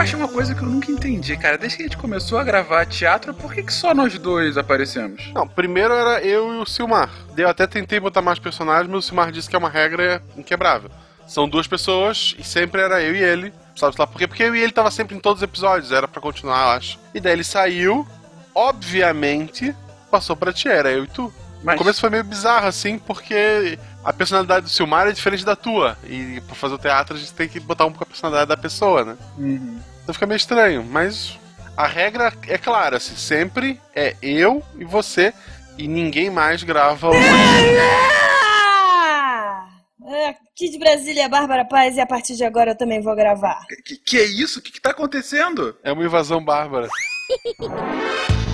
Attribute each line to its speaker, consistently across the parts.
Speaker 1: achei uma coisa que eu nunca entendi, cara. Desde que a gente começou a gravar teatro, por que, que só nós dois aparecemos?
Speaker 2: Não, primeiro era eu e o Silmar. Eu até tentei botar mais personagens, mas o Silmar disse que é uma regra inquebrável. São duas pessoas e sempre era eu e ele. Sabe lá por quê? Porque eu e ele tava sempre em todos os episódios, era para continuar, eu acho. E daí ele saiu, obviamente, passou pra ti, era eu e tu. Mas... O começo foi meio bizarro, assim, porque a personalidade do Silmar é diferente da tua. E pra fazer o teatro a gente tem que botar um pouco a personalidade da pessoa, né?
Speaker 1: Uhum.
Speaker 2: Então fica meio estranho, mas a regra é clara, assim, sempre é eu e você e ninguém mais grava o.
Speaker 3: Aqui de Brasília, Bárbara Paz, e a partir de agora eu também vou gravar.
Speaker 1: Que, que é isso? O que, que tá acontecendo?
Speaker 2: É uma invasão bárbara.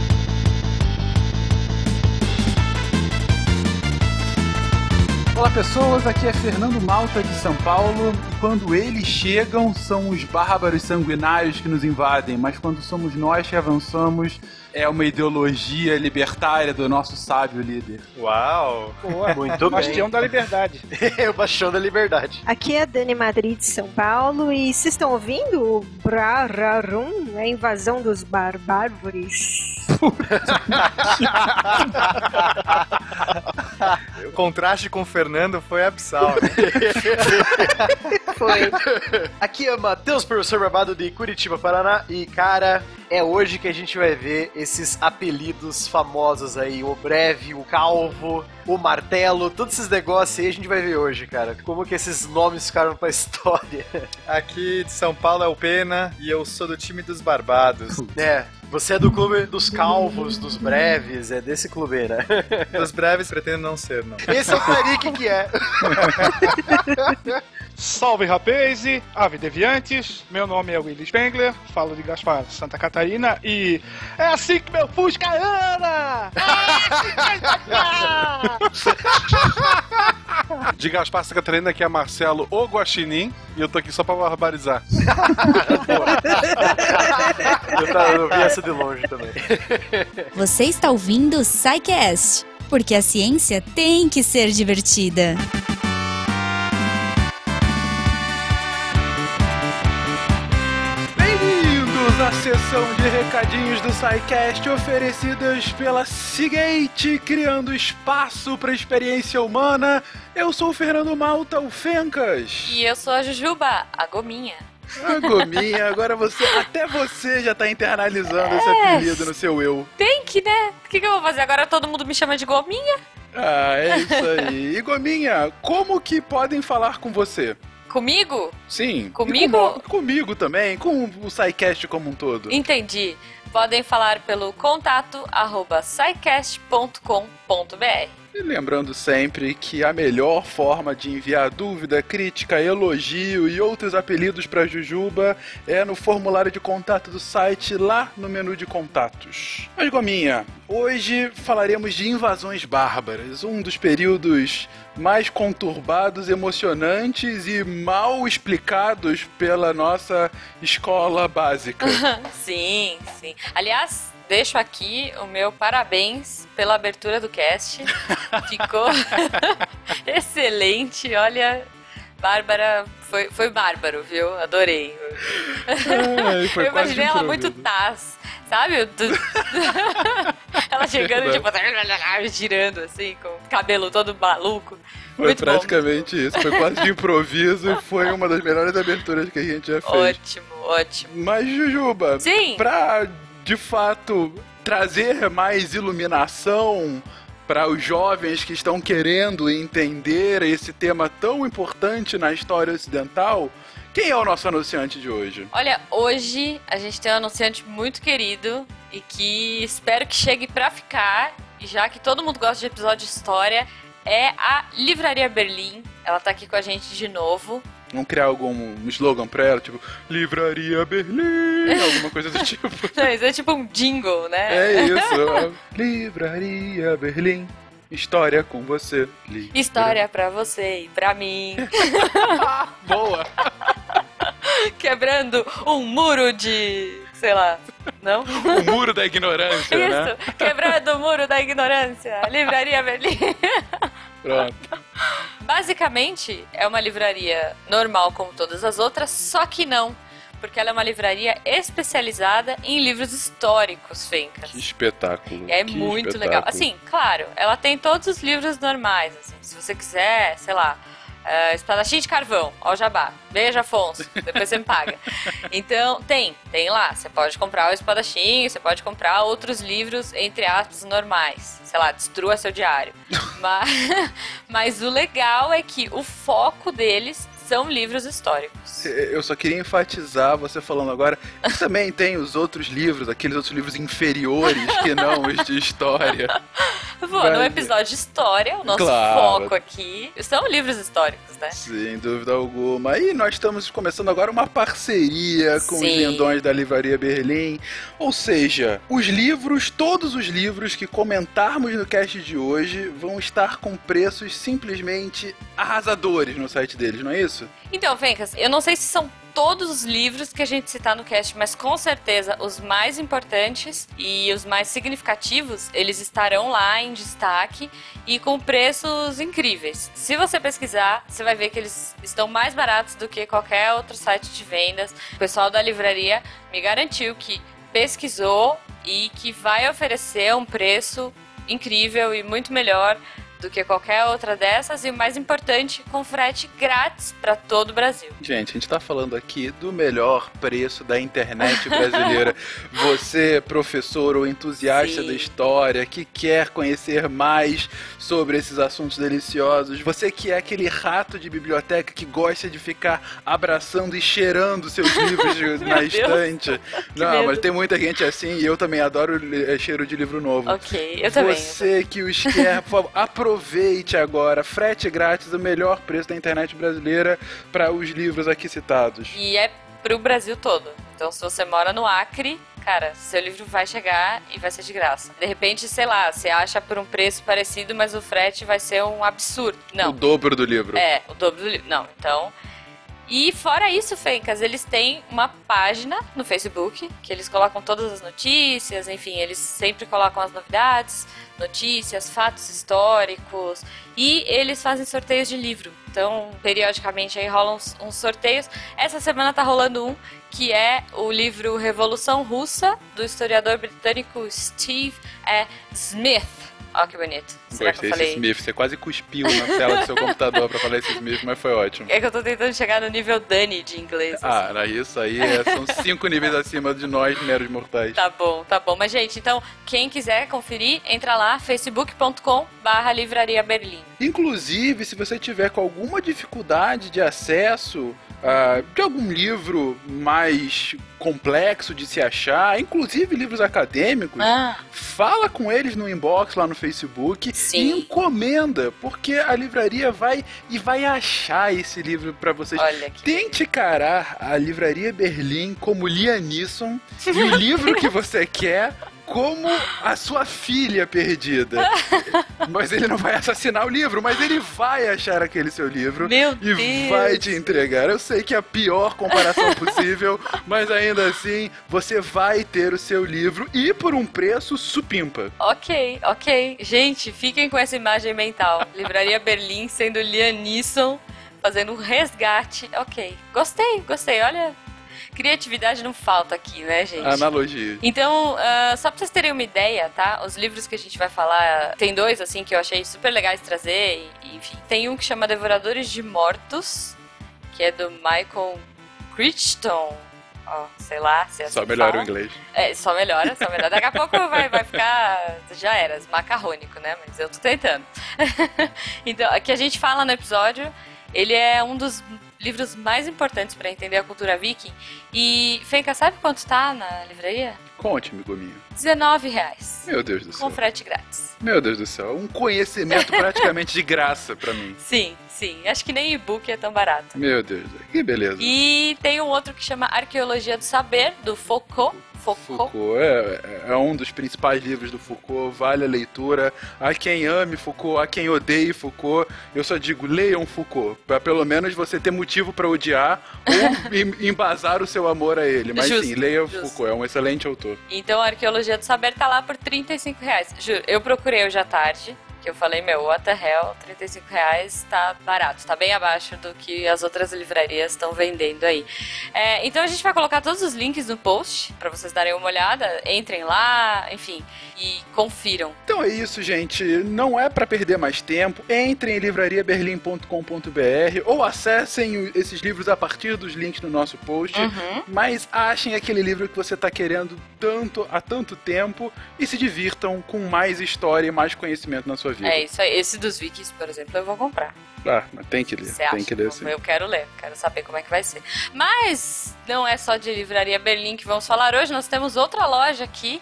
Speaker 1: Olá pessoas, aqui é Fernando Malta de São Paulo. Quando eles chegam, são os bárbaros sanguinários que nos invadem, mas quando somos nós que avançamos, é uma ideologia libertária do nosso sábio líder.
Speaker 4: Uau!
Speaker 5: Boa, muito bem.
Speaker 4: Bastião da Liberdade.
Speaker 5: é o Bastião da Liberdade.
Speaker 3: Aqui é a Dani Madrid de São Paulo e vocês estão ouvindo o Brararum, a invasão dos barbárvores.
Speaker 4: o contraste com o Fernando foi absal. Né?
Speaker 3: foi.
Speaker 5: Aqui é Matheus, professor Barbado de Curitiba, Paraná. E, cara, é hoje que a gente vai ver esses apelidos famosos aí. O Breve, o Calvo, o Martelo, todos esses negócios aí a gente vai ver hoje, cara. Como que esses nomes ficaram pra história.
Speaker 4: Aqui de São Paulo é o Pena e eu sou do time dos Barbados.
Speaker 5: É, você é do clube dos calvos, dos breves, é desse clube, né?
Speaker 4: Dos breves pretendo não ser, não.
Speaker 5: Esse é o Tariq que é.
Speaker 6: Salve rapaz, ave deviantes, meu nome é Willy Spengler, falo de Gaspar, Santa Catarina e é assim que meu Fusca anda!
Speaker 2: de Gaspar, Santa Catarina, aqui é Marcelo O Guaxinim e eu tô aqui só pra barbarizar.
Speaker 5: eu, tá, eu vi essa de longe também.
Speaker 7: Você está ouvindo o Psycast, porque a ciência tem que ser divertida.
Speaker 1: Sessão de recadinhos do SciCast oferecidas pela Seagate, criando espaço para experiência humana. Eu sou o Fernando Malta, o Fencas.
Speaker 8: E eu sou a Jujuba, a Gominha.
Speaker 1: A Gominha, agora você, até você já tá internalizando é, esse apelido no seu eu.
Speaker 8: Tem que, né? O que, que eu vou fazer? Agora todo mundo me chama de Gominha?
Speaker 1: Ah, é isso aí. E Gominha, como que podem falar com você?
Speaker 8: Comigo?
Speaker 1: Sim.
Speaker 8: Comigo?
Speaker 1: Com, comigo também, com o SciCast como um todo.
Speaker 8: Entendi. Podem falar pelo contato arroba
Speaker 1: e lembrando sempre que a melhor forma de enviar dúvida, crítica, elogio e outros apelidos para Jujuba é no formulário de contato do site, lá no menu de contatos. Mas, Gominha, hoje falaremos de invasões bárbaras, um dos períodos mais conturbados, emocionantes e mal explicados pela nossa escola básica.
Speaker 8: sim, sim. Aliás, deixo aqui o meu parabéns pela abertura do cast. Ficou excelente. Olha, Bárbara foi, foi bárbaro, viu? Adorei.
Speaker 1: Ai,
Speaker 8: eu imaginei ela muito taz, sabe? ela chegando, tipo, girando assim, com o cabelo todo maluco.
Speaker 1: Foi muito praticamente bom. isso. Foi quase de improviso e foi uma das melhores aberturas que a gente já fez.
Speaker 8: Ótimo, ótimo.
Speaker 1: Mas, Jujuba,
Speaker 8: Sim.
Speaker 1: pra de fato trazer mais iluminação para os jovens que estão querendo entender esse tema tão importante na história ocidental. Quem é o nosso anunciante de hoje?
Speaker 8: Olha, hoje a gente tem um anunciante muito querido e que espero que chegue para ficar. E já que todo mundo gosta de episódio de história, é a Livraria Berlim. Ela tá aqui com a gente de novo.
Speaker 1: Vamos criar algum slogan pra ela, tipo, Livraria Berlim, alguma coisa do tipo.
Speaker 8: Não, isso é tipo um jingle, né?
Speaker 1: É isso. Livraria Berlim. História com você.
Speaker 8: Livraria. História pra você e pra mim.
Speaker 1: Boa!
Speaker 8: Quebrando um muro de. Sei lá. Não?
Speaker 1: O muro da ignorância,
Speaker 8: Isso,
Speaker 1: né?
Speaker 8: quebrando o muro da ignorância. Livraria Berlim.
Speaker 1: Pronto.
Speaker 8: Basicamente, é uma livraria normal como todas as outras, só que não. porque ela é uma livraria especializada em livros históricos, Fencas.
Speaker 1: Que espetáculo.
Speaker 8: É muito
Speaker 1: espetáculo.
Speaker 8: legal. Assim, claro, ela tem todos os livros normais. assim, se você quiser, sei lá, eh, Espadachim de Carvão, ó o Jabá. Beijo, Afonso. Depois você me paga. Então, tem, tem lá. Você pode comprar o Espadachim, você pode comprar outros livros, entre aspas, normais. Sei lá, destrua seu diário. mas, mas o legal é que o foco deles são livros históricos.
Speaker 1: Eu só queria enfatizar você falando agora que também tem os outros livros, aqueles outros livros inferiores que não os de história.
Speaker 8: Pô,
Speaker 1: Vai
Speaker 8: no episódio de história, o nosso
Speaker 1: Claro.
Speaker 8: foco aqui são livros históricos, né?
Speaker 1: Sem dúvida alguma. E nós estamos começando agora uma parceria com os
Speaker 8: Sim.
Speaker 1: lindões da Livraria Berlim. Ou seja, os livros, todos os livros que comentarmos no cast de hoje vão estar com preços simplesmente arrasadores no site deles, não é isso?
Speaker 8: Então, Fencas, eu não sei se são todos os livros que a gente citar no cast, mas com certeza os mais importantes e os mais significativos, eles estarão lá em destaque e com preços incríveis. Se você pesquisar, você vai ver que eles estão mais baratos do que qualquer outro site de vendas. O pessoal da livraria me garantiu que pesquisou e que vai oferecer um preço incrível e muito melhor do que qualquer outra dessas e o mais importante, com frete grátis para todo o Brasil.
Speaker 1: Gente, a gente tá falando aqui do melhor preço da internet brasileira. Você, professor ou entusiasta
Speaker 8: Sim.
Speaker 1: da história, que quer conhecer mais sobre esses assuntos deliciosos, você que é aquele rato de biblioteca que gosta de ficar abraçando e cheirando seus livros na
Speaker 8: Deus.
Speaker 1: estante. Não,
Speaker 8: medo.
Speaker 1: mas tem muita gente assim e eu também adoro eh, cheiro de livro novo.
Speaker 8: Ok, eu também.
Speaker 1: Você que os quer, por favor, aproveite agora. Frete grátis, o melhor preço da internet brasileira para os livros aqui citados.
Speaker 8: E é pro Brasil todo. Então, se você mora no Acre, cara, seu livro vai chegar e vai ser de graça. De repente, sei lá, você acha por um preço parecido, mas o frete vai ser um absurdo.
Speaker 1: O
Speaker 8: Não.
Speaker 1: dobro do livro.
Speaker 8: É, o dobro do livro. Não, então. E fora isso, Fencas, eles têm uma página no Facebook que eles colocam todas as notícias, enfim, eles sempre colocam as novidades, notícias, fatos históricos e eles fazem sorteios de livro. Então, periodicamente aí rolam uns, uns sorteios. Essa semana tá rolando um que é o livro Revolução Russa do historiador britânico Steve E. Smith. Ó que bonito. Será
Speaker 1: Gostei desse? Smith. Você quase cuspiu na tela do seu computador pra falar esse Smith, mas foi ótimo.
Speaker 8: É que eu tô tentando chegar no nível Dani de inglês.
Speaker 1: Ah,
Speaker 8: assim.
Speaker 1: isso aí. é, são cinco níveis acima de nós, meros mortais.
Speaker 8: Tá bom, tá bom. Mas, gente, então, quem quiser conferir, entra lá, facebook.com barra livraria Berlim.
Speaker 1: Inclusive, se você tiver com alguma dificuldade de acesso ah, de algum livro mais complexo de se achar, inclusive livros acadêmicos,
Speaker 8: Ah,
Speaker 1: fala com eles no inbox lá no Facebook
Speaker 8: Sim.
Speaker 1: e encomenda, porque a livraria vai e vai achar esse livro pra vocês.
Speaker 8: olha que...
Speaker 1: Tente encarar a livraria Berlim como Lianisson e o livro que você quer como a sua filha perdida. Mas ele não vai assassinar o livro, mas ele vai achar aquele seu livro
Speaker 8: Meu
Speaker 1: e
Speaker 8: Deus.
Speaker 1: vai te entregar. Eu sei que é a pior comparação possível, mas ainda assim você vai ter o seu livro e por um preço supimpa.
Speaker 8: Ok, ok. Gente, fiquem com essa imagem mental. Livraria Berlim sendo Liam Neeson fazendo um resgate. Ok, gostei, gostei. Olha, criatividade não falta aqui, né, gente?
Speaker 1: Analogia.
Speaker 8: Então, ah, só pra vocês terem uma ideia, tá? Os livros que a gente vai falar, tem dois, assim, que eu achei super legais de trazer, e, enfim. Tem um que chama Devoradores de Mortos, que é do Michael Crichton. Ó, sei lá se é assim
Speaker 1: Só
Speaker 8: que
Speaker 1: melhora
Speaker 8: fala.
Speaker 1: o inglês.
Speaker 8: É, só melhora, só melhora. Daqui a pouco vai, vai ficar, já era, macarrônico, né? Mas eu tô tentando. então, o que a gente fala no episódio, ele é um dos livros mais importantes pra entender a cultura viking. E, Fenka, sabe quanto tá na livraria?
Speaker 1: Conte, amigo minha.
Speaker 8: 19 reais.
Speaker 1: Meu Deus do céu.
Speaker 8: Com frete grátis.
Speaker 1: Meu Deus do céu. Um conhecimento praticamente de graça pra mim.
Speaker 8: Sim, sim. Acho que nem e-book é tão barato.
Speaker 1: Meu Deus. Que beleza.
Speaker 8: E tem um outro que chama Arqueologia do Saber, do Foucault. Foucault.
Speaker 1: Foucault é, é um dos principais livros do Foucault, vale a leitura. Há quem ame Foucault, há quem odeie Foucault. Eu só digo, leiam Foucault, pra pelo menos você ter motivo pra odiar ou em- embasar o seu amor a ele. Mas
Speaker 8: Justo,
Speaker 1: sim, leiam
Speaker 8: justo.
Speaker 1: Foucault, é um excelente autor.
Speaker 8: Então a Arqueologia do Saber tá lá por 35 reais. Juro, eu procurei hoje à tarde, que eu falei, meu, what the hell, 35 reais tá barato, tá bem abaixo do que as outras livrarias estão vendendo aí. É, então a gente vai colocar todos os links no post para vocês darem uma olhada, entrem lá, enfim, e confiram.
Speaker 9: Então é isso, gente. Não é para perder mais tempo. Entrem em livrariaberlim.com.br ou acessem esses livros a partir dos links no nosso post.
Speaker 8: Uhum.
Speaker 9: Mas achem aquele livro que você está querendo tanto há tanto tempo e se divirtam com mais história e mais conhecimento na sua vida.
Speaker 8: É isso aí. Esse dos Vikings, por exemplo, eu vou comprar.
Speaker 9: Ah, mas tem que ler.
Speaker 8: Você
Speaker 9: tem que ler sim.
Speaker 8: Eu quero ler, quero saber como é que vai ser. Mas não é só de Livraria Berlim que vamos falar hoje, nós temos outra loja aqui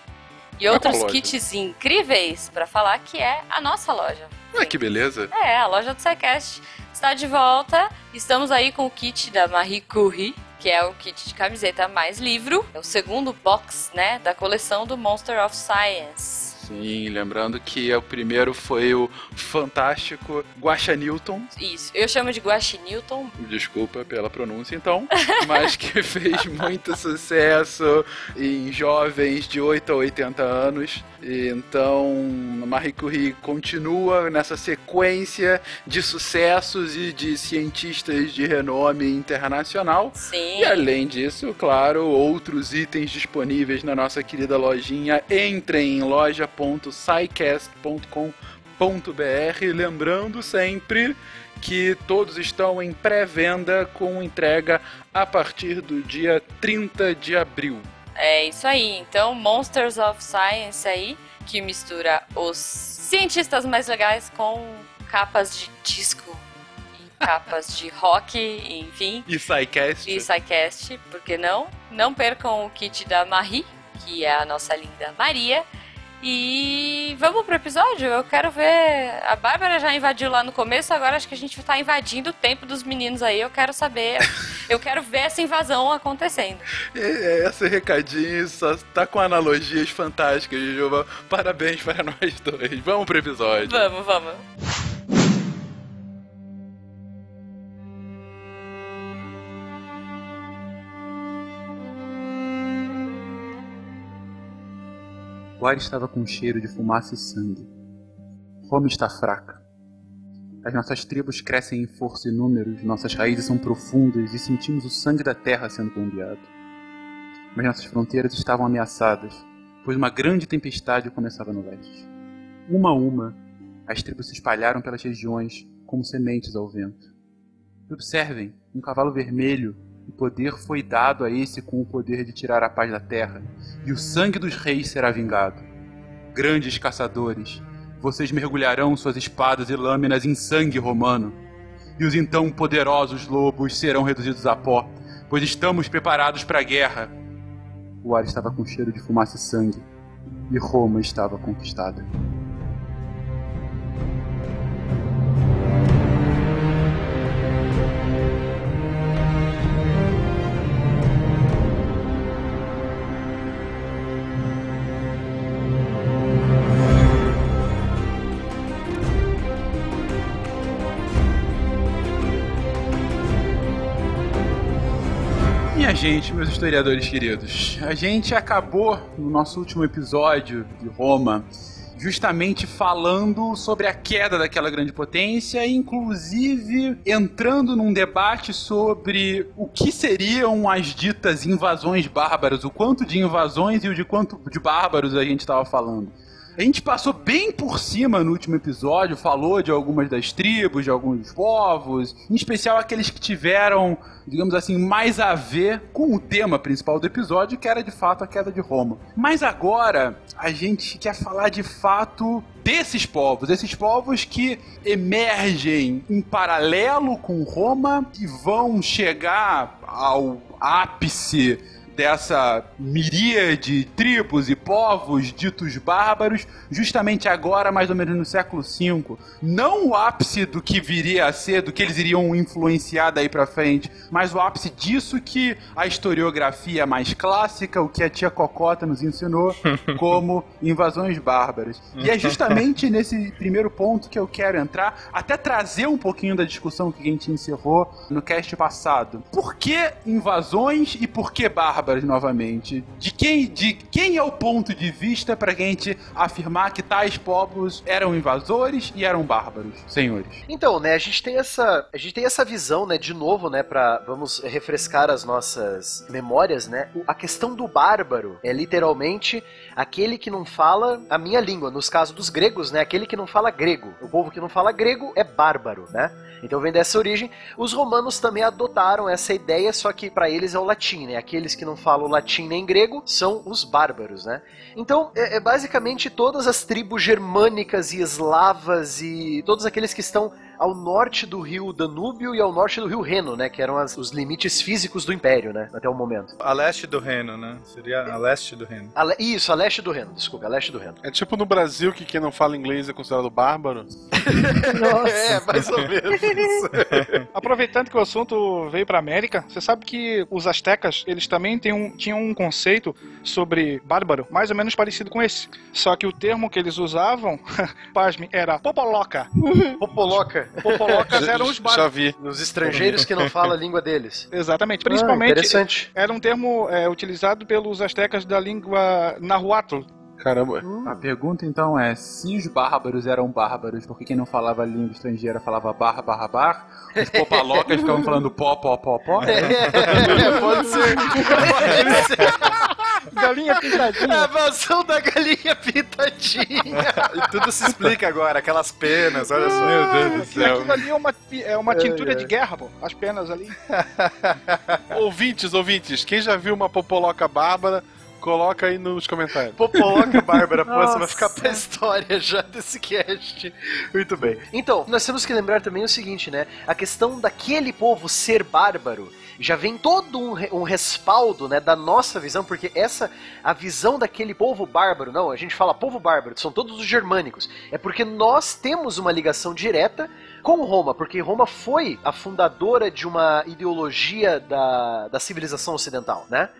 Speaker 8: e
Speaker 9: Qual
Speaker 8: outros
Speaker 9: loja?
Speaker 8: kits incríveis para falar que é a nossa loja.
Speaker 9: Ah, que beleza.
Speaker 8: É, a loja do SciCast está de volta. Estamos aí com o kit da Marie Curie, que é o kit de camiseta mais livro. É o segundo box, né, da coleção do Monster of Science.
Speaker 9: Sim, lembrando que o primeiro foi o fantástico Guaxa Newton.
Speaker 8: Isso, eu chamo de Guaxi Newton.
Speaker 9: Desculpa pela pronúncia, então. Mas que fez muito sucesso em jovens de 8 a 80 anos. E então, Marie Curie continua nessa sequência de sucessos e de cientistas de renome internacional.
Speaker 8: Sim.
Speaker 9: E além disso, claro, outros itens disponíveis na nossa querida lojinha. Entrem em loja.sicast.com.br. Lembrando sempre que todos estão em pré-venda com entrega a partir do dia 30 de abril.
Speaker 8: É isso aí. Então, Monsters of Science aí, que mistura os cientistas mais legais com capas de disco e capas de rock, enfim.
Speaker 9: E SciCast.
Speaker 8: E SciCast, por que não? Não percam o kit da Marie, que é a nossa linda Maria. E vamos pro episódio? Eu quero ver. A Bárbara já invadiu lá no começo, agora acho que a gente tá invadindo o tempo dos meninos aí. Eu quero saber. eu quero ver essa invasão acontecendo.
Speaker 9: É, esse recadinho só tá com analogias fantásticas, Jujuba. Parabéns para nós dois. Vamos pro episódio.
Speaker 8: Vamos, vamos.
Speaker 9: O ar estava com cheiro de fumaça e sangue. Roma está fraca. As nossas tribos crescem em força e números, nossas raízes são profundas e sentimos o sangue da terra sendo bombeado. Mas nossas fronteiras estavam ameaçadas, pois uma grande tempestade começava no leste. Uma a uma, as tribos se espalharam pelas regiões como sementes ao vento. E observem, um cavalo vermelho, poder foi dado a esse com o poder de tirar a paz da terra, e o sangue dos reis será vingado. Grandes caçadores, vocês mergulharão suas espadas e lâminas em sangue romano, e os então poderosos lobos serão reduzidos a pó, pois estamos preparados para a guerra. O ar estava com cheiro de fumaça e sangue, e Roma estava conquistada. Gente, meus historiadores queridos, a gente acabou no nosso último episódio de Roma justamente falando sobre a queda daquela grande potência, inclusive entrando num debate sobre o que seriam as ditas invasões bárbaras, o quanto de invasões e o de quanto de bárbaros a gente estava falando. A gente passou bem por cima no último episódio, falou de algumas das tribos, de alguns povos, em especial aqueles que tiveram, digamos assim, mais a ver com o tema principal do episódio, que era de fato a queda de Roma. Mas agora a gente quer falar de fato desses povos, esses povos que emergem em paralelo com Roma e vão chegar ao ápice dessa miríade de tribos e povos ditos bárbaros, justamente agora, mais ou menos no século V. Não o ápice do que viria a ser, do que eles iriam influenciar daí pra frente, mas o ápice disso que a historiografia mais clássica, o que a tia Cocota nos ensinou, como invasões bárbaras. E é justamente nesse primeiro ponto que eu quero entrar, até trazer um pouquinho da discussão que a gente encerrou no cast passado. Por que invasões e por que bárbaros? Bárbaros novamente. De quem, de quem é o ponto de vista pra gente afirmar que tais povos eram invasores e eram bárbaros, senhores?
Speaker 5: Então, né, a gente tem essa, a gente tem essa visão, né, de novo, né, para vamos refrescar as nossas memórias, né? A questão do bárbaro é literalmente aquele que não fala a minha língua, nos casos dos gregos, né, aquele que não fala grego. O povo que não fala grego é bárbaro, né? Então vem dessa origem. Os romanos também adotaram essa ideia, só que para eles é o latim, né? Aqueles que não falam latim nem grego são os bárbaros, né? Então, é, é basicamente todas as tribos germânicas e eslavas e todos aqueles que estão ao norte do rio Danúbio e ao norte do rio Reno, né? Que eram as- os limites físicos do império, né? Até o momento.
Speaker 4: A leste do Reno, né? Seria a leste do Reno.
Speaker 5: A le- Isso, a leste do Reno, desculpa, a leste do Reno.
Speaker 2: É tipo no Brasil que quem não fala inglês é considerado bárbaro.
Speaker 5: É, mais ou menos.
Speaker 6: Aproveitando que o assunto veio pra América, você sabe que os astecas, eles também têm um, tinham um conceito sobre bárbaro, mais ou menos parecido com esse. Só que o termo que eles usavam, pasme, era popoloca.
Speaker 5: Popoloca.
Speaker 6: Popolocas eram os
Speaker 2: Já
Speaker 6: bárbaros.
Speaker 2: vi.
Speaker 5: Nos estrangeiros que não falam a língua deles.
Speaker 6: Exatamente.
Speaker 5: Ah,
Speaker 6: Principalmente,
Speaker 5: interessante.
Speaker 6: era um termo é, utilizado pelos astecas da língua nahuatl.
Speaker 2: Caramba.
Speaker 9: A pergunta então é: se os bárbaros eram bárbaros, porque quem não falava língua estrangeira falava barra, barra, barra, os popalocas ficavam falando pó, pó, pó, pó?
Speaker 5: É, pode ser. Pode ser.
Speaker 6: Galinha pintadinha.
Speaker 5: A versão da galinha pintadinha.
Speaker 4: E tudo se explica agora, aquelas penas, olha só.
Speaker 2: Meu Deus do
Speaker 6: E
Speaker 2: céu.
Speaker 6: aquilo ali é uma, é uma tintura de guerra, pô. As penas ali.
Speaker 2: Ouvintes, ouvintes, quem já viu uma popoloca bárbara, coloca aí nos comentários.
Speaker 5: Popoloca Bárbara, pô, você vai ficar pra história já desse cast. Muito bem. Então, nós temos que lembrar também o seguinte, né? A questão daquele povo ser bárbaro já vem todo um, um respaldo, né, da nossa visão, porque essa, a visão daquele povo bárbaro, não, a gente fala povo bárbaro, são todos os germânicos, é porque nós temos uma ligação direta com Roma, porque Roma foi a fundadora de uma ideologia da, da civilização ocidental, né?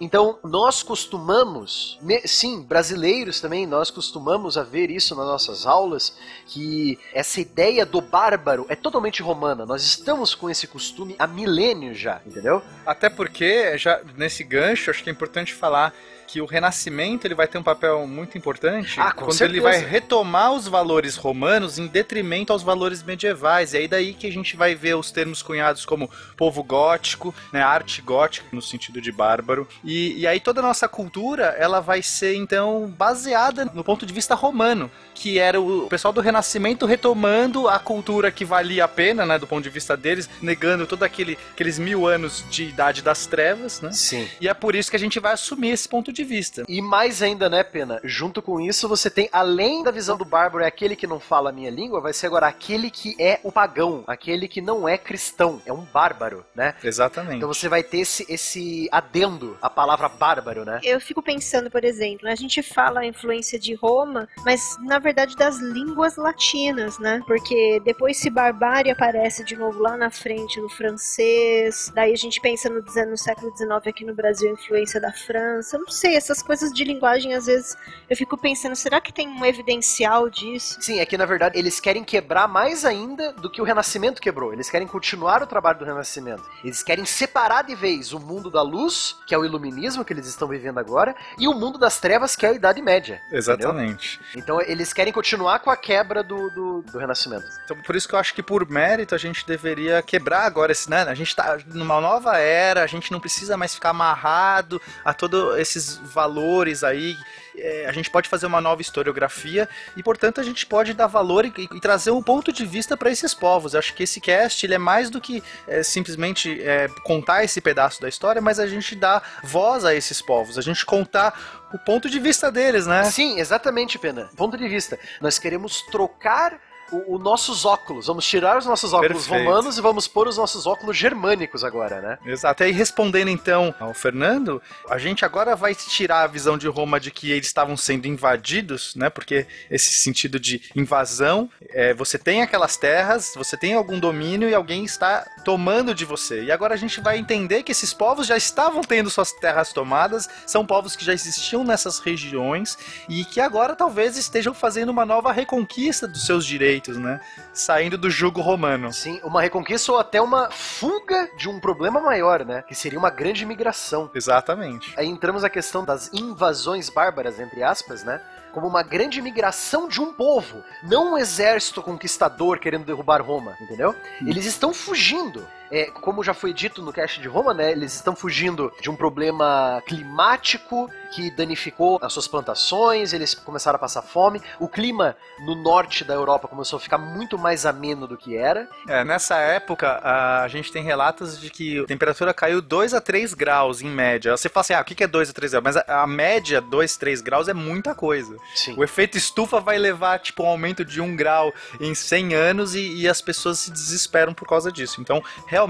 Speaker 5: Então, nós costumamos, sim, brasileiros também, nós costumamos a ver isso nas nossas aulas, que essa ideia do bárbaro é totalmente romana. Nós estamos com esse costume há milênios já, entendeu?
Speaker 4: Até porque, já nesse gancho, acho que é importante falar que o Renascimento ele vai ter um papel muito importante
Speaker 5: Ah,
Speaker 4: quando
Speaker 5: certeza.
Speaker 4: ele vai retomar os valores romanos em detrimento aos valores medievais. E aí daí que a gente vai ver os termos cunhados como povo gótico, né, arte gótica no sentido de bárbaro. E, e aí toda a nossa cultura ela vai ser então baseada no ponto de vista romano, que era o pessoal do Renascimento retomando a cultura que valia a pena, né, do ponto de vista deles, negando todo aquele, aqueles mil anos de idade das trevas, né?
Speaker 5: Sim.
Speaker 4: E é por isso que a gente vai assumir esse ponto de vista.
Speaker 5: E mais ainda, né, Pena? Junto com isso, você tem, além da visão do bárbaro, é aquele que não fala a minha língua, vai ser agora aquele que é o pagão, aquele que não é cristão, é um bárbaro, né?
Speaker 4: Exatamente.
Speaker 5: Então você vai ter esse, esse adendo à palavra bárbaro, né?
Speaker 3: Eu fico pensando, por exemplo, a gente fala a influência de Roma, mas na verdade das línguas latinas, né? Porque depois se barbárie aparece de novo lá na frente no francês, daí a gente pensa no, no século XIX aqui no Brasil, a influência da França. Não sei, essas coisas de linguagem, às vezes eu fico pensando, será que tem um evidencial disso?
Speaker 5: Sim, é que na verdade eles querem quebrar mais ainda do que o Renascimento quebrou. Eles querem continuar o trabalho do Renascimento. Eles querem separar de vez o mundo da luz, que é o iluminismo que eles estão vivendo agora, e o mundo das trevas, que é a Idade Média.
Speaker 4: Exatamente.
Speaker 5: Então eles querem continuar com a quebra do, do, do Renascimento.
Speaker 4: Então, por isso que eu acho que por mérito a gente deveria quebrar agora esse, né? A gente tá numa nova era, a gente não precisa mais ficar amarrado a todos esses valores aí. É, a gente pode fazer uma nova historiografia e, portanto, a gente pode dar valor e, e trazer um ponto de vista para esses povos. Eu acho que esse cast ele é mais do que é, simplesmente é, contar esse pedaço da história, mas a gente dá voz a esses povos, a gente contar o ponto de vista deles, né?
Speaker 5: Sim, exatamente, Pena. Ponto de vista. Nós queremos trocar os nossos óculos. Vamos tirar os nossos óculos
Speaker 4: Perfeito.
Speaker 5: romanos e vamos pôr os nossos óculos germânicos agora, né?
Speaker 4: Exato. E aí, respondendo então ao Fernando, a gente agora vai tirar a visão de Roma de que eles estavam sendo invadidos, né? Porque esse sentido de invasão, é, você tem aquelas terras, você tem algum domínio e alguém está tomando de você. E agora a gente vai entender que esses povos já estavam tendo suas terras tomadas, são povos que já existiam nessas regiões e que agora talvez estejam fazendo uma nova reconquista dos seus direitos, né? Saindo do jugo romano.
Speaker 5: Sim, uma reconquista ou até uma fuga de um problema maior, né? Que seria uma grande migração.
Speaker 4: Exatamente.
Speaker 5: Aí entramos na questão das invasões bárbaras, entre aspas, né? Como uma grande migração de um povo, não um exército conquistador querendo derrubar Roma, entendeu? Eles estão fugindo. É, como já foi dito no cast de Roma, né? Eles estão fugindo de um problema climático que danificou as suas plantações, eles começaram a passar fome. O clima no norte da Europa começou a ficar muito mais ameno do que era.
Speaker 4: É, nessa época, a gente tem relatos de que a temperatura caiu 2 a 3 graus em média. Você fala assim, ah, o que é 2 a 3 graus? Mas a, a média, 2, 3 graus é muita coisa.
Speaker 5: Sim.
Speaker 4: O efeito estufa vai levar, tipo, um aumento de 1 grau em 100 anos e, e as pessoas se desesperam por causa disso. Então, realmente,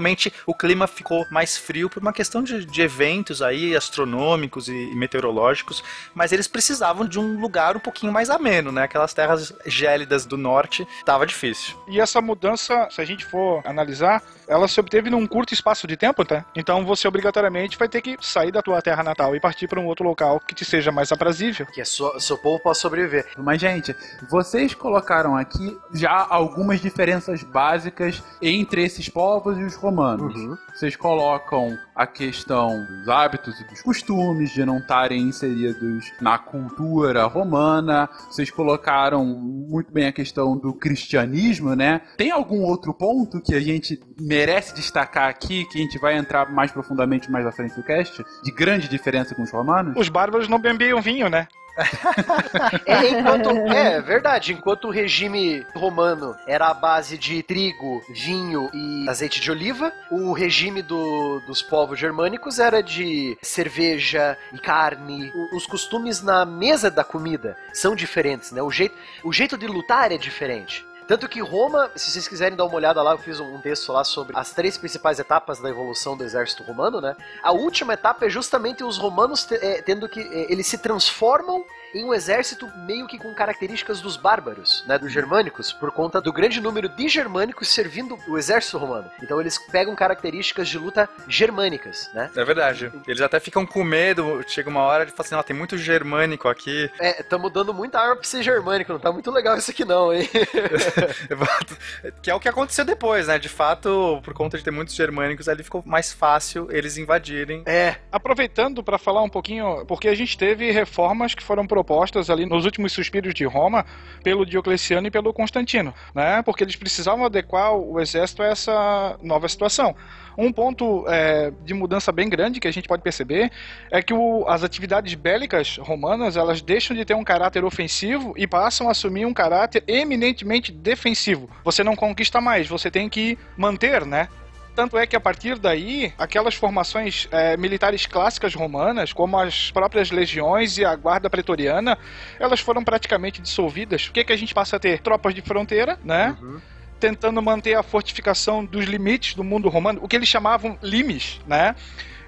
Speaker 4: o clima ficou mais frio por uma questão de, de eventos aí, astronômicos e, e meteorológicos, mas eles precisavam de um lugar um pouquinho mais ameno, né? Aquelas terras gélidas do norte, tava difícil.
Speaker 6: E essa mudança, se a gente for analisar, ela se obteve num curto espaço de tempo, tá? Então você obrigatoriamente vai ter que sair da tua terra natal e partir para um outro local que te seja mais aprazível.
Speaker 5: Que sua, seu povo possa sobreviver.
Speaker 9: Mas, gente, vocês colocaram aqui já algumas diferenças básicas entre esses povos e os romanos.
Speaker 5: Uhum.
Speaker 9: Vocês colocam a questão dos hábitos e dos costumes, de não estarem inseridos na cultura romana. Vocês colocaram muito bem a questão do cristianismo, né? Tem algum outro ponto que a gente merece destacar aqui, que a gente vai entrar mais profundamente mais à frente do cast, de grande diferença com os romanos?
Speaker 6: Os bárbaros não bebiam vinho, né?
Speaker 5: É, enquanto, é verdade, enquanto o regime romano era a base de trigo, vinho e azeite de oliva, o regime do- dos povos germânicos era de cerveja e carne. Os costumes na mesa da comida são diferentes, né? O jeito, o jeito de lutar é diferente. Tanto que Roma, se vocês quiserem dar uma olhada lá, eu fiz um texto lá sobre as três principais etapas da evolução do exército romano, né? A última etapa é justamente os romanos eh, tendo que. eh, eles se transformam em um exército meio que com características dos bárbaros, né? Dos germânicos, por conta do grande número de germânicos servindo o exército romano. Então eles pegam características de luta germânicas, né?
Speaker 4: É verdade. Eles até ficam com medo, chega uma hora de falar assim, ó, tem muito germânico aqui.
Speaker 5: É, tamo dando muita arma pra ser germânico, não tá muito legal isso aqui não, hein?
Speaker 4: que é o que aconteceu depois, né? De fato, por conta de ter muitos germânicos, ali ficou mais fácil eles invadirem.
Speaker 5: É,
Speaker 6: Aproveitando para falar um pouquinho, porque a gente teve reformas que foram propostas ali nos últimos suspiros de Roma pelo Diocleciano e pelo Constantino, né? Porque eles precisavam adequar o exército a essa nova situação. Um ponto é, de mudança bem grande que a gente pode perceber é que o- as atividades bélicas romanas elas deixam de ter um caráter ofensivo e passam a assumir um caráter eminentemente defensivo. Você não conquista mais, você tem que manter, né? Tanto é que a partir daí, aquelas formações eh, militares clássicas romanas, como as próprias legiões e a guarda pretoriana, elas foram praticamente dissolvidas. O que, que a gente passa a ter? Tropas de fronteira, né? Tentando manter a fortificação dos limites do mundo romano, o que eles chamavam limes, né?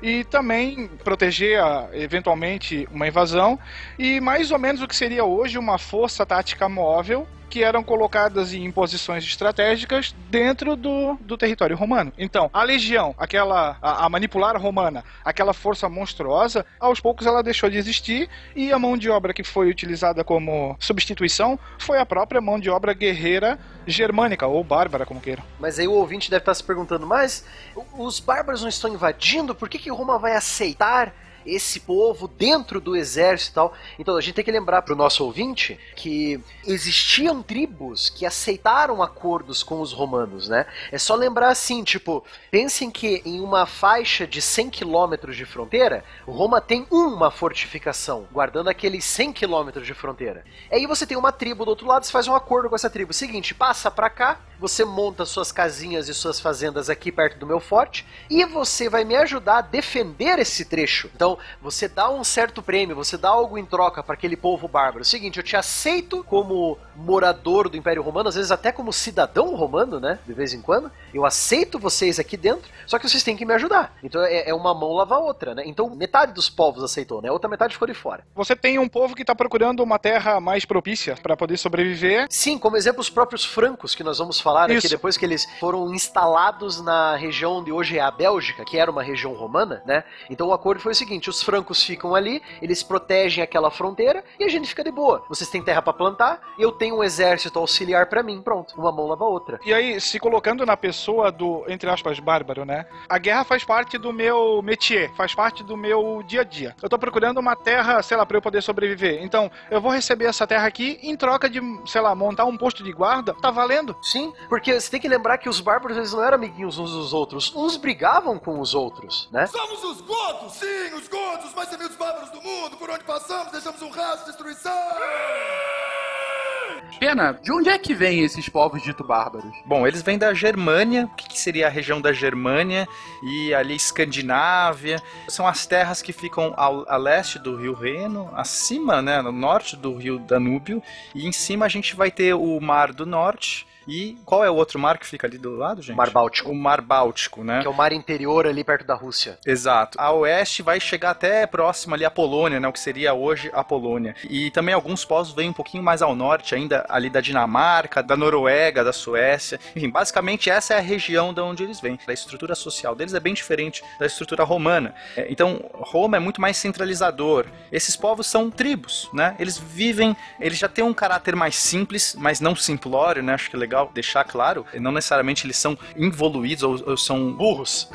Speaker 6: E também proteger a, eventualmente uma invasão e mais ou menos o que seria hoje uma força tática móvel que eram colocadas em posições estratégicas dentro do, do território romano. Então, a legião, aquela a, a manipular romana, aquela força monstruosa, aos poucos ela deixou de existir e a mão de obra que foi utilizada como substituição foi a própria mão de obra guerreira germânica ou bárbara, como queiram.
Speaker 5: Mas aí o ouvinte deve estar se perguntando, mas os bárbaros não estão invadindo? Por que, que Roma vai aceitar esse povo dentro do exército e tal? Então a gente tem que lembrar para o nosso ouvinte que existiam tribos que aceitaram acordos com os romanos, né? É só lembrar assim, tipo, pensem que em uma faixa de 100 quilômetros de fronteira, Roma tem uma fortificação, guardando aqueles 100 quilômetros de fronteira. Aí você tem uma tribo do outro lado, você faz um acordo com essa tribo. Seguinte, passa pra cá, você monta suas casinhas e suas fazendas aqui perto do meu forte, e você vai me ajudar a defender esse trecho. Então, você dá um certo prêmio, você dá algo em troca para aquele povo bárbaro. Seguinte, eu te aceito como morador do Império Romano, às vezes até como cidadão romano, né? De vez em quando. Eu aceito vocês aqui dentro, só que vocês têm que me ajudar. Então é, é uma mão lavar a outra, né? Então metade dos povos aceitou, né? A outra metade ficou de fora.
Speaker 6: Você tem um povo que está procurando uma terra mais propícia para poder sobreviver.
Speaker 5: Sim, como exemplo, os próprios francos que nós vamos falar falar, né,
Speaker 6: Isso.
Speaker 5: que depois que eles foram instalados na região onde hoje é a Bélgica, que era uma região romana, né? Então o acordo foi o seguinte: os francos ficam ali, eles protegem aquela fronteira e a gente fica de boa. Vocês têm terra pra plantar, eu tenho um exército auxiliar pra mim. Pronto, uma mão lava a outra.
Speaker 6: E aí, se colocando na pessoa do, entre aspas, bárbaro, né? A guerra faz parte do meu métier, faz parte do meu dia a dia. Eu tô procurando uma terra, sei lá, pra eu poder sobreviver. Então, eu vou receber essa terra aqui em troca de, sei lá, montar um posto de guarda. Tá valendo?
Speaker 5: Sim, porque você tem que lembrar que os bárbaros eles não eram amiguinhos uns dos outros, uns brigavam com os outros, né?
Speaker 10: Somos os godos, sim, os godos, os mais temidos bárbaros do mundo. Por onde passamos, deixamos um rastro de destruição.
Speaker 9: Pena, de onde é que vêm esses povos dito bárbaros?
Speaker 4: Bom, eles vêm da Germânia, o que, que seria a região da Germânia e ali Escandinávia. São as terras que ficam ao, a leste do rio Reno, acima, né, no norte do rio Danúbio, e em cima a gente vai ter o Mar do Norte. E qual é o outro mar que fica ali do lado, gente?
Speaker 5: Mar Báltico.
Speaker 4: O Mar Báltico, né?
Speaker 5: Que é o mar interior ali perto da Rússia.
Speaker 4: Exato. A oeste vai chegar até próximo ali à Polônia, né? O que seria hoje a Polônia. E também alguns povos vêm um pouquinho mais ao norte, ainda ali da Dinamarca, da Noruega, da Suécia. Enfim, basicamente essa é a região de onde eles vêm. A estrutura social deles é bem diferente da estrutura romana. É, Então, Roma é muito mais centralizador. Esses povos são tribos, né? Eles vivem, eles já têm um caráter mais simples, mas não simplório, né? Acho que é legal deixar claro. Não necessariamente eles são involuídos ou, ou são
Speaker 5: Burros.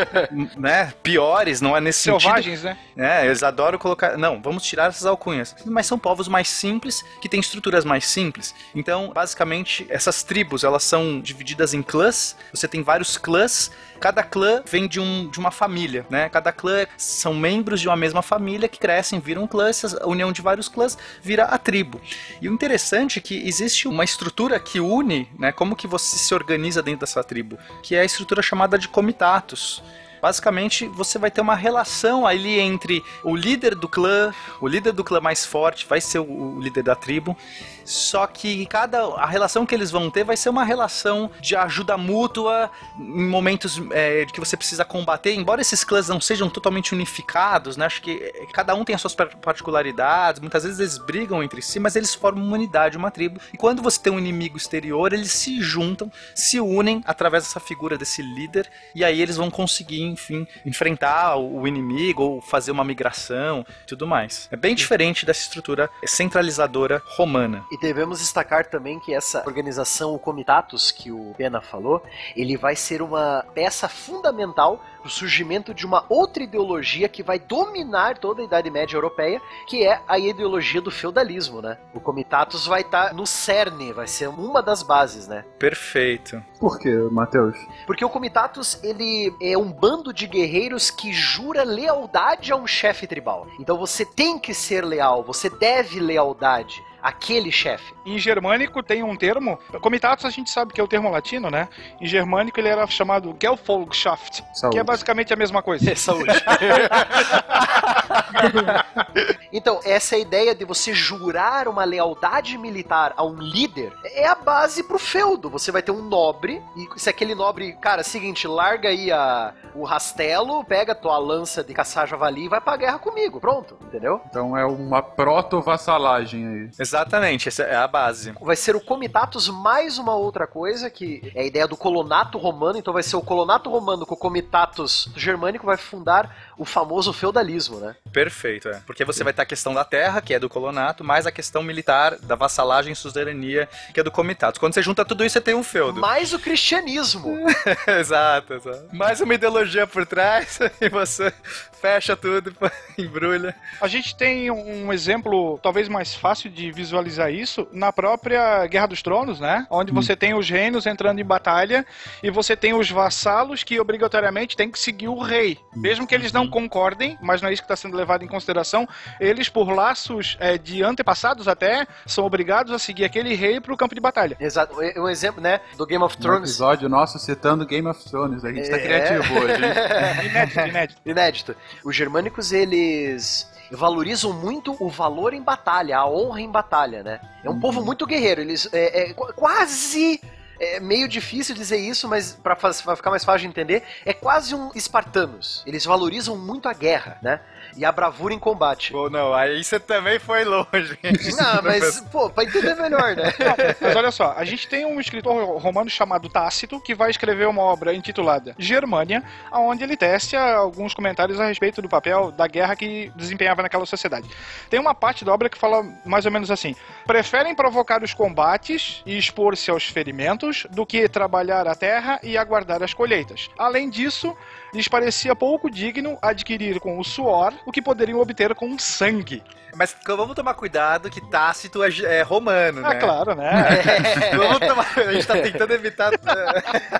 Speaker 4: né, piores, não é nesse sentido.
Speaker 6: Selvagens, né?
Speaker 4: É, eles adoram colocar. Não, vamos tirar essas alcunhas. Mas são povos mais simples, que têm estruturas mais simples. Então, basicamente, essas tribos, elas são divididas em clãs. Você tem vários clãs. Cada clã vem de, um, de uma família, né? Cada clã são membros de uma mesma família que crescem, viram clã. Essa união de vários clãs vira a tribo. E o interessante é que existe uma estrutura que une, né? Como que você se organiza dentro dessa tribo, que é a estrutura chamada de comitatus. Basicamente, você vai ter uma relação ali entre o líder do clã, o líder do clã mais forte vai ser o líder da tribo, só que cada a relação que eles vão ter vai ser uma relação de ajuda mútua em momentos é, que você precisa combater. Embora esses clãs não sejam totalmente unificados, né? Acho que é, cada um tem as suas par- particularidades. Muitas vezes eles brigam entre si, mas eles formam uma unidade, uma tribo. E quando você tem um inimigo exterior, eles se juntam, se unem através dessa figura desse líder, e aí eles vão conseguir, enfim, enfrentar o inimigo ou fazer uma migração, tudo mais. É bem diferente dessa estrutura centralizadora romana.
Speaker 5: E devemos destacar também que essa organização, o Comitatus, que o Pena falou, ele vai ser uma peça fundamental o surgimento de uma outra ideologia que vai dominar toda a Idade Média Europeia, que é a ideologia do feudalismo, né? O Comitatus vai estar no cerne, vai ser uma das bases, né?
Speaker 4: Perfeito.
Speaker 9: Por quê, Matheus?
Speaker 5: Porque o Comitatus, ele é um bando de guerreiros que jura lealdade a um chefe tribal. Então você tem que ser leal, você deve lealdade àquele chefe.
Speaker 6: Em germânico tem um termo, comitatus a gente sabe que é o termo latino, né? Em germânico ele era chamado Gefolgschaft, que é basicamente a mesma coisa.
Speaker 5: É saúde. então, essa ideia de você jurar uma lealdade militar a um líder é a base pro feudo. Você vai ter um nobre, e se aquele nobre, cara, seguinte, larga aí a, o rastelo, pega a tua lança de caçar javali e vai pra guerra comigo. Pronto, entendeu?
Speaker 9: Então é uma proto-vassalagem aí.
Speaker 4: Exatamente, essa é a base.
Speaker 5: Vai ser o comitatus mais uma outra coisa, que é a ideia do colonato romano. Então vai ser o colonato romano com o comitatus germânico vai fundar o famoso feudalismo, né?
Speaker 4: Perfeito, é. Porque você vai ter a questão da terra, que é do colonato, mais a questão militar, da vassalagem e suzerania, que é do comitatus. Quando você junta tudo isso, você tem um feudo.
Speaker 5: Mais o cristianismo.
Speaker 4: exato, exato. Mais uma ideologia por trás, e você fecha tudo, embrulha.
Speaker 6: A gente tem um exemplo talvez mais fácil de visualizar isso na própria Guerra dos Tronos, né? Onde você tem os reinos entrando em batalha e você tem os vassalos que obrigatoriamente têm que seguir o rei. Mesmo que eles não concordem, mas não é isso que está sendo levado em consideração, eles, por laços é, de antepassados até, são obrigados a seguir aquele rei pro campo de batalha.
Speaker 5: Exato. É Um exemplo, né, do Game of
Speaker 9: Um
Speaker 5: Thrones.
Speaker 9: episódio nosso citando Game of Thrones. A gente tá
Speaker 5: É.
Speaker 9: criativo hoje?
Speaker 6: Inédito, inédito.
Speaker 5: Inédito. Os germânicos, eles valorizam muito o valor em batalha, a honra em batalha, né? É um povo muito guerreiro. Eles é, é qu- quase É meio difícil dizer isso, mas pra ficar mais fácil de entender, é quase um espartanos. Eles valorizam muito a guerra, né? E a bravura em combate.
Speaker 4: Pô, não, aí você também foi longe.
Speaker 5: Não, mas, pô, pra entender melhor, né?
Speaker 6: Mas olha só, a gente tem um escritor romano chamado Tácito que vai escrever uma obra intitulada Germânia, onde ele testa alguns comentários a respeito do papel da guerra que desempenhava naquela sociedade. Tem uma parte da obra que fala mais ou menos assim: preferem provocar os combates e expor-se aos ferimentos do que trabalhar a terra e aguardar as colheitas. Além disso, lhes parecia pouco digno adquirir com o suor o que poderiam obter com o sangue.
Speaker 4: Mas vamos tomar cuidado que Tácito é, é romano,
Speaker 6: Ah,
Speaker 4: né?
Speaker 6: claro, né?
Speaker 4: Vamos tomar, a gente tá tentando evitar.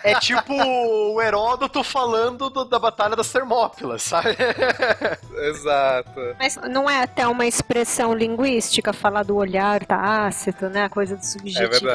Speaker 5: É tipo o Heródoto falando do- da Batalha das Termópilas, sabe?
Speaker 4: Exato.
Speaker 3: Mas não é até uma expressão linguística falar do olhar tácito, né? A coisa do subjetivismo.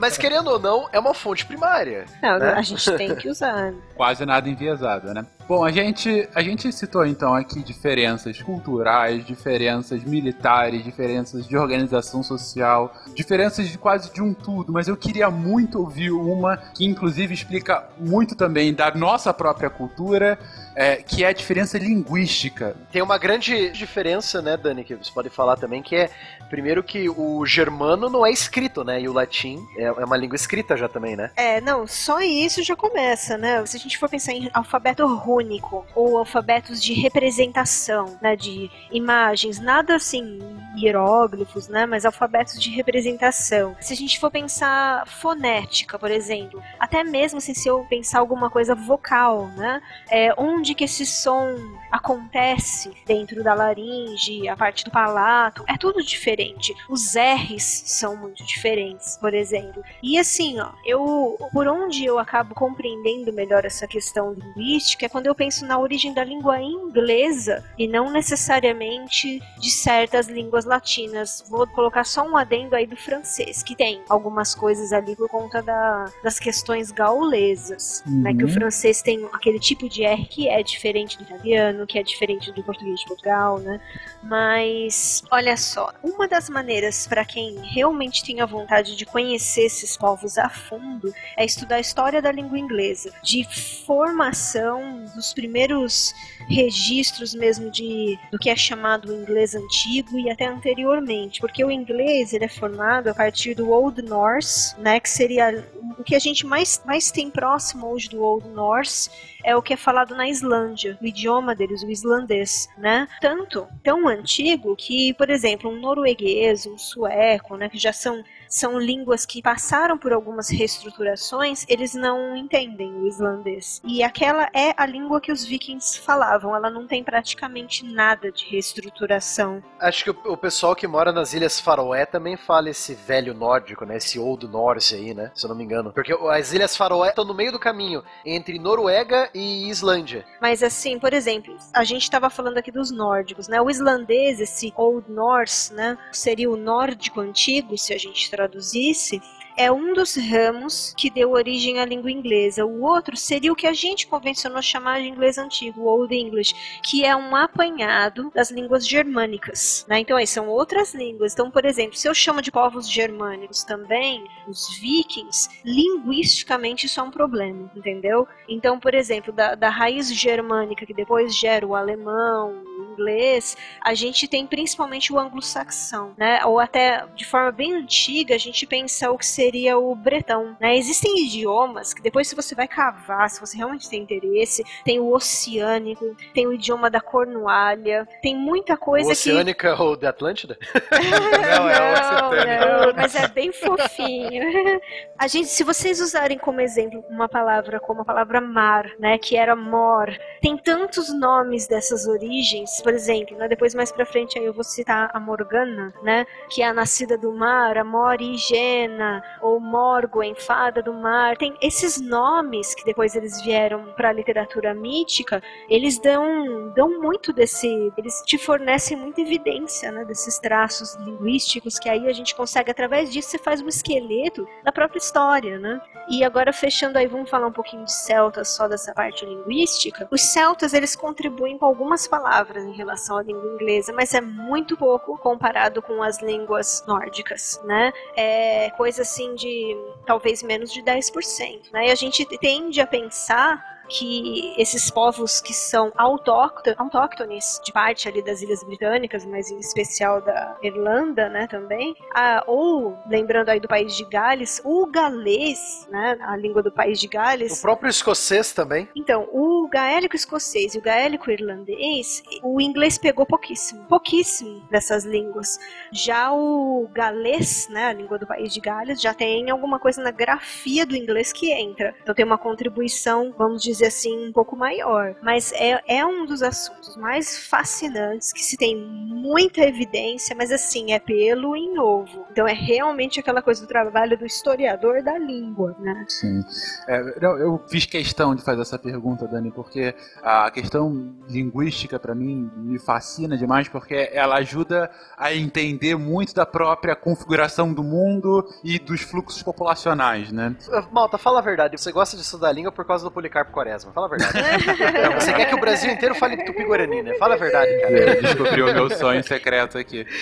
Speaker 5: Mas querendo ou não, é uma fonte primária.
Speaker 3: Não,
Speaker 5: né?
Speaker 3: a gente tem que usar.
Speaker 9: Quase nada enviesado, né? Bom, a gente, a gente citou então aqui diferenças culturais, diferenças militares, diferenças de organização social, diferenças de quase de um tudo, mas eu queria muito ouvir uma que inclusive explica muito também da nossa própria cultura, é, que é a diferença linguística.
Speaker 5: Tem uma grande diferença, né, Dani, que você pode falar também, que é, primeiro que o germano não é escrito, né, e o latim é, é uma língua escrita já também, né?
Speaker 3: É, não, só isso já começa, né? Se a gente for pensar em alfabeto rúnico ou alfabetos de representação, né, de imagens, nada assim hieróglifos, né, mas alfabetos de representação. Se a gente for pensar fonética, por exemplo, até mesmo assim, se eu pensar alguma coisa vocal, né, é, onde que esse som acontece dentro da laringe, a parte do palato, é tudo diferente. Os R's são muito diferentes, por exemplo. E assim, ó, eu por onde eu acabo compreendendo melhor essa questão linguística é quando eu penso na origem da língua inglesa e não necessariamente de certas línguas latinas. Vou colocar só um adendo aí do francês, que tem algumas coisas ali por conta da- das questões gaulesas, né? Que o
Speaker 9: Uhum.
Speaker 3: francês tem aquele tipo de R que é diferente do italiano, que é diferente do português de Portugal, né? Mas olha só, uma das maneiras para quem realmente tem a vontade de conhecer esses povos a fundo é estudar a história da língua inglesa, de formação dos primeiros registros mesmo de do que é chamado inglês antigo e até anteriormente, porque o inglês ele é formado a partir do Old Norse, né, que seria o que a gente mais, mais tem próximo hoje do Old Norse é o que é falado na Islândia, o idioma deles, o islandês, né? Tanto tão antigo que, por exemplo, um norueguês, um sueco, né, que já são são línguas que passaram por algumas reestruturações, eles não entendem o islandês. E aquela é a língua que os vikings falavam, ela não tem praticamente nada de reestruturação.
Speaker 5: Acho que o, o pessoal que mora nas Ilhas Faroé também fala esse velho nórdico, né? Esse Old Norse aí, né? Se eu não me engano. Porque as Ilhas Faroé estão no meio do caminho entre Noruega e Islândia.
Speaker 3: Mas assim, por exemplo, a gente estava falando aqui dos nórdicos, né? O islandês, esse Old Norse, né? Seria o nórdico antigo, se a gente traduzisse. É um dos ramos que deu origem à língua inglesa. O outro seria o que a gente convencionou chamar de inglês antigo, Old English, que é um apanhado das línguas germânicas. Né? Então, aí são outras línguas. Então, por exemplo, se eu chamo de povos germânicos também, os vikings, linguisticamente isso é um problema, entendeu? Então, por exemplo, da, da raiz germânica, que depois gera o alemão, o inglês, a gente tem principalmente o anglo-saxão, né? Ou até de forma bem antiga, a gente pensa o que seria o bretão, né? Existem idiomas que depois, se você vai cavar, se você realmente tem interesse, tem o oceânico, tem o idioma da Cornualha, tem muita coisa que
Speaker 5: Oceânica ou da Atlântida?
Speaker 4: Não, é o occitânico.
Speaker 3: não, mas é bem fofinho. A gente, se vocês usarem como exemplo uma palavra como a palavra mar, né, que era mor, tem tantos nomes dessas origens, por exemplo, né, depois mais pra frente aí eu vou citar a Morgana, né, que é a nascida do mar, a Morigena, ou Morgoen, fada do mar. Tem esses nomes que depois eles vieram pra literatura mítica, eles dão, dão muito desse, eles te fornecem muita evidência, né, desses traços linguísticos que aí a gente consegue através disso você faz um esqueleto da própria história, né? E agora fechando aí, vamos falar um pouquinho de celtas só dessa parte linguística. Os celtas eles contribuem com algumas palavras. A em relação à língua inglesa, mas é muito pouco comparado com as línguas nórdicas, né? É coisa assim de talvez menos de 10%, né? E a gente tende a pensar que esses povos que são autóctones, autóctones de parte ali das Ilhas Britânicas, mas em especial da Irlanda, né, também, ah, ou lembrando aí do país de Gales, o galês, né, a língua do país de Gales,
Speaker 5: O próprio escocês também.
Speaker 3: então, o gaélico escocês e o gaélico irlandês, o inglês pegou pouquíssimo, pouquíssimo dessas línguas. Já o galês, né, a língua do país de Gales, já tem alguma coisa na grafia do inglês que entra. Então tem uma contribuição, vamos dizer assim, um pouco maior. Mas é, é um dos assuntos mais fascinantes que se tem muita evidência, mas assim, é pelo em ovo. Então é realmente aquela coisa do trabalho do historiador da língua, né?
Speaker 9: Sim. É, não, eu fiz questão de fazer essa pergunta, Dani, porque a questão linguística para mim me fascina demais, porque ela ajuda a entender muito da própria configuração do mundo e dos fluxos populacionais, né?
Speaker 5: Ah, Malta, fala a verdade. Você gosta de estudar língua por causa do Policarpo Quaresma. Fala a verdade. Não, você quer que o Brasil inteiro fale tupi-guarani, né? Fala a verdade, cara.
Speaker 9: Descobriu o meu sonho secreto aqui.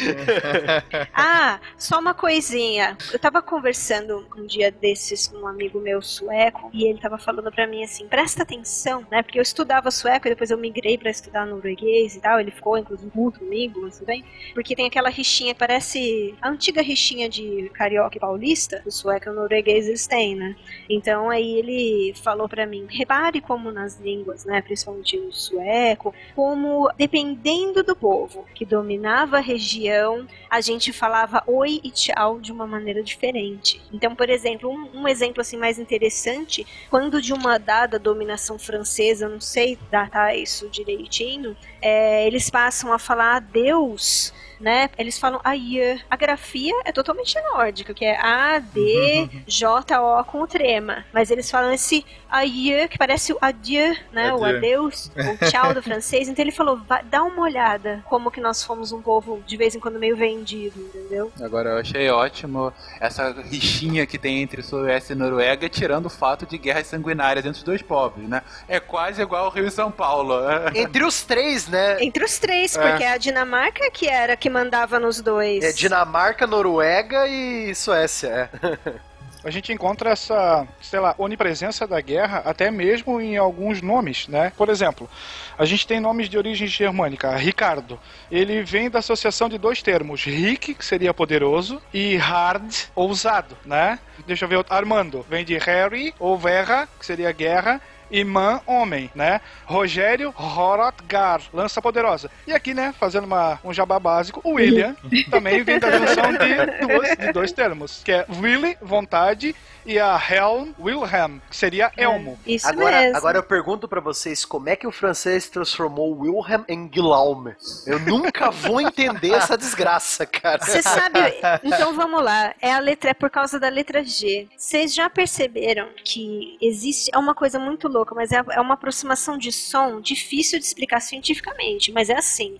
Speaker 3: Ah, só uma coisinha. Eu tava conversando um dia desses com um amigo meu sueco e ele tava falando pra mim assim: presta atenção, né? Porque eu estudava sueco e depois eu migrei pra estudar norueguês e tal. Ele ficou, inclusive, muito comigo, tudo bem. Porque tem aquela rixinha parece a antiga rixinha de carioca e paulista. O sueco e o norueguês eles têm, né? Então aí ele falou pra mim: repare como nas línguas, né? Principalmente o sueco, como dependendo do povo que dominava a região, a gente falava oi e tchau de uma maneira diferente. Então, por exemplo, um, um exemplo assim mais interessante, quando de uma dada dominação francesa, eu não sei datar isso direitinho, é, eles passam a falar adeus né? Eles falam aie. A grafia é totalmente nórdica, que é A, D, J, O com o trema. Mas eles falam esse aie, que parece o adieu, né? O
Speaker 4: Adieu.
Speaker 3: adeus, o tchau do francês. Então ele falou, "Vai- dá uma olhada como que nós fomos um povo de vez em quando meio vendido, entendeu?
Speaker 9: Agora, eu achei ótimo essa rixinha que tem entre Suécia e Noruega, tirando o fato de guerras sanguinárias entre os dois povos, né? É quase igual ao Rio e São Paulo.
Speaker 5: Entre os três, né?
Speaker 3: Entre os três,
Speaker 9: É.
Speaker 3: porque a Dinamarca que era que mandava nos dois.
Speaker 5: É Dinamarca, Noruega e Suécia. É.
Speaker 6: A gente encontra essa, sei lá, onipresença da guerra até mesmo em alguns nomes, né? Por exemplo, a gente tem nomes de origem germânica. Ricardo, ele vem da associação de dois termos, Rick, que seria poderoso, e Hard, ousado, né? Deixa eu ver, outro. Armando, vem de Harry, ou Verra, que seria guerra, Man, homem, né? Rogério Horotgar, lança poderosa. E aqui, né, fazendo uma, um jabá básico, o William também vem da junção de, duas, de dois termos, que é Willy, vontade, e a Helm, Wilhelm, que seria Elmo.
Speaker 3: Isso
Speaker 5: Agora,
Speaker 3: mesmo.
Speaker 5: agora eu pergunto pra vocês, como é que o francês transformou Wilhelm em Guillaume? Eu nunca vou entender essa desgraça, cara.
Speaker 3: Você sabe, então vamos lá. É a letra é por causa da letra G. Vocês já perceberam que existe é uma coisa muito louca, mas é, é uma aproximação de som difícil de explicar cientificamente, mas é assim.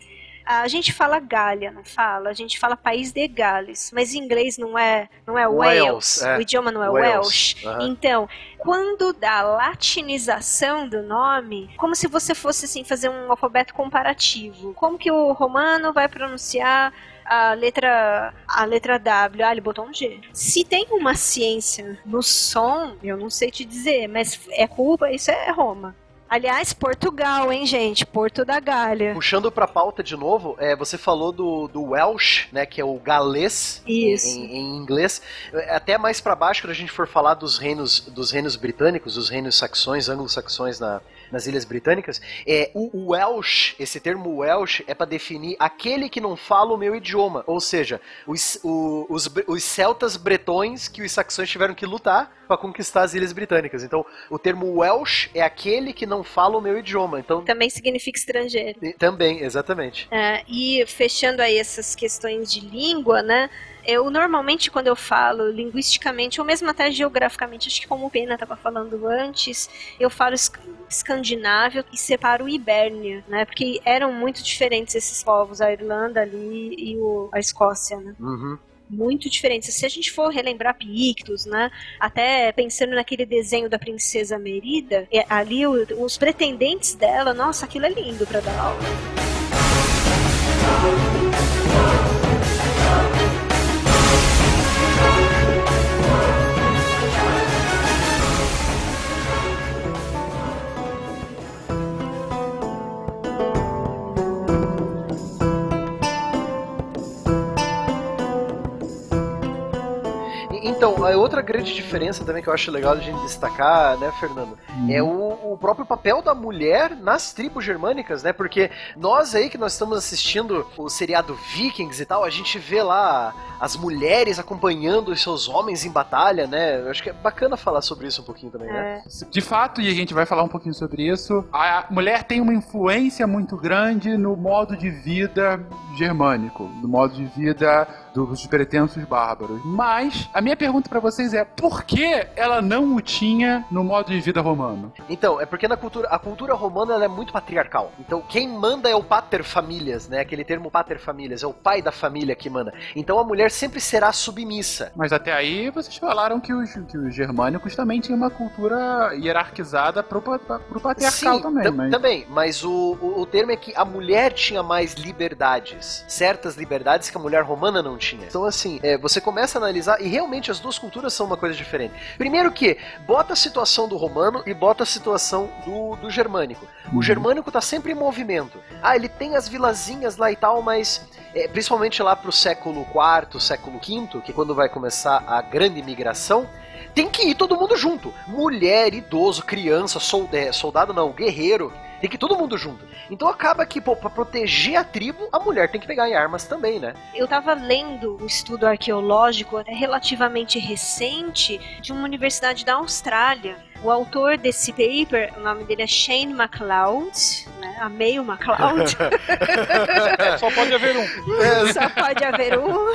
Speaker 3: A gente fala Gália, não fala? A gente fala país de Gales, mas em inglês não é, não é
Speaker 5: Wales,
Speaker 3: Wales.
Speaker 5: é.
Speaker 3: O idioma não é
Speaker 5: Wales,
Speaker 3: Welsh.
Speaker 5: aham.
Speaker 3: Então, quando dá latinização do nome, como se você fosse assim fazer um alfabeto comparativo. Como que o romano vai pronunciar a letra a letra W, ah, ele botou um G. Se tem uma ciência no som, eu não sei te dizer, mas é culpa, isso é Roma. Aliás, Portugal, hein, gente? Porto da Gália.
Speaker 5: Puxando pra pauta de novo, é, você falou do, do Welsh, né, que é o galês
Speaker 3: Isso.
Speaker 5: Em, em inglês. Até mais pra baixo, quando a gente for falar dos reinos, dos reinos britânicos, os reinos saxões, anglo-saxões na, nas ilhas britânicas, é o Welsh, esse termo Welsh é pra definir aquele que não fala o meu idioma, ou seja, os, o- os, os celtas bretões que os saxões tiveram que lutar pra conquistar as ilhas britânicas. Então, o termo Welsh é aquele que não fala o meu idioma. Então,
Speaker 3: Também significa estrangeiro.
Speaker 5: também, exatamente.
Speaker 3: É, e fechando aí essas questões de língua, né? Eu normalmente quando eu falo linguisticamente ou mesmo até geograficamente, acho que como o Pena estava falando antes, eu falo esc- escandinávio e separo Ibérnia, né? Porque eram muito diferentes esses povos, a Irlanda ali e o- a Escócia, né?
Speaker 5: Uhum.
Speaker 3: muito diferentes. Se a gente for relembrar Pictos, né? Até pensando naquele desenho da princesa Merida, é, ali os pretendentes dela, nossa, aquilo é lindo para dar aula.
Speaker 5: Então, a outra grande diferença também que eu acho legal a gente destacar, né, Fernando, é o, o próprio papel da mulher nas tribos germânicas, né? Porque nós aí que nós estamos assistindo o seriado Vikings e tal, a gente vê lá as mulheres acompanhando os seus homens em batalha, né? Eu acho que é bacana falar sobre isso um pouquinho também, né?
Speaker 3: É,
Speaker 9: De fato, e a gente vai falar um pouquinho sobre isso, a mulher tem uma influência muito grande no modo de vida germânico, no modo de vida dos pretensos bárbaros. Mas a minha pergunta pra vocês é: por que ela não o tinha no modo de vida romano?
Speaker 5: Então, é porque na cultura, a cultura romana ela é muito patriarcal. Então, quem manda é o pater familias, né? Aquele termo pater familias, é o pai da família que manda. Então, a mulher sempre será submissa.
Speaker 9: Mas até aí vocês falaram que os, que os germânicos também tinham uma cultura hierarquizada pro, pro patriarcal
Speaker 5: Sim,
Speaker 9: também.
Speaker 5: tam-
Speaker 9: mas...
Speaker 5: também, mas o, o, o termo é que a mulher tinha mais liberdades, certas liberdades que a mulher romana não tinha. Então, assim, é, você começa a analisar, e realmente as duas culturas são uma coisa diferente. Primeiro que, bota a situação do romano e bota a situação do, do germânico. O germânico tá sempre em movimento. Ah, ele tem as vilazinhas lá e tal, mas é, principalmente lá pro século IV, século V, que é quando vai começar a grande migração, tem que ir todo mundo junto. Mulher, idoso, criança, solda- soldado não, guerreiro. Tem que todo mundo junto. Então acaba que, pô, pra proteger a tribo, a mulher tem que pegar em armas também, né?
Speaker 3: Eu tava lendo um estudo arqueológico até relativamente recente de uma universidade da Austrália. O autor desse paper, o nome dele é Shane MacLeod? Amei o MacLeod.
Speaker 6: Só pode haver um.
Speaker 3: Só pode haver um.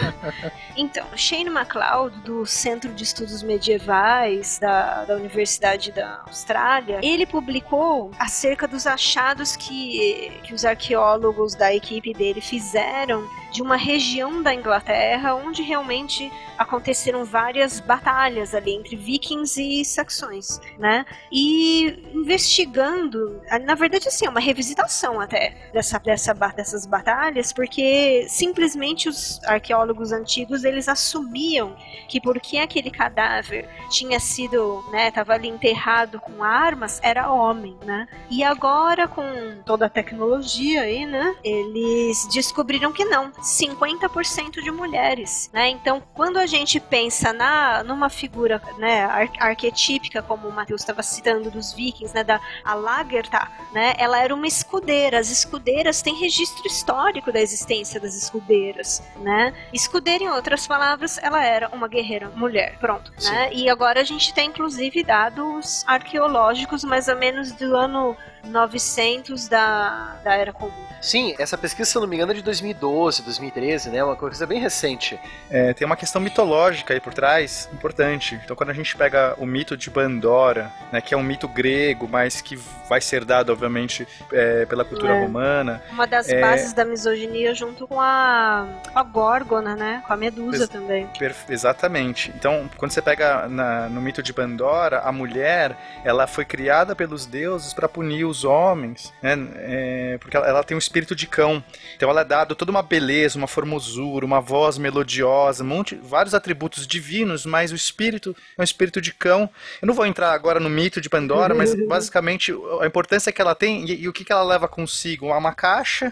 Speaker 3: Então, Shane MacLeod, do Centro de Estudos Medievais da, da Universidade da Austrália, ele publicou acerca dos achados que, que os arqueólogos da equipe dele fizeram de uma região da Inglaterra onde realmente aconteceram várias batalhas ali entre vikings e saxões, né? E investigando, na verdade assim, é uma revisitação até dessa, dessa, dessas batalhas, porque simplesmente os arqueólogos antigos eles assumiam que porque aquele cadáver tinha sido, né, tava ali enterrado com armas, era homem, né? E agora com toda a tecnologia aí, né, eles descobriram que não, 50% de mulheres, né? Então, quando a gente pensa na numa figura, né, ar- arquetípica como o Matheus estava citando dos vikings, né, da a Lagertha, né? Ela era uma escudeira. As escudeiras têm registro histórico da existência das escudeiras, né? Escudeira, em outras palavras, ela era uma guerreira mulher. Pronto, né? E agora a gente tem inclusive dados arqueológicos mais ou menos do ano 900 da, da Era Comum.
Speaker 5: Sim, essa pesquisa, se eu não me engano, é de 2012, 2013, né? Uma coisa bem recente.
Speaker 4: É, tem uma questão mitológica aí por trás, importante. Então, quando a gente pega o mito de Pandora, né, que é um mito grego, mas que vai ser dado, obviamente, é, pela cultura
Speaker 3: É.
Speaker 4: romana,
Speaker 3: Uma das
Speaker 4: É.
Speaker 3: bases da misoginia junto com a, com a Górgona, né? Com a Medusa
Speaker 4: Ex-
Speaker 3: também.
Speaker 4: Exatamente. Então, quando você pega na- no mito de Pandora, a mulher, ela foi criada pelos deuses para punir os homens, né? É, porque ela, ela tem um espírito de cão. Então, ela é dada toda uma beleza, uma formosura, uma voz melodiosa, um monte, vários atributos divinos, mas o espírito é um espírito de cão. Eu não vou entrar agora no mito de Pandora, mas basicamente a importância que ela tem e, e o que, que ela leva consigo? Uma caixa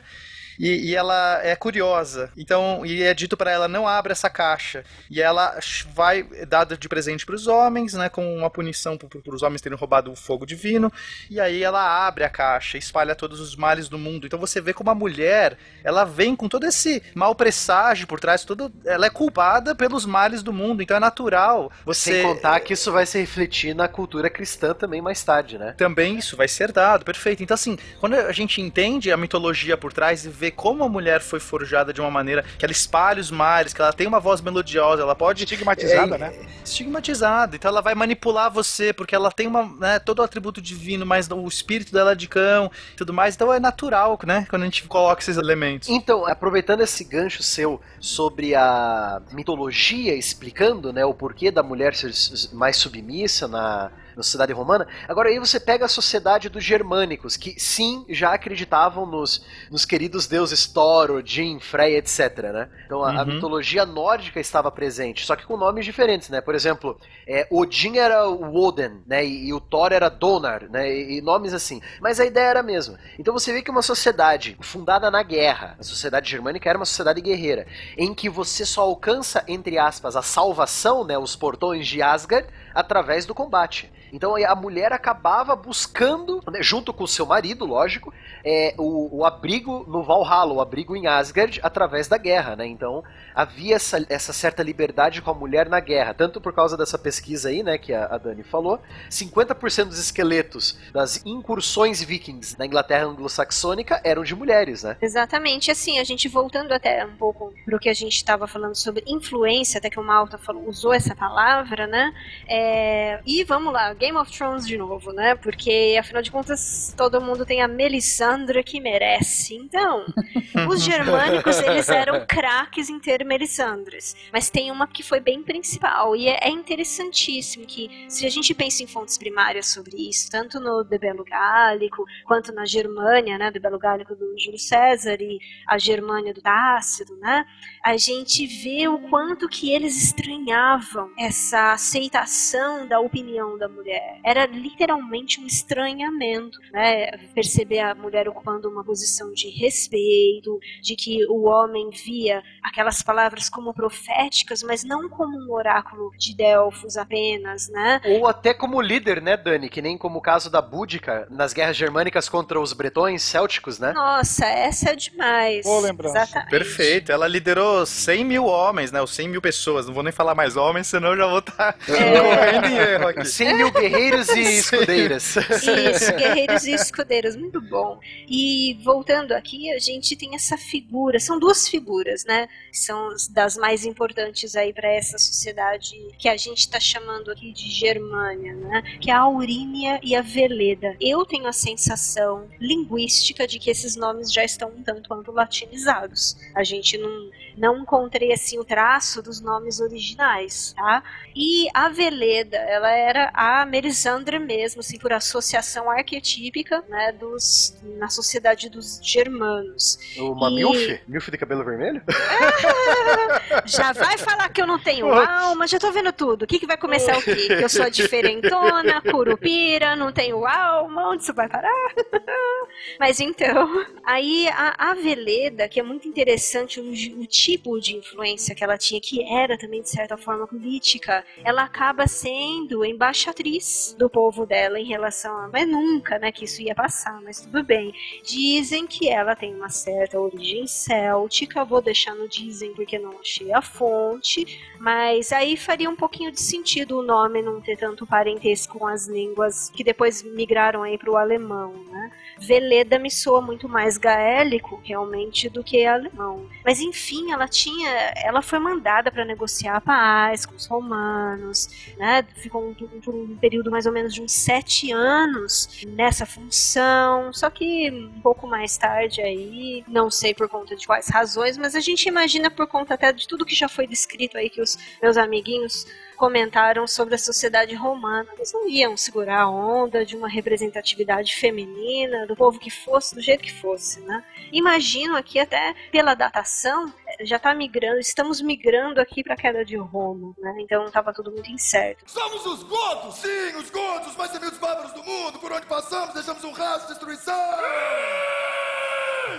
Speaker 4: e, e ela é curiosa. Então, e é dito para ela não abra essa caixa. E ela vai dada de presente para os homens, né, com uma punição para os homens terem roubado o fogo divino. E aí ela abre a caixa, espalha todos os males do mundo. Então você vê como a mulher, ela vem com todo esse mau presságio por trás, todo, ela é culpada pelos males do mundo. Então é natural você
Speaker 5: Sem contar que isso vai se refletir na cultura cristã também mais tarde, né?
Speaker 4: também isso vai ser dado, perfeito. Então, assim, quando a gente entende a mitologia por trás e vê como a mulher foi forjada de uma maneira que ela espalha os males, que ela tem uma voz melodiosa, ela pode.
Speaker 6: Estigmatizada,
Speaker 4: é,
Speaker 6: né?
Speaker 4: Estigmatizada. Então ela vai manipular você, porque ela tem uma, né, todo o atributo divino, mas o espírito dela é de cão e tudo mais. Então é natural, né? Quando a gente coloca esses elementos.
Speaker 5: Então, aproveitando esse gancho seu sobre a mitologia, explicando né, o porquê da mulher ser mais submissa na, na sociedade romana. Agora aí você pega a sociedade dos germânicos, que sim, já acreditavam nos, nos queridos deuses Thor, Odin, Freya, etc, né? Então a, a
Speaker 4: Uhum.
Speaker 5: mitologia nórdica estava presente, só que com nomes diferentes, né? Por exemplo, é, Odin era o Woden, né? E, e o Thor era Donar, né? E, e nomes assim. Mas a ideia era a mesma. Então você vê que uma sociedade fundada na guerra, a sociedade germânica era uma sociedade guerreira, em que você só alcança, entre aspas, a salvação, né? Os portões de Asgard, através do combate. Então a mulher acabava buscando, né, junto com o seu marido, lógico, é, o, o abrigo no Valhalla, o abrigo em Asgard, através da guerra, né? Então havia essa, essa certa liberdade com a mulher na guerra, tanto por causa dessa pesquisa aí, né, que a, a Dani falou, 50% dos esqueletos das incursões vikings na Inglaterra anglo-saxônica eram de mulheres, né?
Speaker 3: Exatamente, assim, a gente voltando até um pouco pro que a gente estava falando sobre influência, até que o Malta falou, usou essa palavra, né? É, E vamos lá, Game of Thrones de novo, né? Porque afinal de contas todo mundo tem a Melisandre que merece. Então, os germânicos eles eram craques em ter Melisandres, mas tem uma que foi bem principal e é é interessantíssimo que se a gente pensa em fontes primárias sobre isso, tanto no De Belo Gálico quanto na Germânia, né, do Belo Gálico do Júlio César e a Germânia do Tácito, né, a gente vê o quanto que eles estranhavam essa aceitação da opinião da mulher. Era literalmente um estranhamento, né, perceber a mulher ocupando uma posição de respeito, de que o homem via aquelas palavras como proféticas, mas não como um oráculo de Delfos apenas, né?
Speaker 5: Ou até como líder, né, Dani? Que nem como o caso da Búdica nas guerras germânicas contra os bretões célticos, né?
Speaker 3: Nossa, essa é demais.
Speaker 6: Boa lembrança.
Speaker 3: Exatamente.
Speaker 4: Perfeito, ela liderou 100 mil homens, né? Os 100 mil pessoas. Não vou nem falar mais homens, senão eu já vou estar
Speaker 3: É.
Speaker 4: correndo em erro aqui.
Speaker 5: 100 mil guerreiros e escudeiras.
Speaker 3: Isso, guerreiros e escudeiros, muito bom. E voltando aqui, a gente tem essa figura, são duas figuras, né? São das mais importantes aí para essa sociedade que a gente está chamando aqui de Germânia, né? Que é a Aurínia e a Veleda. Eu tenho a sensação linguística de que esses nomes já estão um tanto quanto latinizados. A gente não, não encontrei assim o traço dos nomes originais, tá? E a Veleda, ela era a Melisandre mesmo, assim, por associação arquetípica, né, dos, na sociedade dos germanos.
Speaker 5: Uma
Speaker 3: E-
Speaker 5: milf? Milf de cabelo vermelho?
Speaker 3: Já vai falar que eu não tenho alma, já tô vendo tudo. O que, que vai começar o quê? Que eu sou diferentona, curupira, não tenho alma, onde isso vai parar? Mas então, aí a, a Veleda, que é muito interessante o, o tipo de influência que ela tinha, que era também de certa forma política, ela acaba sendo embaixatriz do povo dela em relação a. Mas nunca, né, que isso ia passar, mas tudo bem. Dizem que ela tem uma certa origem céltica, vou deixar no dizem porque não achei a fonte, mas aí faria um pouquinho de sentido o nome não ter tanto parentesco com as línguas que depois migraram aí para o alemão, né? Veleda me soa muito mais gaélico, realmente, do que alemão. Mas enfim, ela tinha, ela foi mandada para negociar a paz com os romanos, né? Ficou um- por um período mais ou menos de uns sete anos nessa função. Só que um pouco mais tarde aí, não sei por conta de quais razões, mas a gente imagina por conta até de tudo que já foi descrito aí que os meus amiguinhos comentaram sobre a sociedade romana. Eles não iam segurar a onda de uma representatividade feminina, do povo que fosse, do jeito que fosse, né? Imagino aqui até pela datação, eh, já tá migrando, estamos migrando aqui para a queda de Roma, né? Então estava tudo muito incerto.
Speaker 10: Somos os godos! Sim, os godos, os mais temidos bárbaros do mundo! Por onde passamos, deixamos um rastro de destruição!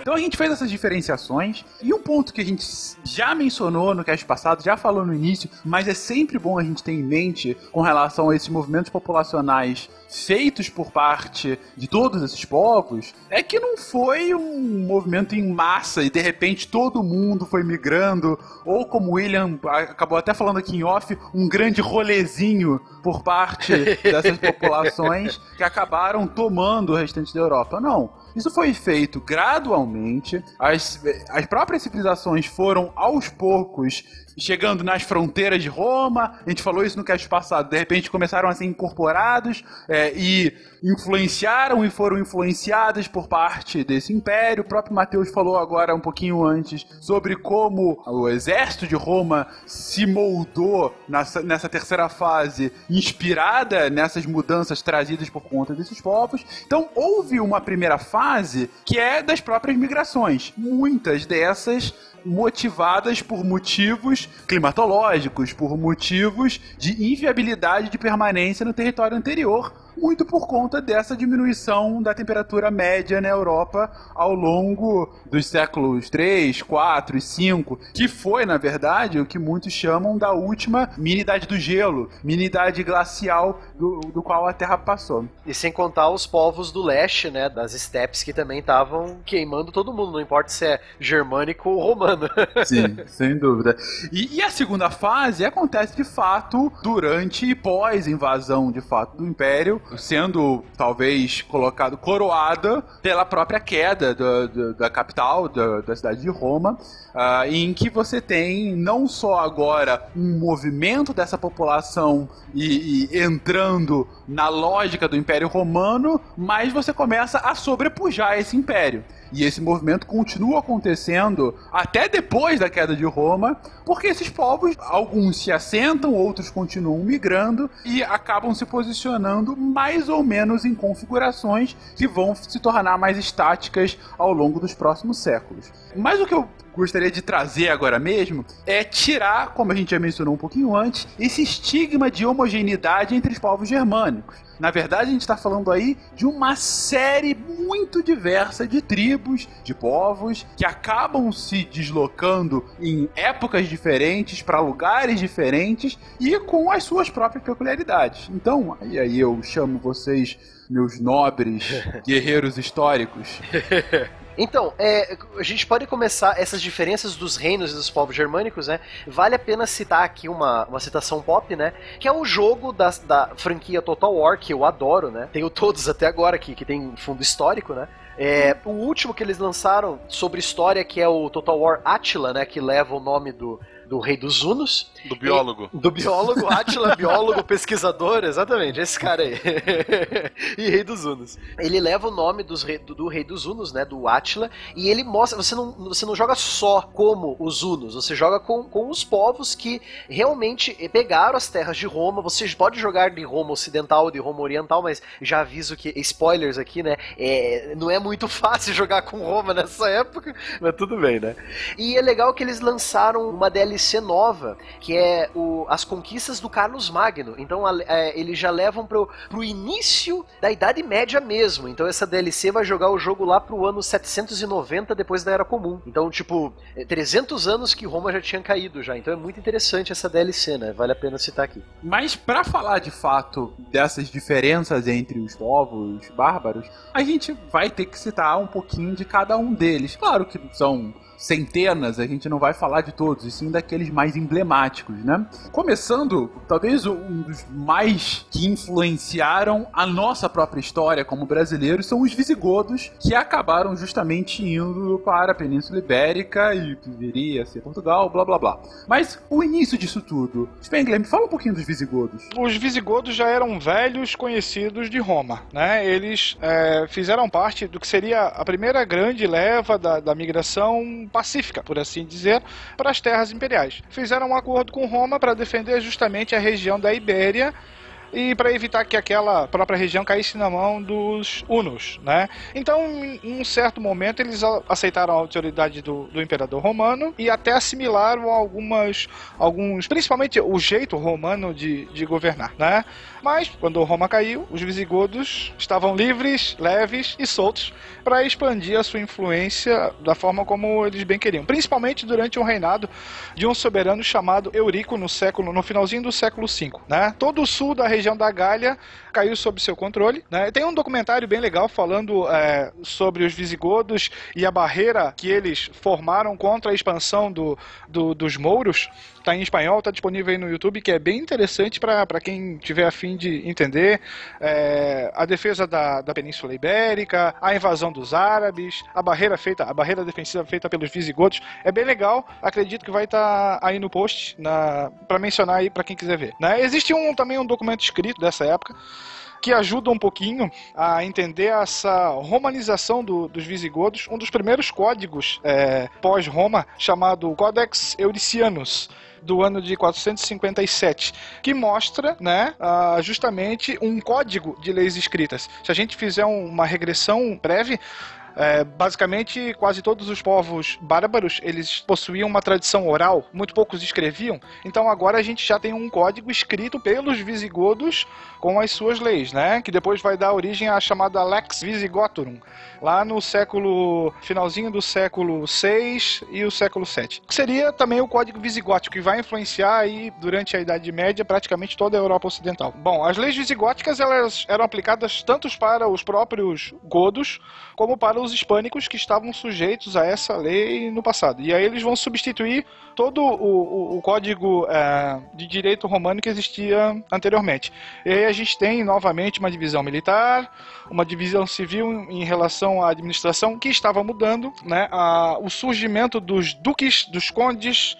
Speaker 9: Então a gente fez essas diferenciações e um ponto que a gente já mencionou no cast passado, já falou no início, mas é sempre bom a gente ter em mente com relação a esses movimentos populacionais feitos por parte de todos esses povos, é que não foi um movimento em massa e de repente todo mundo foi migrando, ou como o William acabou até falando aqui em off, um grande rolezinho por parte dessas populações que acabaram tomando o restante da Europa. Não. Isso foi feito realmente. As, as próprias civilizações foram aos poucos chegando nas fronteiras de Roma. A gente falou isso no cast passado. De repente começaram a ser incorporados é, e influenciaram e foram influenciadas por parte desse império. O próprio Mateus falou agora um pouquinho antes sobre como o exército de Roma se moldou nessa, nessa terceira fase, inspirada nessas mudanças trazidas por conta desses povos. Então houve uma primeira fase que é das próprias migrações. Muitas dessas motivadas por motivos climatológicos, por motivos de inviabilidade de permanência no território anterior, muito por conta dessa diminuição da temperatura média na Europa ao longo dos séculos 3, 4 e 5, que foi, na verdade, o que muitos chamam da última mini-idade do gelo, mini-idade glacial do, do qual a Terra passou.
Speaker 5: E sem contar os povos do leste, né, das estepes que também estavam queimando todo mundo, não importa se é germânico ou romano.
Speaker 9: Sim, sem dúvida. E, e, a segunda fase acontece de fato durante e pós invasão de fato do Império, sendo talvez colocado coroada pela própria queda da, da, da capital, da, da, cidade de Roma, uh, em que você tem não só agora um movimento dessa população e, e entrando na lógica do Império Romano, mas você começa a sobrepujar esse império. E esse movimento continua acontecendo até depois da queda de Roma, porque esses povos, alguns se assentam, outros continuam migrando e acabam se posicionando mais ou menos em configurações que vão se tornar mais estáticas ao longo dos próximos séculos. Mas o que eu gostaria de trazer agora mesmo é tirar, como a gente já mencionou um pouquinho antes, esse estigma de homogeneidade entre os povos germânicos. Na verdade, a gente está falando aí de uma série muito diversa de tribos, de povos, que acabam se deslocando em épocas diferentes, para lugares diferentes e com as suas próprias peculiaridades. Então, e aí eu chamo vocês, meus nobres guerreiros históricos.
Speaker 5: Então, é, a gente pode começar essas diferenças dos reinos e dos povos germânicos, né? Vale a pena citar aqui uma, uma citação pop, né? Que é o jogo da, da franquia Total War, que eu adoro, né? Tenho todos até agora, que, que tem fundo histórico, né? É, o último que eles lançaram sobre história, que é o Total War Attila, né? Que leva o nome do, do rei dos Hunos.
Speaker 2: Do biólogo.
Speaker 5: E, do biólogo, Atila, biólogo, pesquisador, exatamente, esse cara aí. e rei dos Hunos. Ele leva o nome dos rei, do, do, rei dos Hunos, né, do Atila, e ele mostra, você não, você não joga só como os Hunos, você joga com, com os povos que realmente pegaram as terras de Roma, você pode jogar de Roma ocidental, de Roma oriental, mas já aviso que, spoilers aqui, né, é, não é muito fácil jogar com Roma nessa época, mas tudo bem, né. E é legal que eles lançaram uma DLC DLC nova, que é o, as conquistas do Carlos Magno. Então a, é, eles já levam pro, pro início da Idade Média mesmo. Então essa DLC vai jogar o jogo lá pro ano 790 depois da Era Comum. Então, tipo, 300 é anos que Roma já tinha caído já. Então é muito interessante essa DLC, né? Vale a pena citar aqui.
Speaker 9: Mas para falar de fato dessas diferenças entre os povos bárbaros, a gente vai ter que citar um pouquinho de cada um deles. Claro que são centenas, a gente não vai falar de todos, e sim daqueles mais emblemáticos, né? Começando, talvez um dos mais que influenciaram a nossa própria história como brasileiros são os visigodos, que acabaram justamente indo para a Península Ibérica e que viria a ser Portugal, blá blá blá. Mas o início disso tudo, Spengler, me fala um pouquinho dos visigodos.
Speaker 6: Os visigodos já eram velhos conhecidos de Roma, né? Eles é, fizeram parte do que seria a primeira grande leva da, da migração pacífica, por assim dizer, para as terras imperiais. Fizeram um acordo com Roma para defender justamente a região da Ibéria e para evitar que aquela própria região caísse na mão dos hunos, né? Então, em um certo momento, eles aceitaram a autoridade do, do imperador romano e até assimilaram algumas, alguns, principalmente o jeito romano de, de governar, né? Mas, quando Roma caiu, os visigodos estavam livres, leves e soltos para expandir a sua influência da forma como eles bem queriam, principalmente durante o reinado de um soberano chamado Eurico no século no finalzinho do século V, né? Todo o sul da região da Gália caiu sob seu controle. Né? Tem um documentário bem legal falando é, sobre os visigodos e a barreira que eles formaram contra a expansão do, do dos mouros. Está em espanhol, está disponível aí no YouTube, que é bem interessante para quem tiver afim de entender. É, a defesa da, da Península Ibérica, a invasão dos árabes, a barreira feita, a barreira defensiva feita pelos visigodos. É bem legal. Acredito que vai estar tá aí no post para mencionar aí para quem quiser ver. Né? Existe um, também um documento escrito dessa época que ajuda um pouquinho a entender essa romanização do, dos visigodos. Um dos primeiros códigos é, pós-Roma, chamado Codex Euricianus, do ano de 457, que mostra, né, uh, justamente um código de leis escritas. Se a gente fizer uma regressão breve, é, basicamente, quase todos os povos bárbaros eles possuíam uma tradição oral, muito poucos escreviam. Então agora a gente já tem um código escrito pelos visigodos com as suas leis, né? Que depois vai dar origem à chamada Lex Visigotorum, lá no século finalzinho do século 6 e o século 7. Que seria também o código visigótico que vai influenciar aí durante a Idade Média praticamente toda a Europa Ocidental. Bom, as leis visigóticas elas eram aplicadas tanto para os próprios godos como para os hispânicos que estavam sujeitos a essa lei no passado. E aí eles vão substituir todo o, o, o código é, de direito romano que existia anteriormente. E aí a gente tem novamente uma divisão militar, uma divisão civil em relação à administração que estava mudando, né? A, o surgimento dos duques, dos condes,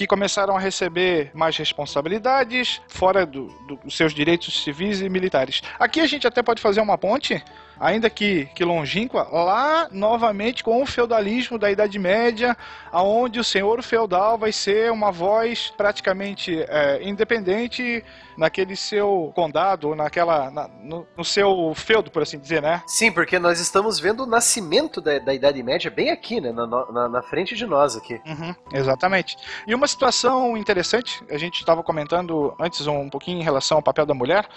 Speaker 6: que começaram a receber mais responsabilidades fora dos do, seus direitos civis e militares. Aqui a gente até pode fazer uma ponte ainda que, que longínqua, lá novamente com o feudalismo da Idade Média, aonde o senhor feudal vai ser uma voz praticamente é, independente naquele seu condado, naquela, na, no, no, seu feudo, por assim dizer, né?
Speaker 5: Sim, porque nós estamos vendo o nascimento da, da Idade Média bem aqui, né? Na, na, na frente de nós aqui.
Speaker 6: Uhum, exatamente. E uma situação interessante, a gente estava comentando antes um pouquinho em relação ao papel da mulher.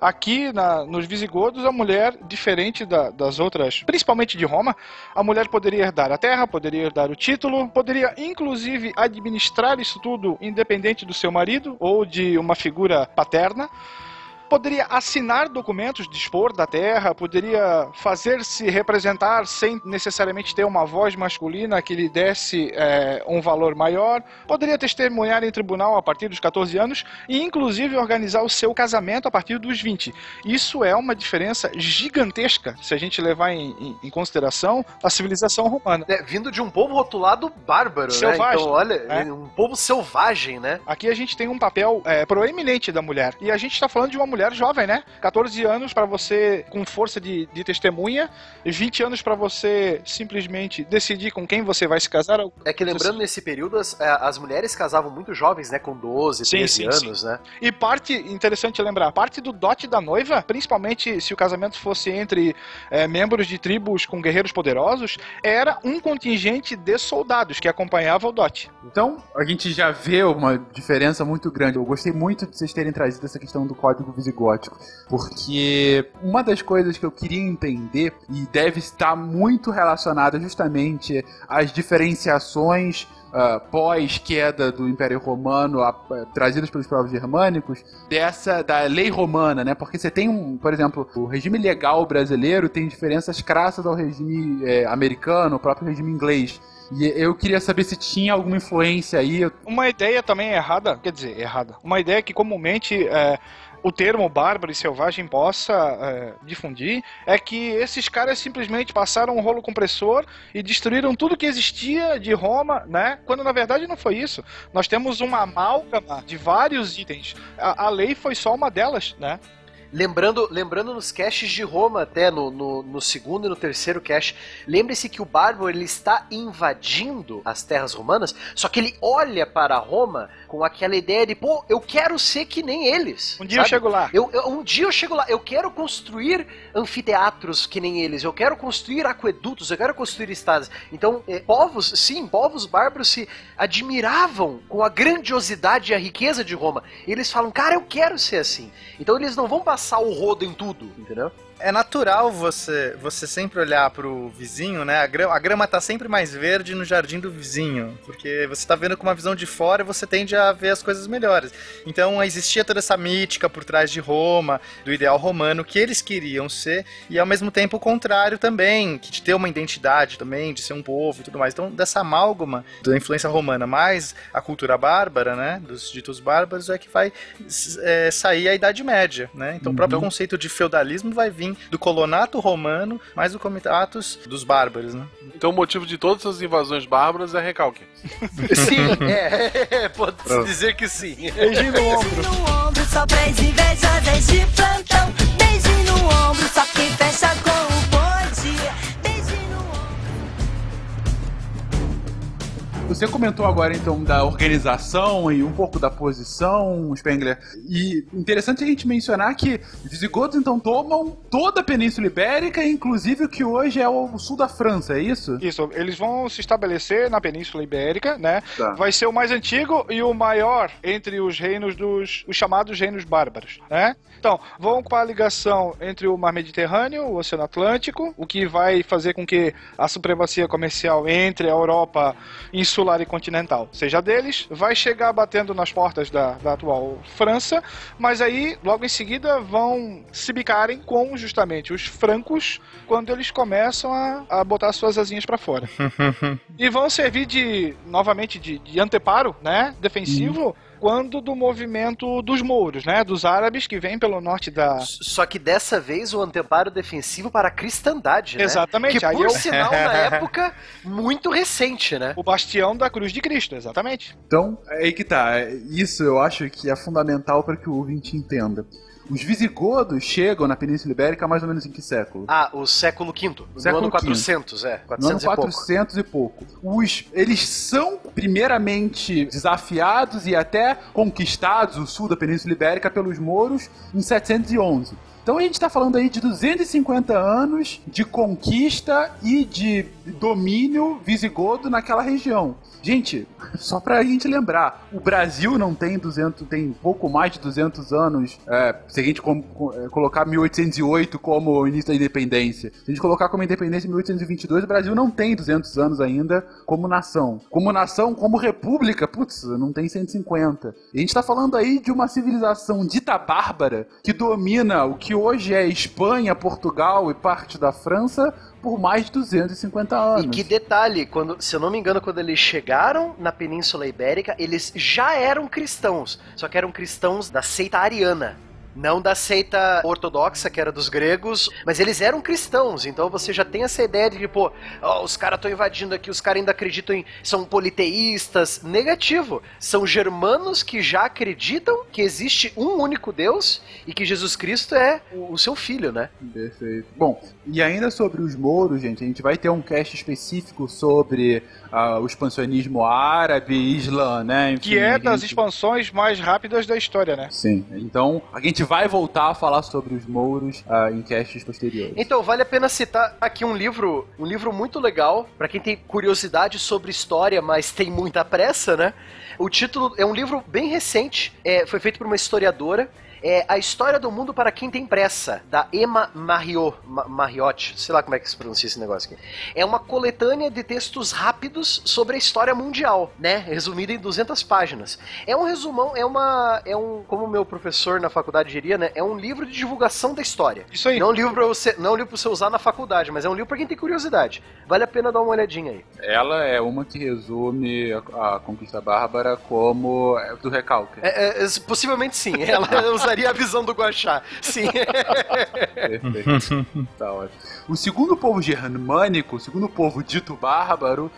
Speaker 6: Aqui, na, nos visigodos, a mulher, diferente da, das outras, principalmente de Roma, a mulher poderia herdar a terra, poderia herdar o título, poderia inclusive administrar isso tudo independente do seu marido ou de uma figura paterna poderia assinar documentos, dispor da terra, poderia fazer-se representar sem necessariamente ter uma voz masculina que lhe desse é, um valor maior, poderia testemunhar em tribunal a partir dos 14 anos e, inclusive, organizar o seu casamento a partir dos 20. Isso é uma diferença gigantesca se a gente levar em, em, em consideração a civilização romana.
Speaker 5: É, vindo de um povo rotulado bárbaro,
Speaker 6: selvagem,
Speaker 5: né? Então, olha, é. um povo selvagem, né?
Speaker 6: Aqui a gente tem um papel é, proeminente da mulher. E a gente está falando de uma mulher mulher jovem, né? 14 anos para você com força de, de testemunha, e 20 anos para você simplesmente decidir com quem você vai se casar.
Speaker 5: É que lembrando, você... nesse período, as, é, as mulheres casavam muito jovens, né? Com 12, sim, 13 sim, anos, sim. né?
Speaker 6: E parte, interessante lembrar, parte do dote da noiva, principalmente se o casamento fosse entre é, membros de tribos com guerreiros poderosos, era um contingente de soldados que acompanhava o dote.
Speaker 9: Então, a gente já vê uma diferença muito grande. Eu gostei muito de vocês terem trazido essa questão do código visual gótico. Porque uma das coisas que eu queria entender, e deve estar muito relacionada justamente às diferenciações Uh, pós-queda do Império Romano, uh, trazidas pelos povos germânicos, dessa da lei romana, né? Porque você tem um, por exemplo, o regime legal brasileiro tem diferenças crassas ao regime eh, americano, o próprio regime inglês. E eu queria saber se tinha alguma influência aí.
Speaker 6: Uma ideia também errada, quer dizer, errada. Uma ideia que comumente é, o termo bárbaro e selvagem possa é, difundir é que esses caras simplesmente passaram um rolo compressor e destruíram tudo que existia de Roma, né? Quando na verdade não foi isso. Nós temos uma amálgama de vários itens. A, a lei foi só uma delas, né?
Speaker 5: Lembrando, lembrando nos caches de Roma, até no, no, no segundo e no terceiro cache, lembre-se que o Bárbaro ele está invadindo as terras romanas, só que ele olha para Roma com aquela ideia de, pô, eu quero ser que nem eles.
Speaker 6: Um dia sabe? eu chego lá.
Speaker 5: Eu, eu, um dia eu chego lá. Eu quero construir anfiteatros que nem eles. Eu quero construir aquedutos. Eu quero construir estradas. Então, é, povos, sim, povos bárbaros se admiravam com a grandiosidade e a riqueza de Roma. E eles falam, cara, eu quero ser assim. Então eles não vão passar o rodo em tudo, entendeu?
Speaker 4: É natural você, você sempre olhar pro vizinho, né? A grama, a grama tá sempre mais verde no jardim do vizinho, porque você tá vendo com uma visão de fora e você tende a ver as coisas melhores. Então existia toda essa mítica por trás de Roma, do ideal romano que eles queriam ser, e ao mesmo tempo o contrário também, que de ter uma identidade também, de ser um povo e tudo mais. Então, dessa amálgama da influência romana mais a cultura bárbara, né? Dos ditos bárbaros, é que vai é, sair a Idade Média, né? Então, o próprio conceito de feudalismo vai vir do colonato romano, mais do comitatus dos bárbaros, né?
Speaker 2: Então o motivo de todas as invasões bárbaras é recalque.
Speaker 5: Sim, é, pode-se dizer que sim.
Speaker 6: Beijinho no ombro.
Speaker 11: Beijo no ombro, só pra invejosas de plantão. Beijo no ombro, só quem fecha com
Speaker 9: Você comentou agora então da organização e um pouco da posição, Spengler. E interessante a gente mencionar que os visigodos então tomam toda a Península Ibérica, inclusive o que hoje é o sul da França, é isso?
Speaker 6: Isso, eles vão se estabelecer na Península Ibérica, né?
Speaker 9: Tá.
Speaker 6: Vai ser o mais antigo e o maior entre os reinos dos os chamados reinos bárbaros, né? Então, vão com a ligação entre o Mar Mediterrâneo, o Oceano Atlântico, o que vai fazer com que a supremacia comercial entre a Europa insular e continental seja deles, vai chegar batendo nas portas da, da atual França, mas aí, logo em seguida, vão se bicarem com justamente os francos quando eles começam a, a botar suas asinhas pra fora. e vão servir de, novamente, de, de anteparo, né, defensivo, quando do movimento dos mouros, né, dos árabes que vêm pelo norte da...
Speaker 5: Só que dessa vez o anteparo defensivo para a cristandade, né?
Speaker 6: Exatamente,
Speaker 5: Que
Speaker 6: aí
Speaker 5: por
Speaker 6: eu-
Speaker 5: sinal, na época, muito recente, né?
Speaker 6: O bastião da cruz de Cristo, exatamente.
Speaker 9: Então, é aí que tá. É, Isso eu acho que é fundamental para que o ouvinte entenda. Os visigodos chegam na Península Ibérica mais ou menos em que século?
Speaker 5: Ah, o século V. No
Speaker 9: Século
Speaker 5: ano
Speaker 9: V.
Speaker 5: 400, é.
Speaker 9: No ano
Speaker 5: 400 e pouco.
Speaker 9: 400 e pouco. Os, eles são primeiramente desafiados e até conquistados o sul da Península Ibérica pelos mouros em 711. Então a gente está falando aí de 250 anos de conquista e de domínio visigodo naquela região. Gente, só pra gente lembrar, o Brasil não tem 200, tem pouco mais de 200 anos, é, se a gente com- com- é, colocar 1808 como início da independência. Se a gente colocar como independência 1822, o Brasil não tem 200 anos ainda como nação. Como nação, como república, putz, não tem 150. E a gente tá falando aí de uma civilização dita bárbara que domina o que hoje é Espanha, Portugal e parte da França por mais de 250 anos.
Speaker 5: E que detalhe, quando, se eu não me engano, quando eles chegaram na Península Ibérica, eles já eram cristãos, só que eram cristãos da seita ariana. Não da seita ortodoxa, que era dos gregos, mas eles eram cristãos, então você já tem essa ideia de que, pô, ó, os caras estão invadindo aqui, os caras ainda acreditam em. são politeístas. Negativo. São germanos que já acreditam que existe um único Deus e que Jesus Cristo é o, o seu filho, né?
Speaker 9: Perfeito. Bom, e ainda sobre os mouros, gente, a gente vai ter um cast específico sobre ah, o expansionismo árabe e islã, né? Enfim,
Speaker 6: Que é das
Speaker 9: gente-
Speaker 6: expansões mais rápidas da história, né?
Speaker 9: Sim, então a gente vai voltar a falar sobre os mouros ah, em castes posteriores.
Speaker 5: Então, vale a pena citar aqui um livro, um livro muito legal, pra quem tem curiosidade sobre história, mas tem muita pressa, né? O título é um livro bem recente, é, foi feito por uma historiadora. É A História do Mundo para Quem Tem Pressa, da Emma Marriott, Ma- Marriott, sei lá como é que se pronuncia esse negócio aqui. É uma coletânea de textos rápidos sobre a história mundial, né? Resumida em 200 páginas. É um resumão, é uma, é um, como o meu professor na faculdade diria, né? É um livro de divulgação da história.
Speaker 6: Isso aí.
Speaker 5: Não é um livro pra você, não é um livro pra você usar na faculdade, mas é um livro pra quem tem curiosidade. Vale a pena dar uma olhadinha aí.
Speaker 9: Ela é uma que resume a, a conquista bárbara como é, do recalque.
Speaker 5: É, é, é, possivelmente sim. Ela usaria a visão do Guaxá. Sim.
Speaker 9: Perfeito. tá ótimo. O segundo povo germânico, o segundo povo dito bárbaro,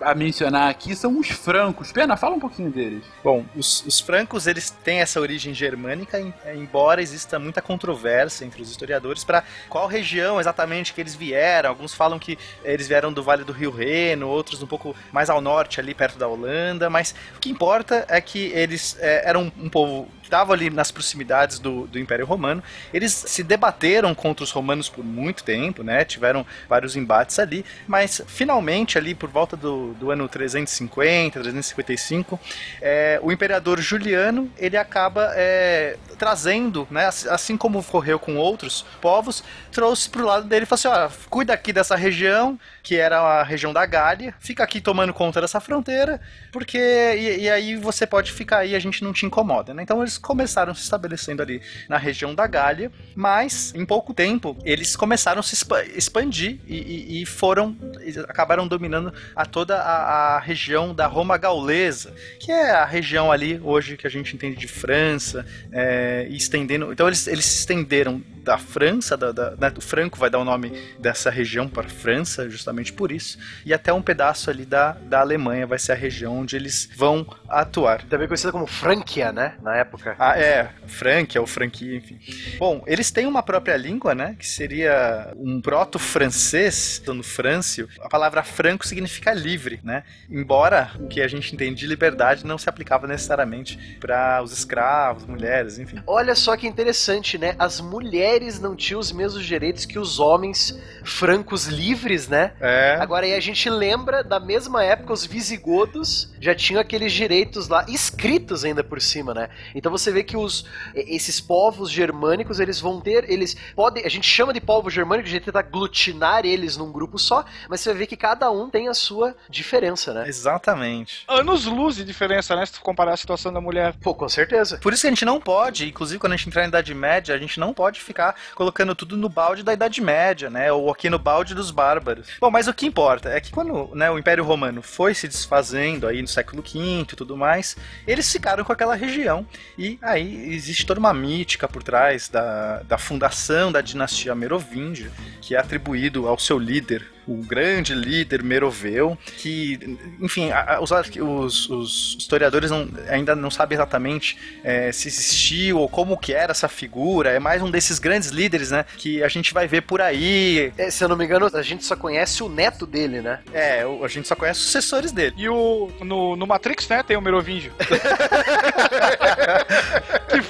Speaker 9: a mencionar aqui são os francos. Pena, fala um pouquinho deles.
Speaker 4: Bom, os, os francos eles têm essa origem germânica, em- embora exista muita controvérsia entre os historiadores para qual região exatamente que eles vieram. Alguns falam que eles vieram do Vale do Rio Reno, outros um pouco mais ao norte, ali perto da Holanda. Mas o que importa é que eles é, eram um povo estava ali nas proximidades do, do Império Romano. Eles se debateram contra os romanos por muito tempo, né? Tiveram vários embates ali, mas finalmente ali por volta do, do ano 350, 355, é, o imperador Juliano ele acaba é, trazendo, né? ass- Assim como ocorreu com outros povos, trouxe pro lado dele e falou assim: ó, cuida aqui dessa região, que era a região da Gália, fica aqui tomando conta dessa fronteira, porque. E, e aí você pode ficar aí, a gente não te incomoda, né? Então eles começaram se estabelecendo ali na região da Gália, mas em pouco tempo eles começaram a se expa- expandir e, e- e foram. eles acabaram dominando a toda a, a região da Roma Gaulesa, que é a região ali hoje que a gente entende de França, é, estendendo. Então eles, eles se estenderam da França, da, da, né, o Franco vai dar o nome dessa região para França, justamente por isso, e até um pedaço ali da, da Alemanha vai ser a região onde eles vão atuar.
Speaker 5: Também conhecida como Franquia, né? Na época.
Speaker 4: Ah, é, Franquia ou franquia, enfim. Bom, eles têm uma própria língua, né? Que seria um proto-francês, no frâncio. A palavra franco significa livre, né? Embora o que a gente entende de liberdade não se aplicava necessariamente para os escravos, mulheres, enfim.
Speaker 5: Olha só que interessante, né? As mulheres não tinham os mesmos direitos que os homens francos livres, né?
Speaker 4: É.
Speaker 5: Agora aí a gente lembra da mesma época os visigodos já tinham aqueles direitos lá escritos ainda por cima, né? Então você vê que os esses povos germânicos, eles vão ter, eles podem, a gente chama de povos germânicos, a gente tenta aglutinar eles num grupo só, mas você vê que cada um tem a sua diferença, né?
Speaker 4: Exatamente.
Speaker 6: Anos luz de diferença, né? Se tu comparar a situação da mulher.
Speaker 5: Pô, com certeza.
Speaker 4: Por isso que a gente não pode, inclusive quando a gente entrar na Idade Média, a gente não pode ficar colocando tudo no balde da Idade Média, né? Ou aqui no balde dos bárbaros. Bom, mas o que importa é que quando né, o Império Romano foi se desfazendo aí no século V e tudo mais, eles ficaram com aquela região. E aí existe toda uma mítica por trás da, da fundação da dinastia Merovíngia, que é atribuído ao seu líder, o grande líder Meroveu, que, enfim, a- a- os, os- os historiadores não- ainda não sabem exatamente é, se existiu ou como que era essa figura. É mais um desses grandes líderes, né? Que a gente vai ver por aí.
Speaker 5: É, se eu não me engano, a gente só conhece o neto dele, né?
Speaker 4: É, o- a gente só conhece os sucessores dele.
Speaker 6: E o no, no Matrix, né, tem o Merovingio.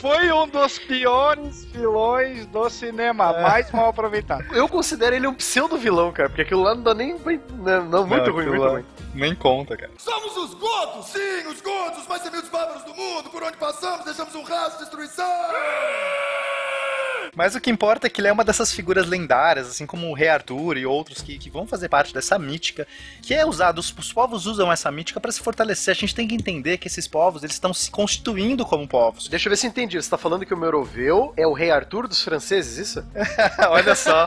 Speaker 6: foi um dos piores vilões do cinema, mais mal aproveitado.
Speaker 5: Eu considero ele um pseudo vilão, cara, porque aquilo lá não dá nem. Não, não muito
Speaker 4: Não,
Speaker 5: ruim, muito
Speaker 4: lá
Speaker 5: ruim.
Speaker 4: Nem conta, cara.
Speaker 10: Somos os godos, sim, os godos, os mais temidos bárbaros do mundo. Por onde passamos, deixamos um rastro de destruição.
Speaker 4: Mas o que importa é que ele é uma dessas figuras lendárias, assim como o Rei Arthur e outros que, que vão fazer parte dessa mítica, que é usado, os, os povos usam essa mítica para se fortalecer. A gente tem que entender que esses povos, eles estão se constituindo como povos.
Speaker 5: Deixa eu ver se entendi. Você tá falando que o Meroveu é o rei Arthur dos franceses, isso?
Speaker 4: Olha só,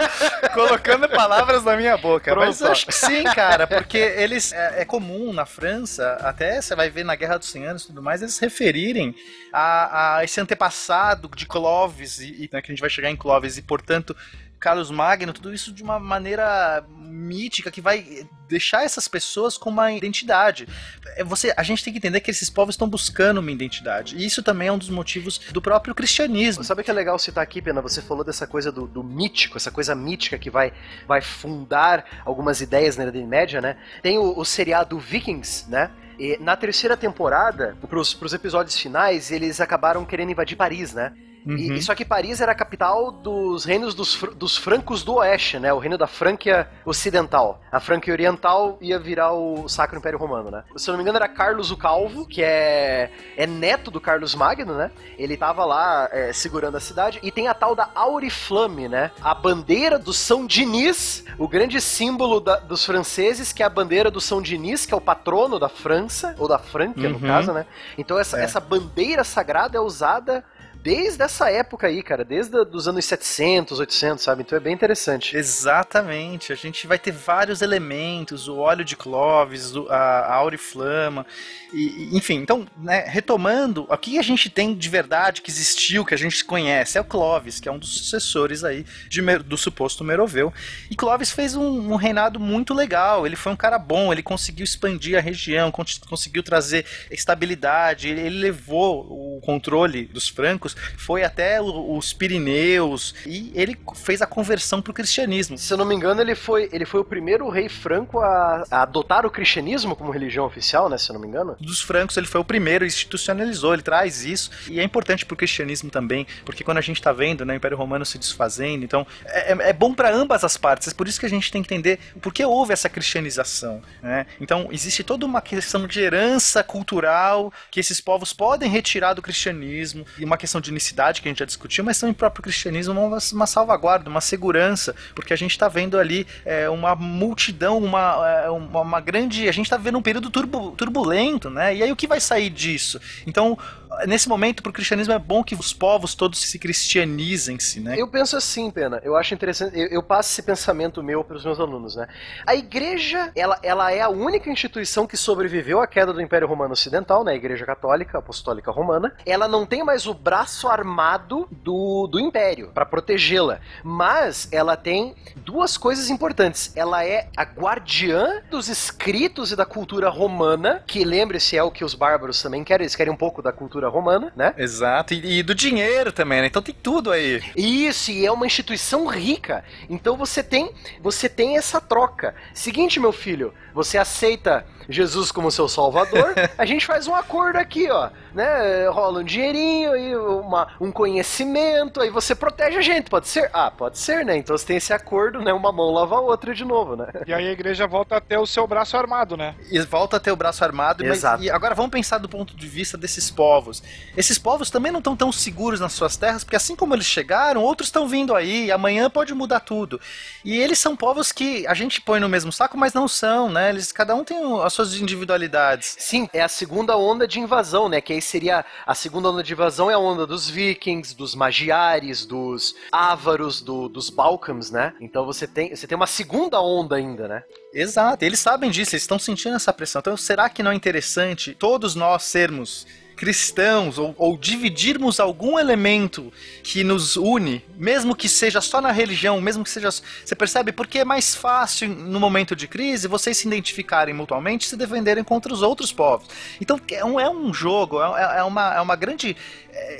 Speaker 4: colocando palavras na minha boca.
Speaker 5: Pronto.
Speaker 4: Mas eu acho que sim, cara, porque eles é, é comum na França, até você vai ver na Guerra dos 100 Anos e tudo mais, eles se referirem a, a esse antepassado de Clovis, e, e, né, que a gente vai chegar em Clovis, e portanto. Carlos Magno, tudo isso de uma maneira mítica que vai deixar essas pessoas com uma identidade. É, Você, a gente tem que entender que esses povos estão buscando uma identidade. E isso também é um dos motivos do próprio cristianismo.
Speaker 5: Sabe o que é legal citar aqui, Pena? Você falou dessa coisa do, do mítico, essa coisa mítica que vai, vai fundar algumas ideias na Idade Média, né? Tem o, o seriado Vikings, né? E na terceira temporada, pros, pros episódios finais, eles acabaram querendo invadir Paris, né?
Speaker 4: Uhum.
Speaker 5: e só que Paris era a capital dos reinos dos, fr- dos francos do oeste, né? O reino da Franquia Ocidental. A Franquia Oriental ia virar o Sacro Império Romano, né? Se eu não me engano, era Carlos o Calvo, que é, é neto do Carlos Magno, né? Ele tava lá é, segurando a cidade. E tem a tal da Auriflamme, né? A bandeira do São Dinis, o grande símbolo da- dos franceses, que é a bandeira do São Dinis, que é o patrono da França, ou da Franquia, no
Speaker 4: Uhum.
Speaker 5: caso, né? Então essa,
Speaker 4: É.
Speaker 5: essa bandeira sagrada é usada desde essa época aí, cara, desde os anos 700, 800, sabe? Então é bem interessante.
Speaker 4: Exatamente, a gente vai ter vários elementos, o óleo de Clovis, o- a, auriflama, e, enfim, então, né, retomando, o que a gente tem de verdade que existiu, que a gente conhece, é o Clovis, que é um dos sucessores aí de do suposto Meroveu, e Clovis fez um, um reinado muito legal, ele foi um cara bom, ele conseguiu expandir a região, con- conseguiu trazer estabilidade, ele, ele levou o controle dos francos foi até o- os Pirineus e ele fez a conversão pro cristianismo.
Speaker 5: Se eu não me engano, ele foi, ele foi o primeiro rei franco a, a adotar o cristianismo como religião oficial, né? Se eu não me engano.
Speaker 4: Dos francos, ele foi o primeiro, institucionalizou, ele traz isso. E é importante pro cristianismo também, porque quando a gente tá vendo né, o Império Romano se desfazendo, então é, é- é bom para ambas as partes. É por isso que a gente tem que entender por que houve essa cristianização. Né? Então, existe toda uma questão de herança cultural que esses povos podem retirar do cristianismo, e uma questão de unicidade que a gente já discutiu, mas também o próprio cristianismo é uma, uma salvaguarda, uma segurança, porque a gente está vendo ali é, uma multidão, uma, é, uma, uma grande. A gente está vivendo um período turbu- turbulento, né? E aí o que vai sair disso? Então, nesse momento, para o cristianismo é bom que os povos todos se cristianizem-se, né?
Speaker 5: Eu penso assim, Pena. Eu acho interessante. Eu, eu passo esse pensamento meu para os meus alunos, né? A igreja, ela, ela é a única instituição que sobreviveu à queda do Império Romano Ocidental, né? A Igreja Católica, Apostólica Romana. Ela não tem mais o braço armado do, do Império para protegê-la, mas ela tem duas coisas importantes. Ela é a guardiã dos escritos e da cultura romana, que lembre-se é o que os bárbaros também querem. Eles querem um pouco da cultura romana, né?
Speaker 4: Exato, e, e do dinheiro também, né? Então tem tudo aí.
Speaker 5: Isso, e é uma instituição rica. Então você tem, você tem essa troca. Seguinte, meu filho, você aceita Jesus como seu salvador, a gente faz um acordo aqui, ó, né? Rola um dinheirinho e uma, um conhecimento, aí você protege a gente, pode ser? Ah, pode ser, né? Então você tem esse acordo, né? Uma mão lava a outra de novo, né?
Speaker 6: E aí a igreja volta a ter o seu braço armado, né?
Speaker 4: E volta a ter o braço armado. Mas,
Speaker 5: Exato.
Speaker 4: e agora vamos pensar do ponto de vista desses povos. Esses povos também não estão tão seguros nas suas terras, porque assim como eles chegaram, outros estão vindo aí, e amanhã pode mudar tudo. E eles são povos que a gente põe no mesmo saco, mas não são, né? Eles, cada um tem as suas individualidades.
Speaker 5: Sim, é a segunda onda de invasão, né? Que aí seria a segunda onda de invasão é a onda dos vikings, dos magiares, dos ávaros, do- dos balcãs, né? Então você tem, você tem uma segunda onda ainda, né?
Speaker 4: Exato, eles sabem disso, eles estão sentindo essa pressão. Então, será que não é interessante todos nós sermos cristãos ou, ou dividirmos algum elemento que nos une, mesmo que seja só na religião, mesmo que seja. Você percebe? Porque é mais fácil, no momento de crise, vocês se identificarem mutuamente e se defenderem contra os outros povos. Então, é um, é um jogo, é, é uma, é uma grande.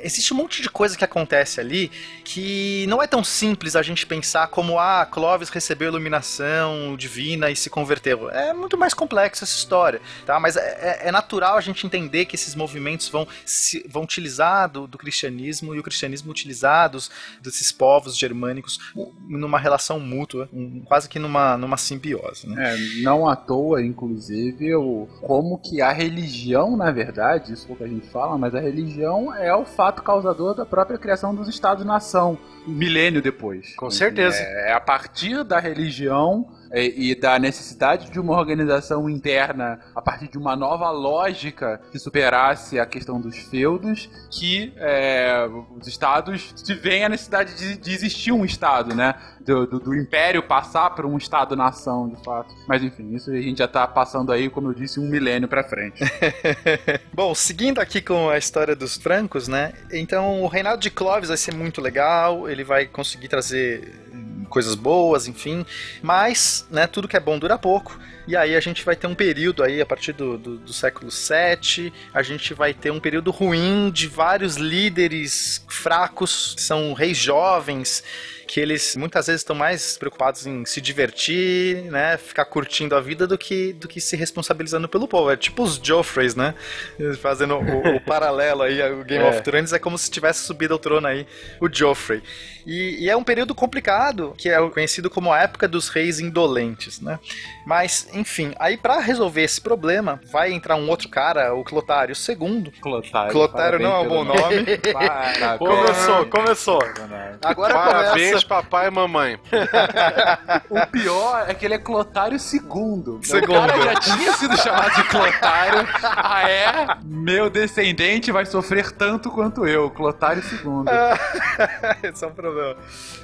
Speaker 4: Existe um monte de coisa que acontece ali que não é tão simples a gente pensar como ah, Clovis recebeu iluminação divina e se converteu. É muito mais complexo essa história, tá? Mas é, é- é natural a gente entender que esses movimentos vão, se, vão utilizar do, do cristianismo e o cristianismo utilizar dos, desses povos germânicos numa relação mútua, um- quase que numa, numa simbiose, né?
Speaker 9: É, não à toa, inclusive, o, como que a religião, na verdade, isso é o que a gente fala, mas a religião é o fato causador da própria criação dos Estados-nação, milênio depois.
Speaker 5: Com certeza.
Speaker 9: É, é a partir da religião é, e da necessidade de uma organização interna a partir de uma nova lógica que superasse a questão dos feudos que é, os estados se veem a necessidade de, de existir um estado, né? Do, do- do império passar para um estado-nação, de fato. Mas enfim, isso a gente já tá passando aí, como eu disse, um milênio para frente.
Speaker 4: Bom, seguindo aqui com a história dos francos, né? Então, o reinado de Clovis vai ser muito legal, ele vai conseguir trazer coisas boas, enfim, mas, né, tudo que é bom dura pouco. E aí a gente vai ter um período aí, a partir do, do, do século VII, a gente vai ter um período ruim de vários líderes fracos, que são reis jovens, que eles muitas vezes estão mais preocupados em se divertir, né, ficar curtindo a vida do que, do que se responsabilizando pelo povo. É tipo os Joffreys, né, fazendo o, o paralelo aí, o Game
Speaker 5: É.
Speaker 4: of Thrones é como se tivesse subido ao trono aí o Joffrey. E, e é um período complicado, que é conhecido como a época dos reis indolentes, né. Mas, enfim, aí pra resolver esse problema, vai entrar um outro cara, o Clotário II.
Speaker 9: Clotário.
Speaker 4: Clotário não é um bom nome.
Speaker 9: Parabéns.
Speaker 5: Começou, começou. Agora
Speaker 2: Parabéns,
Speaker 5: começa.
Speaker 2: papai e mamãe.
Speaker 9: O pior é que ele é Clotário II.
Speaker 4: Segundo.
Speaker 9: O cara já tinha sido chamado de Clotário. Ah, é? Meu descendente vai sofrer tanto quanto eu, Clotário II.
Speaker 4: Esse é um problema.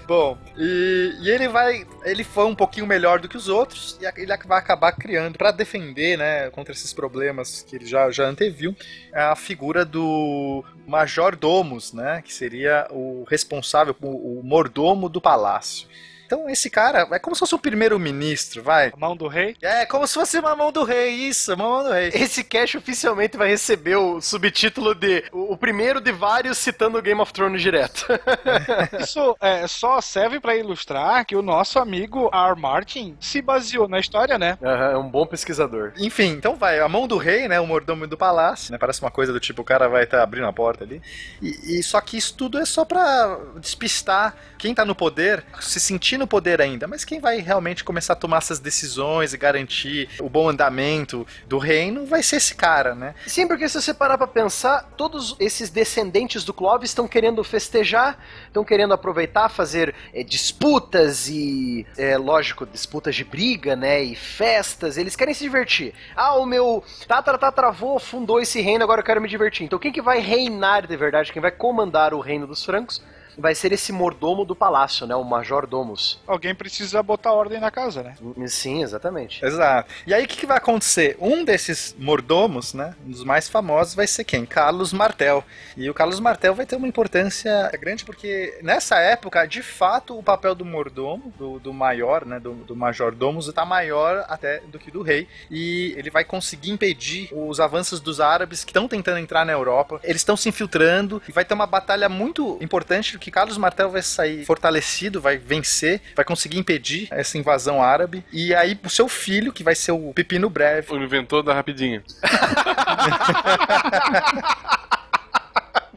Speaker 4: Bom, e, e ele vai. Ele foi um pouquinho melhor do que os outros, e ele vai acabar criando, pra defender, né, contra esses problemas que ele já, já anteviu, a figura do Major Domus, né, que seria o responsável, o, o mordomo do palácio. Então esse cara é como se fosse um primeiro-ministro, vai.
Speaker 6: A mão do rei.
Speaker 4: É, como se fosse uma mão do rei, isso, uma mão do rei.
Speaker 5: Esse cast oficialmente vai receber o subtítulo de o o primeiro de vários citando o Game of Thrones direto.
Speaker 6: Isso é, só serve pra ilustrar que o nosso amigo R. Martin se baseou na história, né?
Speaker 5: Aham, é um bom pesquisador.
Speaker 4: Enfim, então vai, a mão do rei, né, o mordomo do palácio, né, parece uma coisa do tipo, o cara vai estar abrindo a porta ali, e, e só que isso tudo é só pra despistar quem tá no poder, se sentir no poder ainda, mas quem vai realmente começar a tomar essas decisões e garantir o bom andamento do reino vai ser esse cara, né.
Speaker 5: Sim, porque se você parar pra pensar, todos esses descendentes do Clovis estão querendo festejar, estão querendo aproveitar, fazer é, disputas e, é, lógico, disputas de briga, né, e festas, eles querem se divertir. Ah, o meu tatara-tataravô fundou esse reino, agora eu quero me divertir. Então quem que vai reinar de verdade, quem vai comandar o reino dos francos, vai ser esse mordomo do palácio, né, o Major Domus.
Speaker 6: Alguém precisa botar ordem na casa, né?
Speaker 5: Sim, exatamente.
Speaker 4: Exato. E aí o que, que vai acontecer? Um desses mordomos, né, um dos mais famosos vai ser quem? Carlos Martel. E o Carlos Martel vai ter uma importância grande porque nessa época, de fato, o papel do mordomo, do, do maior, né, do, do major domus, está maior até do que do rei. E ele vai conseguir impedir os avanços dos árabes que estão tentando entrar na Europa. Eles estão se infiltrando e vai ter uma batalha muito importante que Carlos Martel vai sair fortalecido, vai vencer, vai conseguir impedir essa invasão árabe. E aí o seu filho, que vai ser o Pepino Breve,
Speaker 2: O inventor da rapidinha.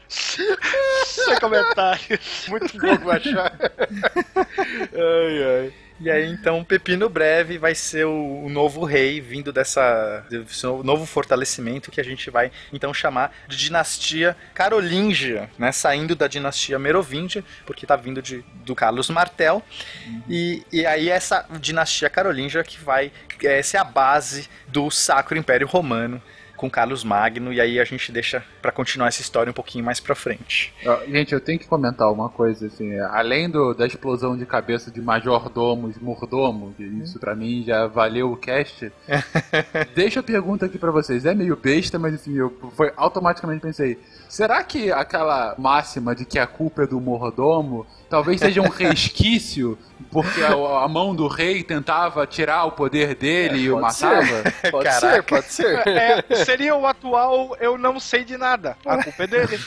Speaker 6: Sem comentário.
Speaker 5: Muito bom achar. ai, ai.
Speaker 4: E aí, então, Pepino Breve vai ser o, o novo rei, vindo dessa desse novo fortalecimento que a gente vai, então, chamar de dinastia carolíngia, né? Saindo da dinastia merovíngia, porque tá vindo de, do Carlos Martel. E, e aí, essa dinastia carolíngia que vai é, ser a base do Sacro Império Romano, com Carlos Magno, e aí a gente deixa pra continuar essa história um pouquinho mais pra frente.
Speaker 9: Ó, Gente, eu tenho que comentar uma coisa, assim, além do, da explosão de cabeça de majordomos, mordomo, que isso pra mim já valeu o cast, deixa a pergunta aqui pra vocês, é meio besta, mas assim, eu foi, automaticamente pensei, será que aquela máxima de que a culpa é do mordomo talvez seja um resquício, porque a, a mão do rei tentava tirar o poder dele e o
Speaker 5: pode ser.
Speaker 9: matava?
Speaker 5: Pode
Speaker 4: Caraca.
Speaker 5: ser, pode ser.
Speaker 6: É, seria o atual eu não sei de nada. A culpa é dele.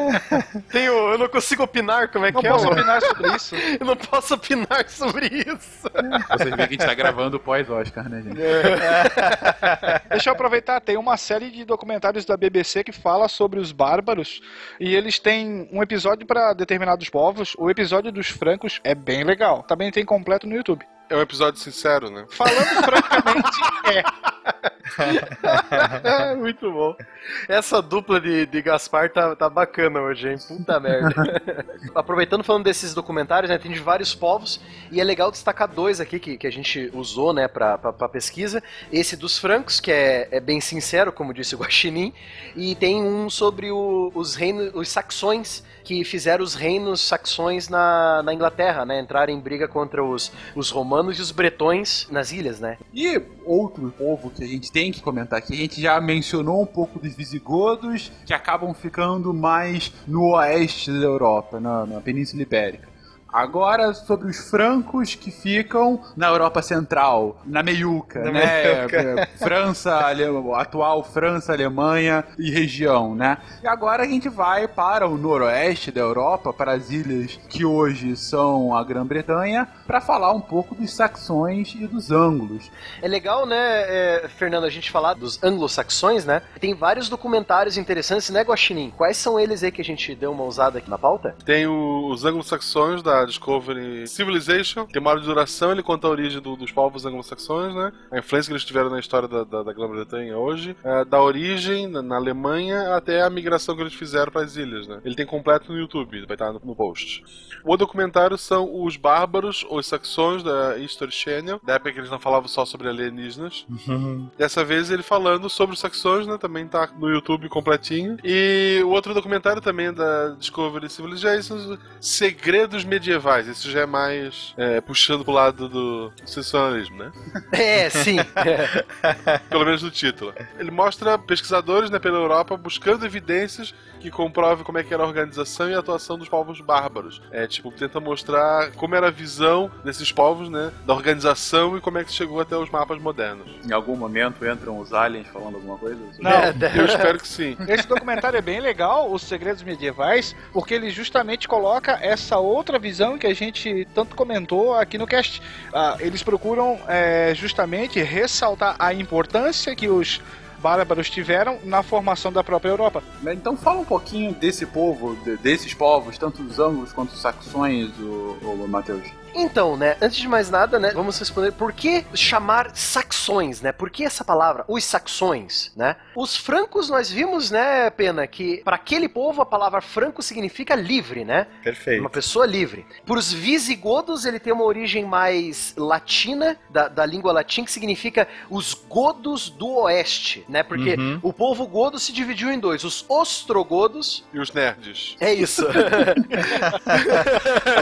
Speaker 5: Tem o, eu não consigo opinar como é
Speaker 6: Não
Speaker 5: que
Speaker 6: posso
Speaker 5: é. o-
Speaker 6: opinar sobre isso.
Speaker 5: Eu não posso opinar sobre isso.
Speaker 9: Vocês veem que a gente tá gravando pós-Oscar, né, gente?
Speaker 6: Deixa eu aproveitar, tem uma série de documentários da BBC que fala sobre os bárbaros e eles têm um episódio para determinados povos. O episódio dos francos é bem legal. Também tem completo no YouTube.
Speaker 2: É um episódio sincero, né?
Speaker 6: Falando francamente, é.
Speaker 5: Muito bom. Essa dupla de, de Gaspar tá, tá bacana hoje, hein? Puta merda. Aproveitando falando desses documentários, né? Tem de vários povos e é legal destacar dois aqui que, que a gente usou, né, pra, pra, pra pesquisa. Esse dos francos, que é, é bem sincero, como disse o Guaxinim, e tem um sobre o- os reinos, os saxões, que fizeram os reinos saxões na, na Inglaterra, né? Entraram em briga contra os, os romanos e os bretões nas ilhas, né?
Speaker 9: E outro povo que a gente tem que comentar aqui, a gente já mencionou um pouco dos visigodos, que acabam ficando mais no oeste da Europa, na, na Península Ibérica. Agora sobre os francos que ficam na Europa Central, na meiuca,
Speaker 4: Na
Speaker 9: né?
Speaker 4: meiuca.
Speaker 9: É, França, Ale- atual França, Alemanha e região, né? E agora a gente vai para o noroeste da Europa, para as ilhas que hoje são a Grã-Bretanha, para falar um pouco dos saxões e dos ângulos.
Speaker 5: É legal, né, é, Fernando, a gente falar dos anglo-saxões, né? Tem vários documentários interessantes, né, Guaxinim? Quais são eles aí que a gente deu uma usada aqui na pauta?
Speaker 2: Tem o- os anglo-saxões da Discovery Civilization, tem uma hora de duração, ele conta a origem do- dos povos anglo-saxões, né? A influência que eles tiveram na história da, da, da Grã-Bretanha hoje, é, da origem na, na Alemanha até a migração que eles fizeram para as ilhas, né? Ele tem completo no YouTube, vai estar no, no post. O documentário são os bárbaros, os saxões da History Channel, da época que eles não falavam só sobre alienígenas. Dessa vez ele falando sobre os saxões, né? Também tá no YouTube completinho. E o outro documentário também é da Discovery Civilization, Segredos Medievais medievais. Esse já é mais é, puxando pro lado do sensacionalismo, né?
Speaker 5: É, sim. É.
Speaker 2: Pelo menos no título. Ele mostra pesquisadores né, pela Europa buscando evidências que comprovem como é que era a organização e a atuação dos povos bárbaros. É, tipo, tenta mostrar como era a visão desses povos, né, da organização e como é que chegou até os mapas modernos.
Speaker 12: Em algum momento entram os aliens falando alguma coisa?
Speaker 6: Não,
Speaker 2: Eu espero que sim.
Speaker 6: Esse documentário é bem legal, Os Segredos Medievais, porque ele justamente coloca essa outra visão que a gente tanto comentou aqui no cast. Ah, eles procuram é, justamente ressaltar a importância que os bárbaros tiveram na formação da própria Europa.
Speaker 12: Então fala um pouquinho desse povo, de- desses povos, tanto os anglos quanto os saxões, o, o Matheus.
Speaker 5: Então, né, antes de mais nada, né, vamos responder por que chamar saxões, né? Por que essa palavra, os saxões, né? Os francos nós vimos, né, Pena, que para aquele povo a palavra franco significa livre, né?
Speaker 4: Perfeito.
Speaker 5: Uma pessoa livre. Para os visigodos, ele tem uma origem mais latina, da, da língua latim, que significa os godos do oeste, né? Porque
Speaker 4: Uhum.
Speaker 5: o povo godo se dividiu em dois: os ostrogodos.
Speaker 2: E os nerds?
Speaker 5: É isso.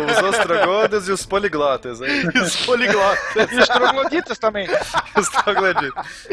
Speaker 4: Os ostrogodos e os poliglotas. Aí.
Speaker 5: os poliglotas.
Speaker 6: E os trogloditas também.
Speaker 4: Os trogloditas.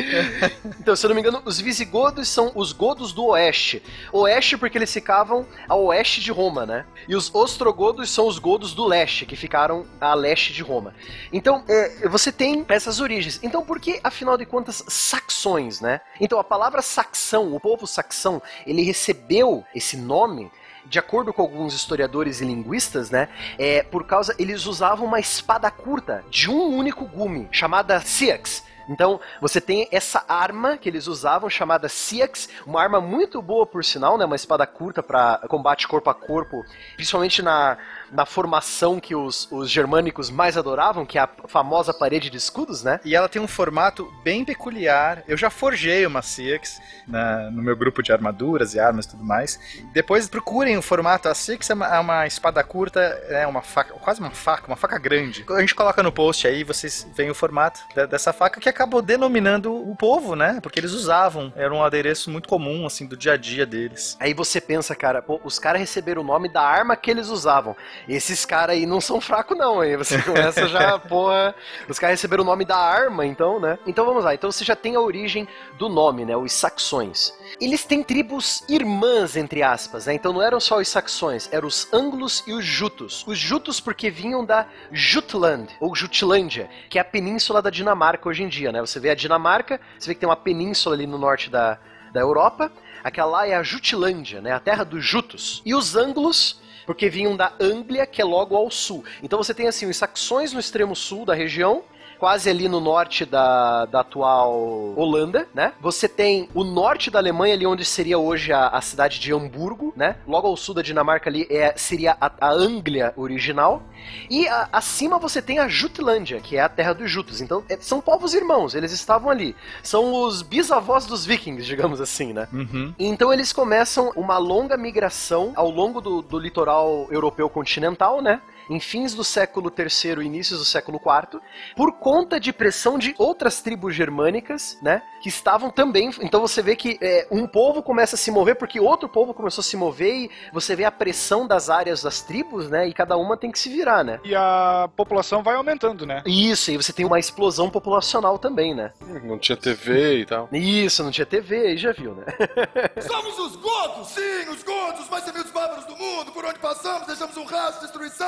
Speaker 5: Então, se eu não me engano, os visigodos são os godos do oeste. Oeste porque eles ficavam a oeste de Roma, né? E os ostrogodos são os godos do leste, que ficaram a leste de Roma. Então, é, você tem essas origens. Então, por que, afinal de contas, saxões, né? Então, a palavra saxão, o povo saxão, ele recebeu esse nome de acordo com alguns historiadores e linguistas, né, é por causa eles usavam uma espada curta de um único gume chamada Siax. Então, você tem essa arma que eles usavam chamada Siax, uma arma muito boa por sinal, né, uma espada curta para combate corpo a corpo, principalmente na, na formação que os, os germânicos mais adoravam, que é a famosa parede de escudos, né?
Speaker 4: E ela tem um formato bem peculiar. Eu já forjei uma Six na- no meu grupo de armaduras e armas e tudo mais. Depois procurem o formato. A Six é uma, é uma espada curta, é uma faca, quase uma faca, uma faca grande. A gente coloca no post aí, vocês veem o formato dessa faca que acabou denominando o povo, né? Porque eles usavam. Era um adereço muito comum, assim, do dia a dia deles.
Speaker 5: Aí você pensa, cara, pô, os caras receberam o nome da arma que eles usavam. Esses caras aí não são fracos, não, aí você começa já, porra. Os caras receberam o nome da arma, então, né? Então vamos lá. Então você já tem a origem do nome, né? Os saxões. Eles têm tribos irmãs, entre aspas, né? Então não eram só os saxões, eram os anglos e os jutos. Os jutos porque vinham da Jutland, ou Jutlândia, que é a península da Dinamarca hoje em dia, né? Você vê a Dinamarca, você vê que tem uma península ali no norte da, da Europa. Aquela lá é a Jutlândia, né? A terra dos Jutos. E os anglos, porque vinham da Anglia, que é logo ao sul. Então você tem assim os saxões no extremo sul da região, quase ali no norte da, da atual Holanda, né? Você tem o norte da Alemanha, ali onde seria hoje a, a cidade de Hamburgo, né? Logo ao sul da Dinamarca ali é, seria a, a Anglia original. E a- acima você tem a Jutlândia, que é a terra dos Jutos. Então é- são povos irmãos, eles estavam ali. São os bisavós dos vikings, digamos assim, né?
Speaker 4: Uhum.
Speaker 5: Então eles começam uma longa migração ao longo do, do litoral europeu continental, né? Em fins do século III e inícios do século IV, por conta de pressão de outras tribos germânicas, né? Que estavam também. Então você vê que é, um povo começa a se mover porque outro povo começou a se mover e você vê a pressão das áreas das tribos, né? E cada uma tem que se virar, né?
Speaker 6: E a população vai aumentando, né?
Speaker 5: Isso, e você tem uma explosão populacional também, né?
Speaker 2: Não tinha TV e tal.
Speaker 5: Isso, não tinha TV, aí já viu, né?
Speaker 10: Somos os godos! Sim, os godos, os mais temidos bárbaros do mundo. Por onde passamos, deixamos um rastro de destruição.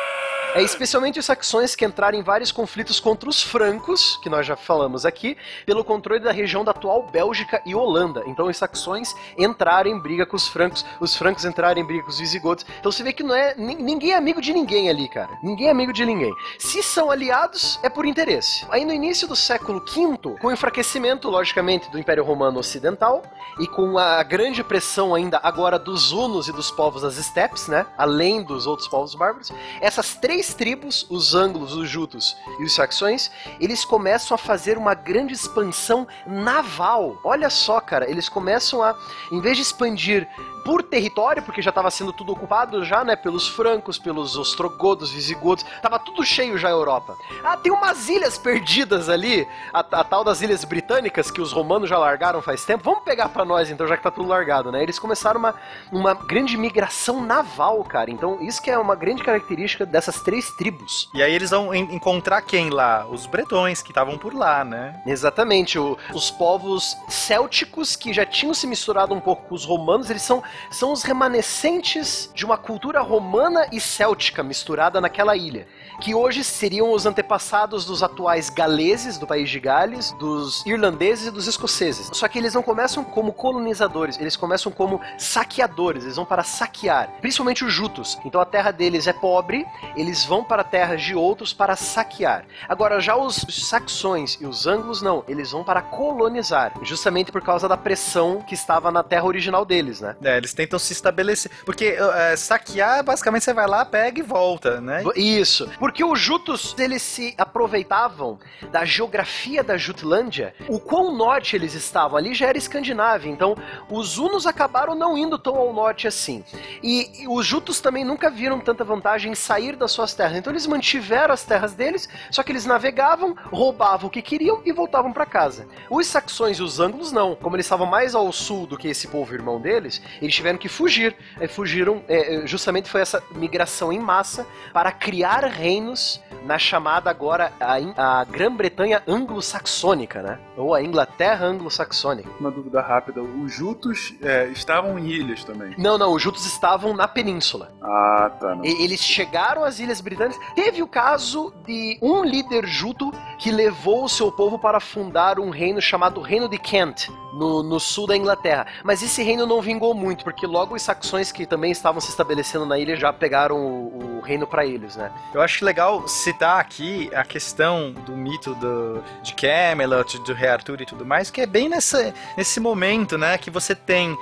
Speaker 5: É especialmente os saxões que entraram em vários conflitos contra os francos, que nós já falamos aqui, pelo controle da região da atual Bélgica e Holanda. Então os saxões entraram em briga com os francos, os francos entraram em briga com os visigodos. Então você vê que não é nin- ninguém é amigo de ninguém ali, cara. Ninguém é amigo de ninguém. Se são aliados, é por interesse. Aí no início do século V, com o enfraquecimento, logicamente, do Império Romano Ocidental e com a grande pressão ainda agora dos hunos e dos povos das estepes, né? Além dos outros povos bárbaros, essas três três tribos, os ângulos, os jutos e os saxões, eles começam a fazer uma grande expansão naval. Olha só, cara, eles começam a, em vez de expandir por território, porque já estava sendo tudo ocupado já, né, pelos francos, pelos ostrogodos, visigodos, tava tudo cheio já a Europa. Ah, tem umas ilhas perdidas ali, a, a tal das ilhas britânicas que os romanos já largaram faz tempo. Vamos pegar para nós então, já que tá tudo largado, né? Eles começaram uma, uma grande migração naval, cara. Então, isso que é uma grande característica dessas três tribos.
Speaker 4: E aí eles vão en- encontrar quem lá? Os bretões que estavam por lá, né?
Speaker 5: Exatamente, o- os povos célticos que já tinham se misturado um pouco com os romanos, eles são, são os remanescentes de uma cultura romana e céltica misturada naquela ilha. Que hoje seriam os antepassados dos atuais galeses do país de Gales, dos irlandeses e dos escoceses. Só que eles não começam como colonizadores, eles começam como saqueadores, eles vão para saquear, principalmente os jutos. Então a terra deles é pobre, eles vão para terras de outros para saquear. Agora, já os saxões e os anglos não, eles vão para colonizar, justamente por causa da pressão que estava na terra original deles, né?
Speaker 4: É, eles tentam se estabelecer. Porque é, saquear, basicamente, você vai lá, pega e volta, né?
Speaker 5: Isso, porque os jutos, eles se aproveitavam da geografia da Jutlândia, o quão norte eles estavam, ali já era Escandinávia, então os hunos acabaram não indo tão ao norte assim. E, e os jutos também nunca viram tanta vantagem em sair das suas terras, então eles mantiveram as terras deles, só que eles navegavam, roubavam o que queriam e voltavam para casa. Os saxões e os ângulos não, como eles estavam mais ao sul do que esse povo irmão deles, eles tiveram que fugir. Aí fugiram, é, justamente foi essa migração em massa para criar reinos na chamada agora a, a Grã-Bretanha anglo-saxônica, né? Ou a Inglaterra anglo-saxônica.
Speaker 9: Uma dúvida rápida: os Jutos é, estavam em ilhas também.
Speaker 5: Não, não, os jutos estavam na península.
Speaker 9: Ah, tá. Não.
Speaker 5: E- Eles chegaram às Ilhas Britânicas. Teve o caso de um líder juto que levou o seu povo para fundar um reino chamado Reino de Kent, no, no sul da Inglaterra. Mas esse reino não vingou muito, porque logo os saxões que também estavam se estabelecendo na ilha já pegaram o, o reino para eles, né?
Speaker 4: Eu acho legal citar aqui a questão do mito do, de Camelot, do Rei Arthur e tudo mais, que é bem nessa, nesse momento, né, que você tem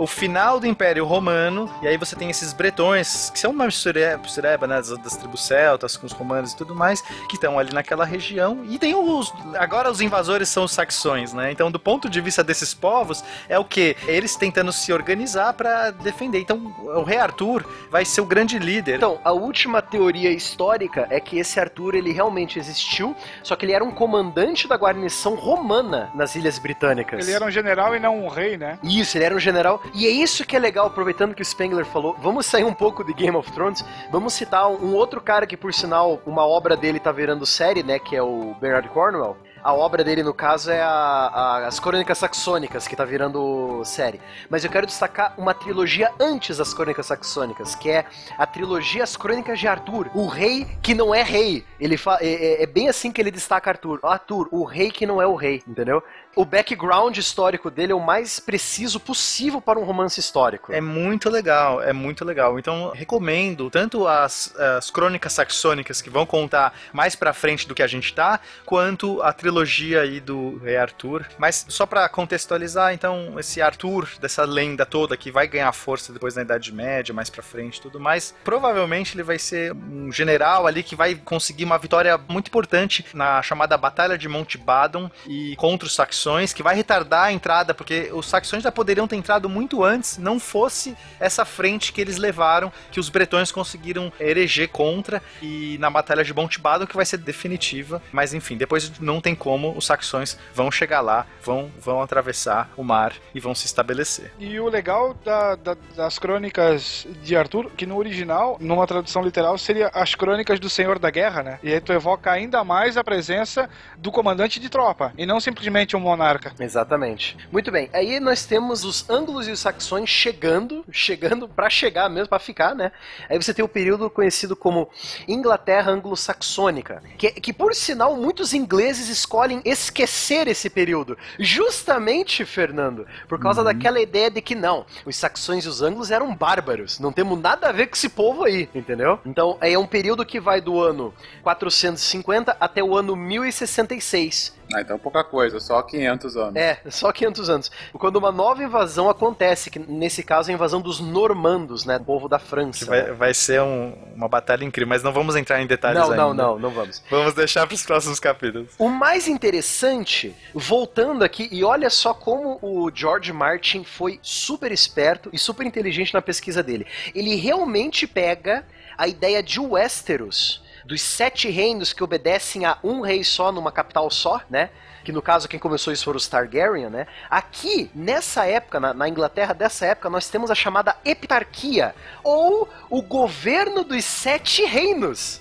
Speaker 4: o final do Império Romano, e aí você tem esses bretões, que são uma mistureba, né, das, das tribos celtas com os romanos e tudo mais, que estão ali naquela região, e tem os... agora os invasores são os saxões, né, então do ponto de vista desses povos, é o que? Eles tentando se organizar para defender, então o Rei Arthur vai ser o grande líder.
Speaker 5: Então, a última teoria histórica é que esse Arthur ele realmente existiu, só que ele era um comandante da guarnição romana nas Ilhas Britânicas.
Speaker 6: Ele era um general e não um rei, né?
Speaker 5: Isso, ele era um general. E é isso que é legal, aproveitando que o Spengler falou. Vamos sair um pouco de Game of Thrones. Vamos citar um outro cara que, por sinal, uma obra dele tá virando série, né? Que é o Bernard Cornwell. A obra dele, no caso, é a- a- as Crônicas Saxônicas, que tá virando série. Mas eu quero destacar uma trilogia antes das Crônicas Saxônicas, que é a trilogia As Crônicas de Arthur. O rei que não é rei. Ele é, é- é bem assim que ele destaca Arthur. Arthur, o rei que não é o rei, entendeu? O background histórico dele é o mais preciso possível para um romance histórico.
Speaker 4: É muito legal, é muito legal. Então, recomendo tanto as, as crônicas saxônicas que vão contar mais pra frente do que a gente tá, quanto a trilogia aí do Rei Arthur. Mas só pra contextualizar, então, esse Arthur, dessa lenda toda que vai ganhar força depois na Idade Média, mais pra frente e tudo mais, provavelmente ele vai ser um general ali que vai conseguir uma vitória muito importante na chamada Batalha de Montbadon e contra os saxões, que vai retardar a entrada, porque os saxões já poderiam ter entrado muito antes, não fosse essa frente que eles levaram, que os bretões conseguiram eleger contra, e na Batalha de Montbadon que vai ser definitiva. Mas enfim, depois não tem como, os saxões vão chegar lá, vão, vão atravessar o mar e vão se estabelecer.
Speaker 6: E o legal da- da- das crônicas de Arthur, que no original, numa tradução literal, seria as crônicas do Senhor da Guerra, né? E aí tu evoca ainda mais a presença do comandante de tropa, e não simplesmente um monarca.
Speaker 5: Exatamente. Muito bem. Aí nós temos os ângulos e os saxões chegando, chegando pra chegar mesmo, pra ficar, né? Aí você tem o período conhecido como Inglaterra anglo-saxônica, que, que por sinal muitos ingleses escolhem esquecer esse período, justamente, Fernando, por causa daquela ideia de que não, os saxões e os anglos eram bárbaros, não temos nada a ver com esse povo aí, entendeu? Então é um período que vai do ano 450 até o ano 1066.
Speaker 12: Ah, então pouca coisa, só 500 anos.
Speaker 5: É, só 500 anos. Quando uma nova invasão acontece, que nesse caso é a invasão dos normandos, né? Do povo da França.
Speaker 4: Que vai,
Speaker 5: né?
Speaker 4: vai ser um- uma batalha incrível, mas não vamos entrar em detalhes
Speaker 5: Não,
Speaker 4: ainda.
Speaker 5: não, não, não vamos.
Speaker 4: Vamos deixar para os próximos capítulos.
Speaker 5: O mais interessante, voltando aqui, e olha só como o George Martin foi super esperto e super inteligente na pesquisa dele. Ele realmente pega a ideia de Westeros, dos sete reinos que obedecem a um rei só numa capital só, né? Que no caso quem começou isso foram os Targaryen, né? Aqui, nessa época, na, na Inglaterra dessa época, nós temos a chamada Heptarquia, ou o governo dos sete reinos.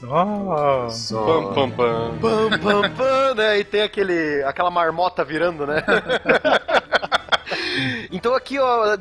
Speaker 2: Pam, pam, pam.
Speaker 5: Pam, pam, pam, né? E tem aquele, aquela marmota virando, né? Então aqui, ó,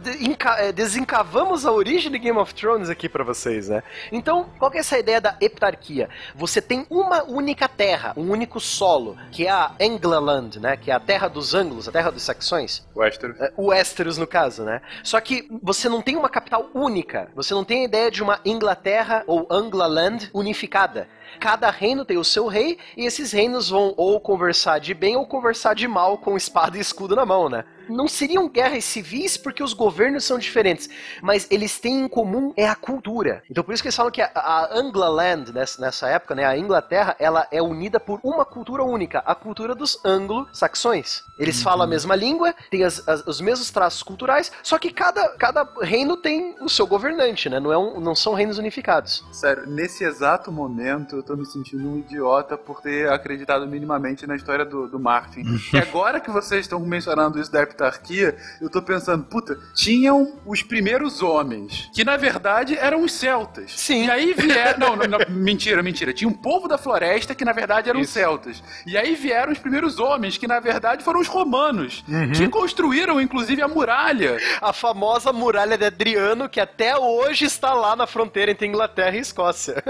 Speaker 5: é, desencavamos a origem de Game of Thrones aqui pra vocês, né? Então, qual que é essa ideia da heptarquia? Você tem uma única terra, um único solo, que é a Englaland, né? Que é a terra dos ângulos, a terra dos saxões.
Speaker 12: Westeros.
Speaker 5: É, o Westeros, no caso, né? Só que você não tem uma capital única. Você não tem a ideia de uma Inglaterra ou Anglaland unificada. Cada reino tem o seu rei e esses reinos vão ou conversar de bem ou conversar de mal com espada e escudo na mão, né? Não seriam guerras civis porque os governos são diferentes, mas eles têm em comum é a cultura. Então por isso que eles falam que a, a Anglaland nessa, nessa época, né, a Inglaterra, ela é unida por uma cultura única, a cultura dos anglo-saxões. Eles falam a mesma língua, têm as- as- os mesmos traços culturais, só que cada, cada reino tem o seu governante, né? Não, é um- não são reinos unificados.
Speaker 12: Sério, nesse exato momento eu tô me sentindo um idiota por ter acreditado minimamente na história do, do Martin. e agora que vocês estão mencionando isso da heptarquia, eu tô pensando, puta, tinham os primeiros homens, que na verdade eram os celtas.
Speaker 5: Sim.
Speaker 12: E aí vieram. Não, não, não, mentira, mentira. Tinha um povo da floresta que na verdade eram os celtas. E aí vieram os primeiros homens, que na verdade foram os romanos, que construíram inclusive a muralha.
Speaker 5: A famosa muralha de Adriano, que até hoje está lá na fronteira entre Inglaterra e Escócia.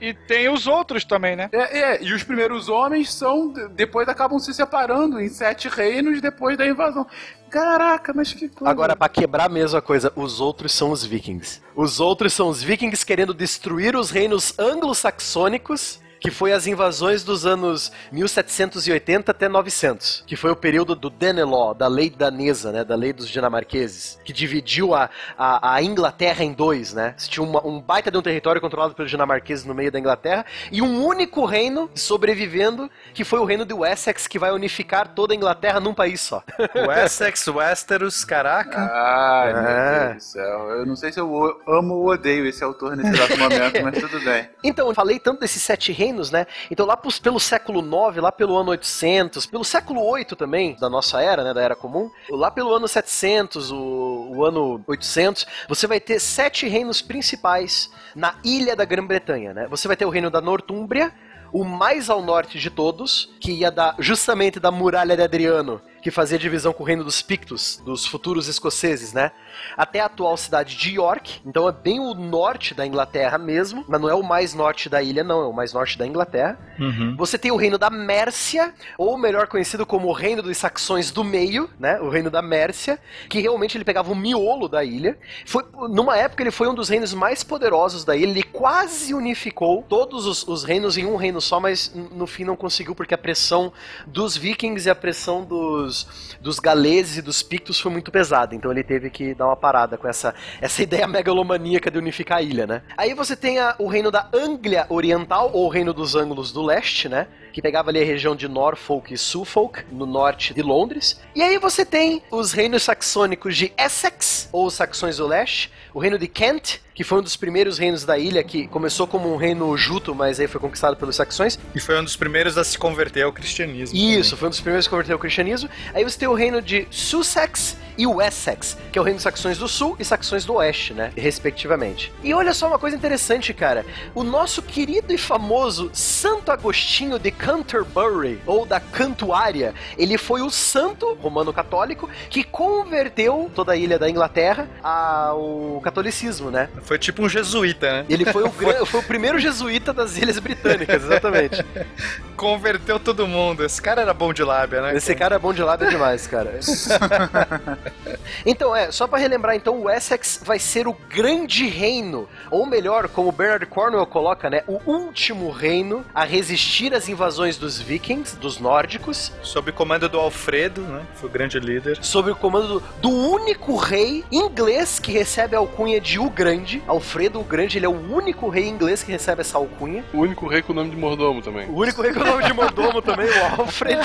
Speaker 6: E tem os outros também, né?
Speaker 12: É, é, e os primeiros homens são. Depois acabam se separando em sete reinos depois da invasão. Caraca, mas que coisa.
Speaker 5: Agora, pra quebrar mesmo a coisa, os outros são os vikings. Os outros são os vikings querendo destruir os reinos anglo-saxônicos, que foi as invasões dos anos 1780 até 900, que foi o período do Danelaw, da lei danesa, né, da lei dos dinamarqueses, que dividiu a, a, a Inglaterra em dois, né? Você tinha uma- um baita de um território controlado pelos dinamarqueses no meio da Inglaterra e um único reino sobrevivendo, que foi o reino de Wessex, que vai unificar toda a Inglaterra num país só.
Speaker 4: Wessex, Westeros, caraca.
Speaker 12: Ai,
Speaker 5: É.
Speaker 12: meu Deus do céu. Eu não sei se eu amo ou odeio esse autor nesse exato momento, mas tudo bem.
Speaker 5: Então, eu falei tanto desses sete reinos, né? Então, lá pros- pelo século IX, lá pelo ano 800, pelo século 8 também, da nossa era, né? Da era comum, lá pelo ano 700, o, o ano 800, você vai ter sete reinos principais na ilha da Grã-Bretanha, né? Você vai ter o reino da Nortúmbria, o mais ao norte de todos, que ia dar justamente da muralha de Adriano, que fazia divisão com o reino dos Pictos, dos futuros escoceses, né? Até a atual cidade de York. Então é bem o norte da Inglaterra mesmo, mas não é o mais norte da ilha, não, é o mais norte da Inglaterra. Você tem o reino da Mércia, ou melhor conhecido como o reino dos saxões do meio, né? O reino da Mércia, que realmente ele pegava o miolo da ilha. Foi, numa época ele foi um dos reinos mais poderosos da ilha, ele quase unificou todos os, os reinos em um reino só, mas no fim não conseguiu porque a pressão dos vikings e a pressão dos, dos galeses e dos pictos foi muito pesada, então ele teve que dar uma parada com essa, essa ideia megalomaníaca de unificar a ilha, né? Aí você tem a- o reino da Anglia Oriental, ou o reino dos ângulos do leste, né? Que pegava ali a região de Norfolk e Suffolk, no norte de Londres. E aí você tem os reinos saxônicos de Essex, ou saxões do leste, o reino de Kent, que foi um dos primeiros reinos da ilha, que começou como um reino juto, mas aí foi conquistado pelos saxões.
Speaker 4: E foi um dos primeiros a se converter ao cristianismo.
Speaker 5: Isso, foi um dos primeiros que converteu ao cristianismo. Aí você tem o reino de Sussex e Wessex, que é o reino de saxões do sul e saxões do oeste, né? Respectivamente. E olha só uma coisa interessante, cara. O nosso querido e famoso Santo Agostinho de Canterbury, ou da Cantuária, ele foi o santo romano católico que converteu toda a ilha da Inglaterra ao catolicismo, né?
Speaker 4: Foi tipo um jesuíta, né?
Speaker 5: Ele foi o, gran- foi o primeiro jesuíta das Ilhas Britânicas, exatamente.
Speaker 4: Converteu todo mundo. Esse cara era bom de lábia, né?
Speaker 5: Esse cara é bom de lábia demais, cara. Então, é, só pra relembrar, então, o Essex vai ser o grande reino, ou melhor, como o Bernard Cornwell coloca, né, o último reino a resistir às invasões dos vikings, dos nórdicos,
Speaker 4: Sob o comando do Alfredo, né? que Foi o grande líder.
Speaker 5: sob o comando do, do único rei inglês que recebe a alcunha de O Grande. Alfredo o Grande, ele é o único rei inglês que recebe essa alcunha.
Speaker 2: O único rei com o nome de mordomo também.
Speaker 5: O único rei com o nome de mordomo também, o Alfred.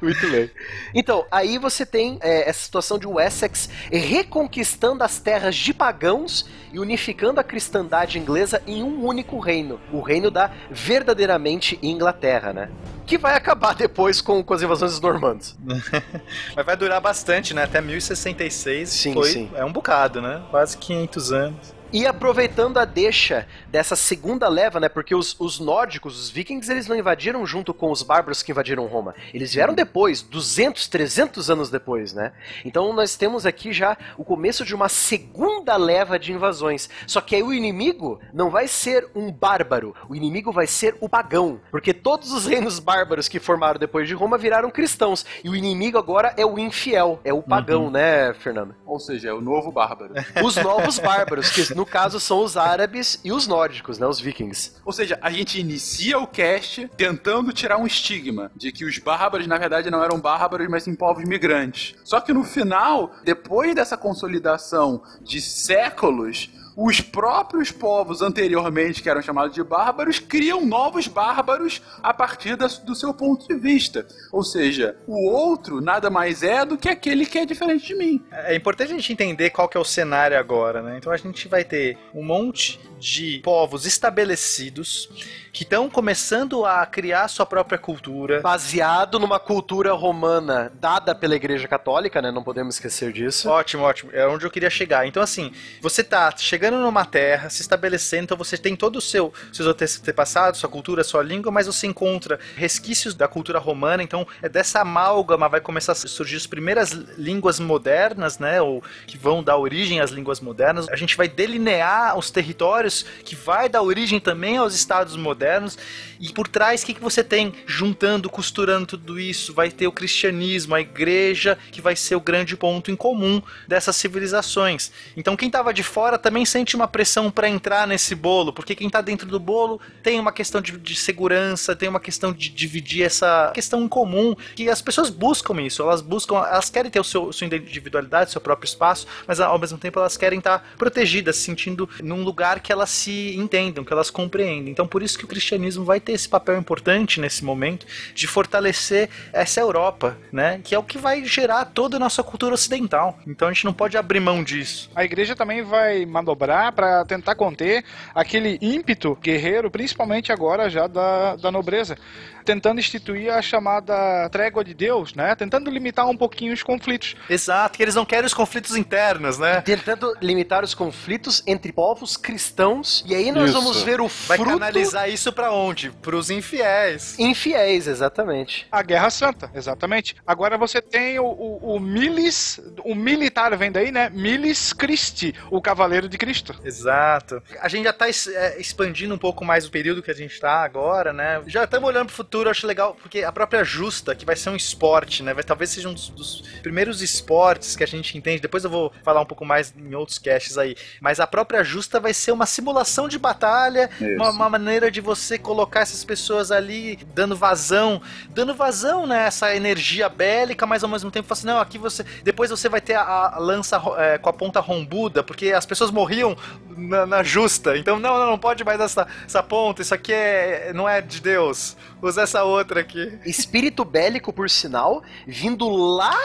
Speaker 2: Muito bem.
Speaker 5: Então, aí você tem é, essa situação de Wessex reconquistando as terras de pagãos e unificando a cristandade inglesa em um único reino, o reino da verdadeiramente Inglaterra, né? Que vai acabar depois com, com as invasões dos normandos.
Speaker 4: Mas vai durar bastante, né? Até 1066.
Speaker 5: Sim,
Speaker 4: foi,
Speaker 5: sim.
Speaker 4: É um bocado, né? Quase 500 anos.
Speaker 5: E aproveitando a deixa dessa segunda leva, né? Porque os, os nórdicos, os vikings, eles não invadiram junto com os bárbaros que invadiram Roma. Eles vieram depois, 200, 300 anos depois, né? Então nós temos aqui já o começo de uma segunda leva de invasões. Só que aí o inimigo não vai ser um bárbaro, o inimigo vai ser o pagão. Porque todos os reinos bárbaros que formaram depois de Roma viraram cristãos. E o inimigo agora é o infiel, é o pagão, né, Fernando?
Speaker 12: Ou seja, é o novo bárbaro.
Speaker 5: Os novos bárbaros, que no caso são os árabes e os nórdicos, né? Os vikings.
Speaker 9: Ou seja, a gente inicia o cast tentando tirar um estigma de que os bárbaros, na verdade, não eram bárbaros, mas sim povos migrantes. Só que no final, depois dessa consolidação de séculos, os próprios povos anteriormente, que eram chamados de bárbaros, criam novos bárbaros a partir da- do seu ponto de vista. Ou seja, o outro nada mais é do que aquele que é diferente de mim.
Speaker 4: É importante a gente entender qual que é o cenário agora, né? Então a gente vai ter um monte de povos estabelecidos que estão começando a criar sua própria cultura.
Speaker 5: Baseado numa cultura romana dada pela Igreja Católica, né? Não podemos esquecer disso.
Speaker 4: Ótimo, ótimo. É onde eu queria chegar. Então, assim, você tá chegando numa terra, se estabelecendo, então você tem todo o seu seus antepassados, sua cultura, sua língua, mas você encontra resquícios da cultura romana. Então, é dessa amálgama vai começar a surgir as primeiras línguas modernas, né? Ou que vão dar origem às línguas modernas. A gente vai delinear os territórios que vai dar origem também aos estados modernos. E por trás, o que, que você tem juntando, costurando tudo isso? Vai ter o cristianismo, a igreja, que vai ser o grande ponto em comum dessas civilizações. Então, quem estava de fora também sente uma pressão para entrar nesse bolo, porque quem está dentro do bolo tem uma questão de, de segurança, tem uma questão de dividir essa questão em comum, que as pessoas buscam isso, elas buscam, elas querem ter o seu, sua individualidade, seu próprio espaço, mas ao mesmo tempo elas querem estar protegidas, se sentindo num lugar que elas se entendam, que elas compreendem. Então, por isso que o cristianismo vai ter esse papel importante nesse momento de fortalecer essa Europa, né? Que é o que vai gerar toda a nossa cultura ocidental. Então a gente não pode abrir mão disso.
Speaker 6: A igreja também vai manobrar para tentar conter aquele ímpeto guerreiro, principalmente agora já da, da nobreza, tentando instituir a chamada trégua de Deus, né? Tentando limitar um pouquinho os conflitos.
Speaker 4: Exato, que eles não querem os conflitos internos, né?
Speaker 5: Tentando limitar os conflitos entre povos cristãos. E aí nós
Speaker 2: Isso.
Speaker 5: vamos ver o
Speaker 4: Vai
Speaker 5: fruto
Speaker 4: canalizar isso pra onde? Pros infiéis.
Speaker 5: infiéis, exatamente.
Speaker 6: A Guerra Santa, exatamente. Agora você tem o, o, o milis, o militar vem daí, né? Milis Christi, o cavaleiro de Cristo.
Speaker 4: Exato. A gente já tá es- é, expandindo um pouco mais o período que a gente tá agora, né? Já estamos olhando pro futuro, eu acho legal, porque a própria Justa, que vai ser um esporte, né? Vai, talvez seja um dos, dos primeiros esportes que a gente entende. Depois eu vou falar um pouco mais em outros caches aí. Mas a própria Justa vai ser uma simulação de batalha, uma, uma maneira de você colocar essas pessoas ali dando vazão, dando vazão nessa energia bélica, mas ao mesmo tempo assim, não, aqui você, depois você vai ter a, a lança é, com a ponta rombuda, porque as pessoas morriam na, na justa, então não, não, não pode mais essa, essa ponta, isso aqui é, não é de Deus, usa essa outra aqui.
Speaker 5: Espírito bélico, por sinal, vindo lá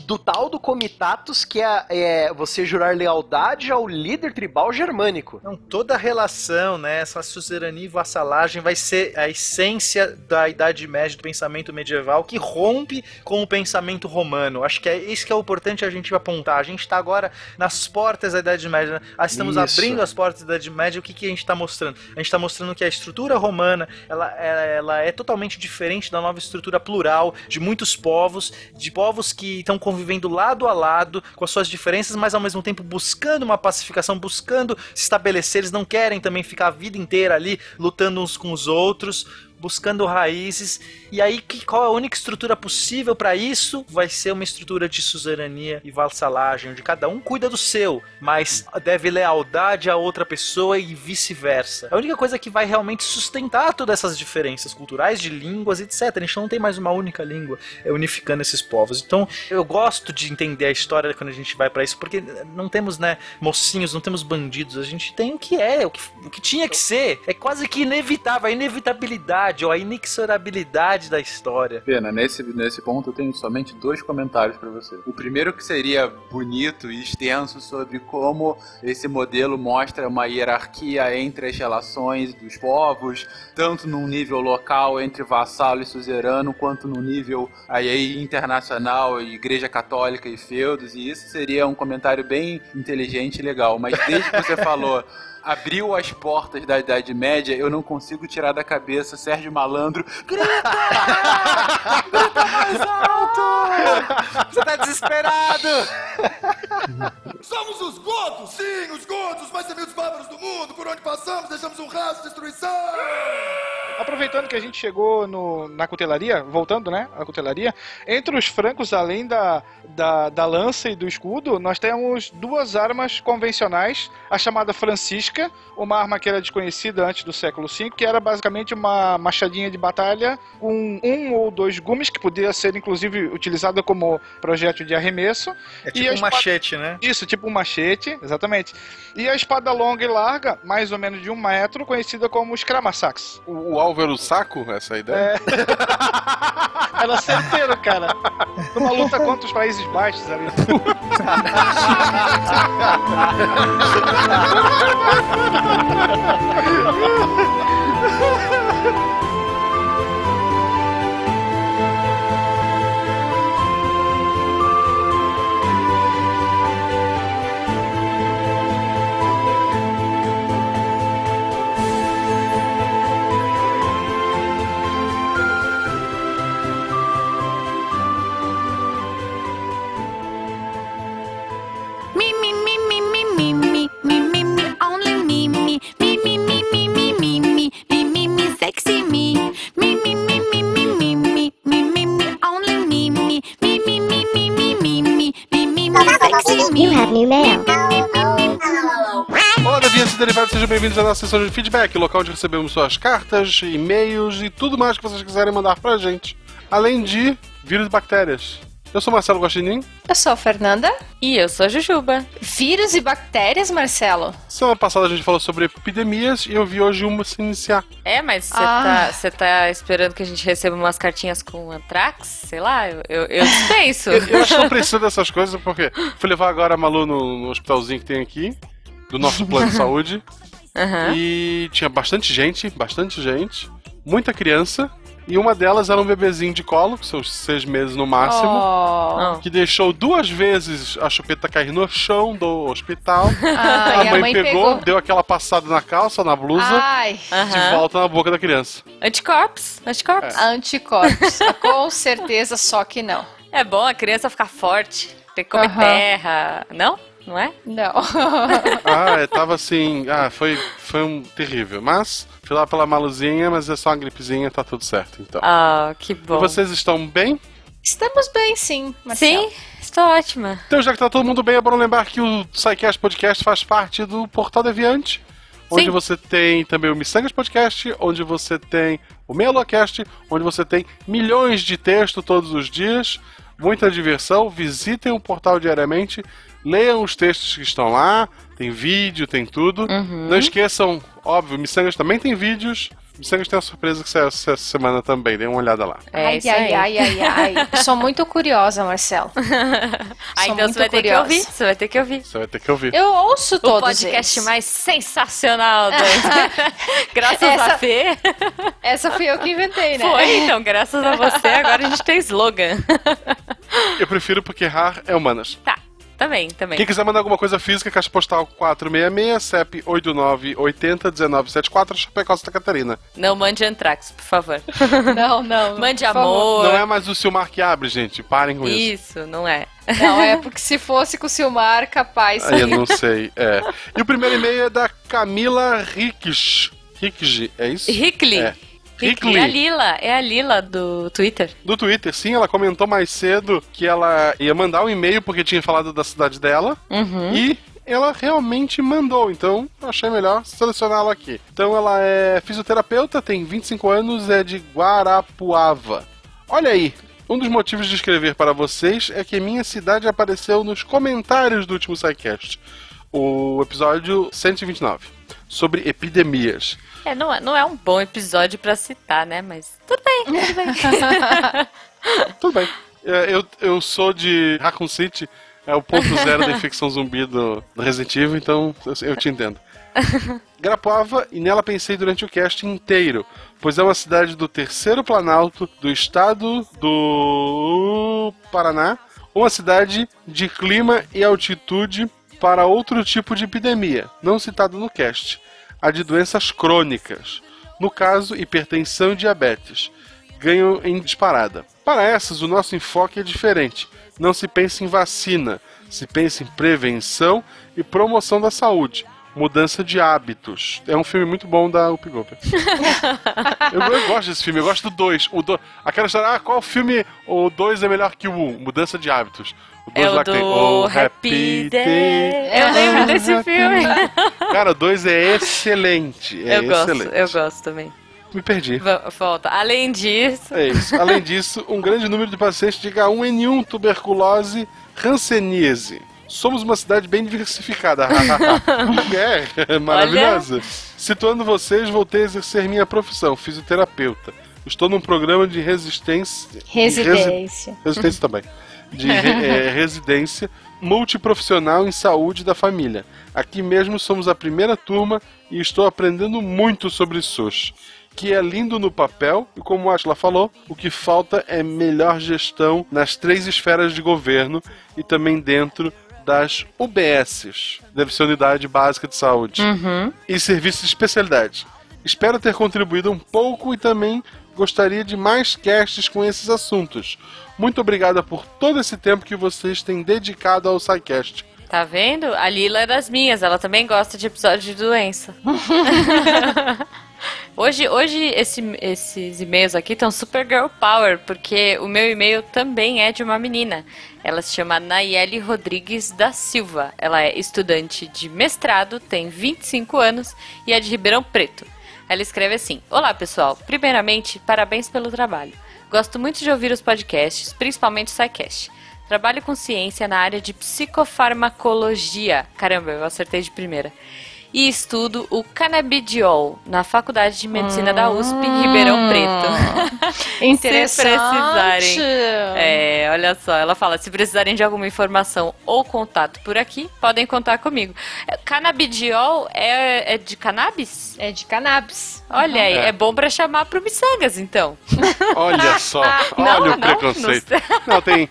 Speaker 5: do tal do Comitatus, que é, é você jurar lealdade ao líder tribal germânico.
Speaker 4: Não, toda a relação, né, essa suzerania e vassalagem vai ser a essência da Idade Média, do pensamento medieval, que rompe com o pensamento romano. Acho que é isso que é importante a gente apontar. A gente está agora nas portas da Idade Média. né? Ah, Estamos
Speaker 5: Isso.
Speaker 4: abrindo as portas da Idade Média. O que, que a gente está mostrando? A gente está mostrando que a estrutura romana ela, ela, ela é totalmente diferente da nova estrutura plural de muitos povos, de povos que estão convivendo lado a lado com as suas diferenças, mas ao mesmo tempo buscando uma pacificação, buscando se estabelecer. Eles não querem também ficar a vida inteira ali lutando uns com os outros, buscando raízes. E aí, que, qual é a única estrutura possível para isso? Vai ser uma estrutura de suzerania e vassalagem, onde cada um cuida do seu, mas deve lealdade a outra pessoa e vice-versa. A única coisa que vai realmente sustentar todas essas diferenças culturais, de línguas, etc. A gente não tem mais uma única língua é, unificando esses povos. Então, eu gosto de entender a história quando a gente vai para isso, porque não temos, né, mocinhos, não temos bandidos, a gente tem o que é, o que, o que tinha que ser. É quase que inevitável, a inevitabilidade ou a inexorabilidade da história.
Speaker 12: Pena, nesse, nesse ponto eu tenho somente dois comentários pra você. O primeiro que seria bonito e extenso sobre como esse modelo mostra uma hierarquia entre as relações dos povos, tanto num nível local entre vassalo e suzerano, quanto no nível aí internacional, igreja católica e feudos, e isso seria um comentário bem inteligente e legal. Mas desde que você falou abriu as portas da Idade Média, eu não consigo tirar da cabeça Sérgio Malandro. Grita! Grita mais alto!
Speaker 4: Você tá desesperado!
Speaker 10: Somos os godos! Sim, os godos, os mais temidos bárbaros do mundo! Por onde passamos, deixamos um rastro de destruição!
Speaker 6: Aproveitando que a gente chegou no, na cutelaria, voltando, né, à cutelaria, entre os francos, além da, da, da lança e do escudo, nós temos duas armas convencionais, a chamada Francisca, uma arma que era desconhecida antes do século V, que era basicamente uma machadinha de batalha com um ou dois gumes, que podia ser inclusive utilizada como projétil de arremesso.
Speaker 4: É
Speaker 6: E
Speaker 4: tipo um
Speaker 6: espada-
Speaker 4: machete, né?
Speaker 6: Isso, tipo um machete, exatamente. E a espada longa e larga, mais ou menos de um metro, conhecida como escramasax.
Speaker 2: O, o alvo era o saco, essa é ideia?
Speaker 6: Era certeiro, cara. Numa luta contra os Países Baixos ali.
Speaker 11: 哈哈哈哈哈哈！哈哈哈哈哈！Sexy me, me, me, me, me, me, me, me, me, me, me, only me, me, me, me, me, me, me, me, me, me, me, me, sexy me. You have new mail.
Speaker 2: Olá, deviantes e derivados, sejam bem-vindos à nossa sessão de feedback, local onde recebemos suas cartas, e-mails e tudo mais que vocês quiserem mandar pra gente. Além de vírus e bactérias. Eu sou Marcelo Guaxinim.
Speaker 13: Eu sou a Fernanda.
Speaker 8: E eu sou a Jujuba.
Speaker 13: Vírus e bactérias, Marcelo?
Speaker 2: Semana passada a gente falou sobre epidemias e eu vi hoje uma se iniciar.
Speaker 8: É, mas você
Speaker 13: Ah.
Speaker 8: tá, tá esperando que a gente receba umas cartinhas com antrax? Sei lá, eu, eu, eu dispenso.
Speaker 2: Eu, eu acho que não precisa dessas coisas, porque fui levar agora a Malu no, no hospitalzinho que tem aqui, do nosso plano de saúde,
Speaker 8: Aham.
Speaker 2: e tinha bastante gente, bastante gente, muita criança, e uma delas era um bebezinho de colo, seus seis meses no máximo.
Speaker 13: Oh.
Speaker 2: Que deixou duas vezes a chupeta cair no chão do hospital.
Speaker 13: Ai,
Speaker 2: a mãe, pegou, deu aquela passada na calça, na blusa,
Speaker 13: Ai,
Speaker 2: de volta na boca da criança.
Speaker 8: Anticorpos, anticorpos.
Speaker 13: anticorpos. Com certeza, só que não.
Speaker 8: É bom a criança ficar forte. Tem que comer terra. Não? Não é?
Speaker 13: Não.
Speaker 2: Ah, é, tava assim. Ah, foi, foi um terrível. Mas fui lá pela maluzinha, mas é só uma gripezinha, tá tudo certo então.
Speaker 8: Ah, que
Speaker 2: E
Speaker 8: bom.
Speaker 2: vocês estão bem?
Speaker 13: Estamos bem, sim, Marcelo.
Speaker 8: Sim, estou ótima.
Speaker 2: Então, já que tá todo mundo bem, é bom lembrar que o SciCast Podcast faz parte do Portal Deviante. Onde
Speaker 8: Sim.
Speaker 2: você tem também o Missangas Podcast, onde você tem o Melocast, onde você tem milhões de textos todos os dias, muita diversão. Visitem o portal diariamente, leiam os textos que estão lá, tem vídeo, tem tudo.
Speaker 8: Uhum.
Speaker 2: Não esqueçam, óbvio, Missangas também tem vídeos. Missangas tem uma surpresa que saiu essa semana também, dê uma olhada lá.
Speaker 8: É
Speaker 13: ai,
Speaker 8: isso
Speaker 13: ai,
Speaker 8: aí.
Speaker 13: ai, ai, ai. Sou muito curiosa, Marcelo.
Speaker 8: Ah,
Speaker 13: Sou
Speaker 8: então
Speaker 13: muito
Speaker 8: você vai ter que
Speaker 13: curiosa.
Speaker 8: ouvir. Você vai ter que ouvir.
Speaker 2: Você vai ter que ouvir.
Speaker 13: Eu ouço
Speaker 8: O
Speaker 13: todos
Speaker 8: podcast
Speaker 13: eles.
Speaker 8: mais sensacional da... Graças
Speaker 13: Essa-
Speaker 8: a Fê.
Speaker 13: Essa fui eu que inventei, né?
Speaker 8: Foi, então, graças a você, agora a gente tem slogan.
Speaker 2: Eu prefiro porque RAR é humanas.
Speaker 8: Tá, também, também.
Speaker 2: Quem quiser mandar alguma coisa física, caixa postal 466, CEP 89801974, Chapecó, Santa Catarina.
Speaker 8: Não mande antrax, por favor.
Speaker 13: Não, não.
Speaker 8: Mande amor.
Speaker 2: Não é mais o Silmar que abre, gente. Parem com isso.
Speaker 8: Isso, não é.
Speaker 13: Não, é porque se fosse com o Silmar, capaz.
Speaker 2: Aí eu não sei. É. E o primeiro e-mail é da Camila Ricks. Ricks, é isso?
Speaker 8: Hickley.
Speaker 2: É. Hickley.
Speaker 8: É a Lila, é a Lila do Twitter.
Speaker 2: Do Twitter, sim, ela comentou mais cedo que ela ia mandar um e-mail porque tinha falado da cidade dela.
Speaker 8: Uhum.
Speaker 2: E ela realmente mandou, então achei melhor selecioná-la aqui. Então ela é fisioterapeuta, tem 25 anos, é de Guarapuava. Olha aí, um dos motivos de escrever para vocês é que minha cidade apareceu nos comentários do último SciCast, o episódio 129, sobre epidemias.
Speaker 8: É, não é, não é um bom episódio pra citar, né? Mas tudo bem, tudo bem.
Speaker 2: Tudo bem. É, Eu, eu sou de Raccoon City, é o ponto zero da infecção zumbi do, do Resident Evil, então eu, eu te entendo. Grapuava e nela pensei durante o cast inteiro, pois é uma cidade do terceiro planalto do estado do Paraná, uma cidade de clima e altitude para outro tipo de epidemia, não citado no cast, a de doenças crônicas, no caso hipertensão e diabetes, ganham em disparada. Para essas, o nosso enfoque é diferente. Não se pensa em vacina, se pensa em prevenção e promoção da saúde. Mudança de hábitos. É um filme muito bom da Up Goper. eu, eu gosto desse filme, eu gosto do 2. O do... Aquela história, ah, qual filme o 2 é melhor que o 1? Um? Mudança de hábitos. O 2
Speaker 8: É o
Speaker 2: lá que tem.
Speaker 8: do
Speaker 2: Oh,
Speaker 8: Happy Day. Eu lembro desse filme.
Speaker 2: Cara, o 2 é excelente. É
Speaker 8: eu gosto,
Speaker 2: excelente.
Speaker 8: eu gosto também.
Speaker 2: Me perdi.
Speaker 8: Volta. Além disso.
Speaker 2: É isso. Além disso, um grande número de pacientes de H1N1, tuberculose, hanseníase. Somos uma cidade bem diversificada. é, maravilhosa. Situando vocês, voltei a exercer minha profissão, fisioterapeuta. Estou num programa de resistência. de resi-
Speaker 13: Residência.
Speaker 2: Resistência também. De é, residência multiprofissional em saúde da família. Aqui mesmo somos a primeira turma e estou aprendendo muito sobre SUS. Que é lindo no papel e, como a Ashla falou, o que falta é melhor gestão nas três esferas de governo e também dentro das UBSs, deve ser Unidade Básica de Saúde,
Speaker 8: Uhum.
Speaker 2: e serviços de especialidade. Espero ter contribuído um pouco e também gostaria de mais casts com esses assuntos. Muito obrigada por todo esse tempo que vocês têm dedicado ao SciCast.
Speaker 8: Tá vendo? A Lila é das minhas, ela também gosta de episódios de doença. hoje, hoje esse- esses e-mails aqui estão super girl power, porque o meu e-mail também é de uma menina. Ela se chama Nayeli Rodrigues da Silva. Ela é estudante de mestrado, tem 25 anos e é de Ribeirão Preto. Ela escreve assim: Olá pessoal, primeiramente, parabéns pelo trabalho. Gosto muito de ouvir os podcasts, principalmente o SciCast. Trabalho com ciência na área de psicofarmacologia. Caramba, eu acertei de primeira. E estudo o canabidiol na Faculdade de Medicina da USP, em Ribeirão Preto. Se
Speaker 13: Interessante.
Speaker 8: precisarem. É, olha só, ela fala: se precisarem de alguma informação ou contato por aqui, podem contar comigo. É, Canabidiol é, é de cannabis?
Speaker 13: É de cannabis.
Speaker 8: Olha aí,
Speaker 2: É.
Speaker 8: é bom pra chamar pro Missangas, então.
Speaker 2: Olha só,
Speaker 8: Não,
Speaker 2: olha o
Speaker 8: não,
Speaker 2: preconceito.
Speaker 8: não
Speaker 2: Não, tem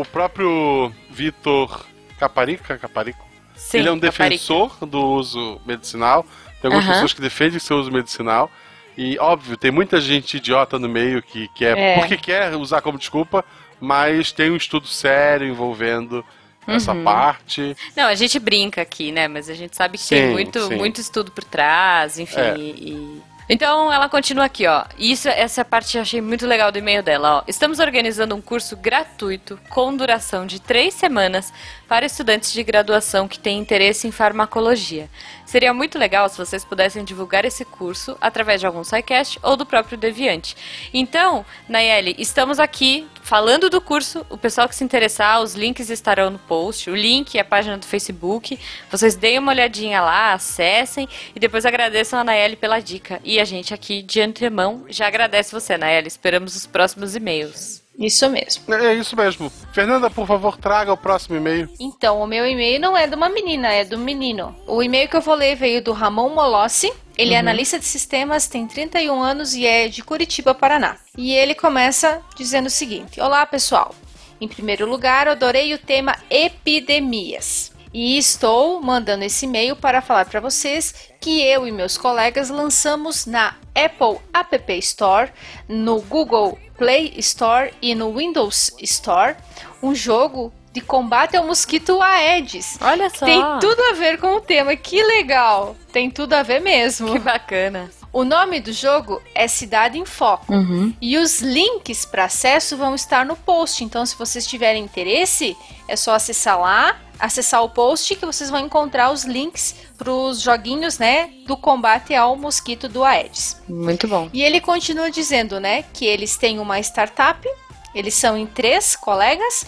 Speaker 2: o próprio Vitor Caparica, Caparico.
Speaker 8: Sim,
Speaker 2: Ele é um defensor do uso medicinal. Tem algumas
Speaker 8: Aham.
Speaker 2: pessoas que defendem seu uso medicinal. E, óbvio, tem muita gente idiota no meio que quer,
Speaker 13: É.
Speaker 2: porque quer usar como desculpa, mas tem um estudo sério envolvendo essa
Speaker 8: Uhum.
Speaker 2: parte.
Speaker 8: Não, a gente brinca aqui, né? Mas a gente sabe que tem
Speaker 2: Sim,
Speaker 8: muito,
Speaker 2: sim.
Speaker 8: muito estudo por trás, enfim.
Speaker 2: É.
Speaker 8: e- Então ela continua aqui, ó. Isso, essa parte eu achei muito legal do e-mail dela, ó. Estamos organizando um curso gratuito com duração de três semanas para estudantes de graduação que têm interesse em farmacologia. Seria muito legal se vocês pudessem divulgar esse curso através de algum SciCast ou do próprio Deviante. Então, Nayeli, estamos aqui falando do curso. O pessoal que se interessar, os links estarão no post. O link e a página do Facebook. Vocês deem uma olhadinha lá, acessem e depois agradeçam a Nayeli pela dica. E a gente aqui, de antemão, já agradece você, Nayeli. Esperamos os próximos e-mails.
Speaker 13: Isso mesmo.
Speaker 2: É isso mesmo. Fernanda, por favor, traga o próximo e-mail.
Speaker 13: Então, o meu e-mail não é de uma menina, é do menino. O e-mail que eu vou ler veio do Ramon Molossi. Ele é
Speaker 8: Uhum.
Speaker 13: analista de sistemas, tem 31 anos e é de Curitiba, Paraná. E ele começa dizendo o seguinte: Olá, pessoal. Em primeiro lugar, adorei o tema epidemias. E estou mandando esse e-mail para falar para vocês que eu e meus colegas lançamos na Apple App Store, no Google Play Store e no Windows Store um jogo de combate ao mosquito Aedes.
Speaker 8: Olha só.
Speaker 13: Tem tudo a ver com o tema, que legal! Tem tudo a ver mesmo.
Speaker 8: Que bacana.
Speaker 13: O nome do jogo é Cidade em Foco.
Speaker 8: Uhum.
Speaker 13: E os links para acesso vão estar no post. Então, se vocês tiverem interesse, é só acessar lá, acessar o post que vocês vão encontrar os links para os joguinhos, né, do combate ao mosquito do Aedes.
Speaker 8: Muito bom.
Speaker 13: E ele continua dizendo, né, que eles têm uma startup, eles são em três colegas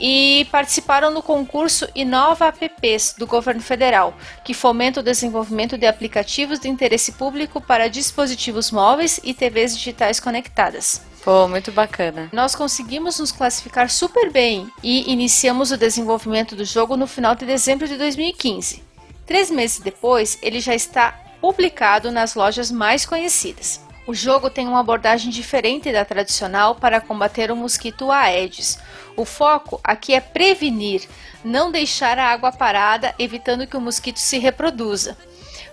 Speaker 13: e participaram no concurso Inova Apps do governo federal, que fomenta o desenvolvimento de aplicativos de interesse público para dispositivos móveis e TVs digitais conectadas.
Speaker 8: Pô, muito bacana.
Speaker 13: Nós conseguimos nos classificar super bem e iniciamos o desenvolvimento do jogo no final de dezembro de 2015. Três meses depois, ele já está publicado nas lojas mais conhecidas. O jogo tem uma abordagem diferente da tradicional para combater o mosquito Aedes. O foco aqui é prevenir, não deixar a água parada, evitando que o mosquito se reproduza.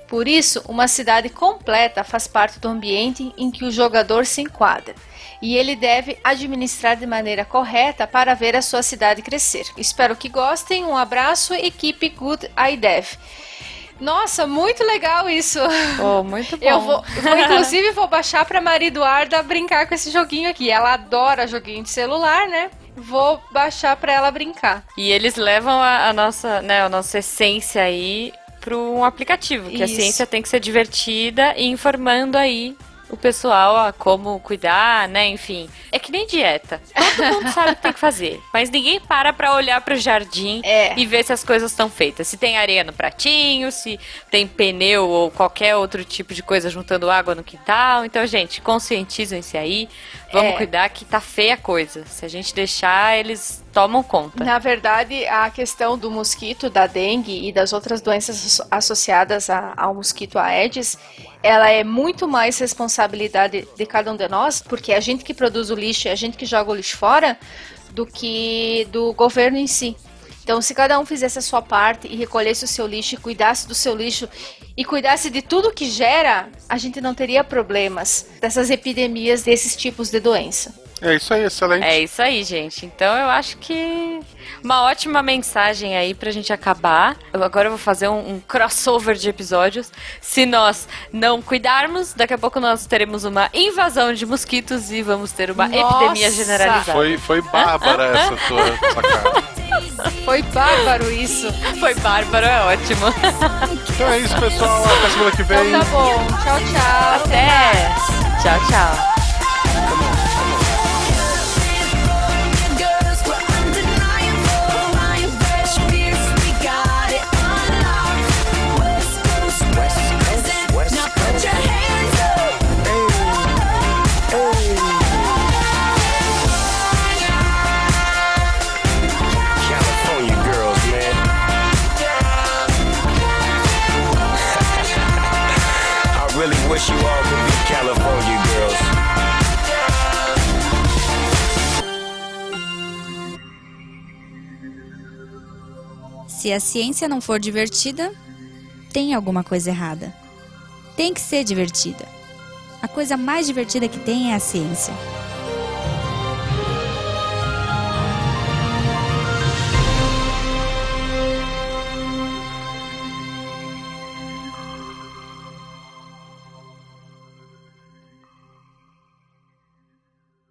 Speaker 13: Por isso, uma cidade completa faz parte do ambiente em que o jogador se enquadra. E ele deve administrar de maneira correta para ver a sua cidade crescer. Espero que gostem. Um abraço, equipe Good IDEV. Nossa, muito legal isso.
Speaker 8: Pô, muito bom.
Speaker 13: Eu vou, vou, inclusive, vou baixar pra Maria Eduarda brincar com esse joguinho aqui. Ela adora joguinho de celular, né? Vou baixar pra ela brincar.
Speaker 8: E eles levam a, a nossa, né, a nossa essência aí para um aplicativo, que a
Speaker 13: Isso.
Speaker 8: ciência tem que ser divertida e informando aí o pessoal a como cuidar, né? Enfim, é que nem dieta. Todo mundo sabe o que tem que fazer, mas ninguém para pra olhar pro jardim
Speaker 13: É.
Speaker 8: e ver se as coisas estão feitas. Se tem areia no pratinho, se tem pneu ou qualquer outro tipo de coisa juntando água no quintal. Então, gente, conscientizem-se aí. Vamos
Speaker 13: É.
Speaker 8: cuidar que tá feia a coisa. Se a gente deixar, eles tomam conta.
Speaker 13: Na verdade, a questão do mosquito, da dengue e das outras doenças asso- associadas a- ao mosquito Aedes, ela é muito mais responsabilidade de cada um de nós, porque é a gente que produz o lixo, é a gente que joga o lixo fora, do que do governo em si. Então, se cada um fizesse a sua parte e recolhesse o seu lixo e cuidasse do seu lixo e cuidasse de tudo que gera, a gente não teria problemas dessas epidemias desses tipos de doença.
Speaker 2: É isso aí, excelente.
Speaker 8: É isso aí, gente. Então eu acho que uma ótima mensagem aí pra gente acabar. Eu agora vou fazer um, um crossover de episódios. Se nós não cuidarmos, daqui a pouco nós teremos uma invasão de mosquitos e vamos ter uma
Speaker 13: Nossa!
Speaker 8: epidemia generalizada.
Speaker 2: Foi, foi bárbara essa tua sacada.
Speaker 13: Foi bárbaro isso.
Speaker 8: Foi bárbaro, é ótimo.
Speaker 2: Então é isso, pessoal. Até semana que vem.
Speaker 13: Então tá bom. Tchau, tchau.
Speaker 8: Até. Tchau, tchau.
Speaker 14: Wish you all could be California girls.
Speaker 7: Se a ciência não for divertida, tem alguma coisa errada. Tem que ser divertida. A coisa mais divertida que tem é a ciência.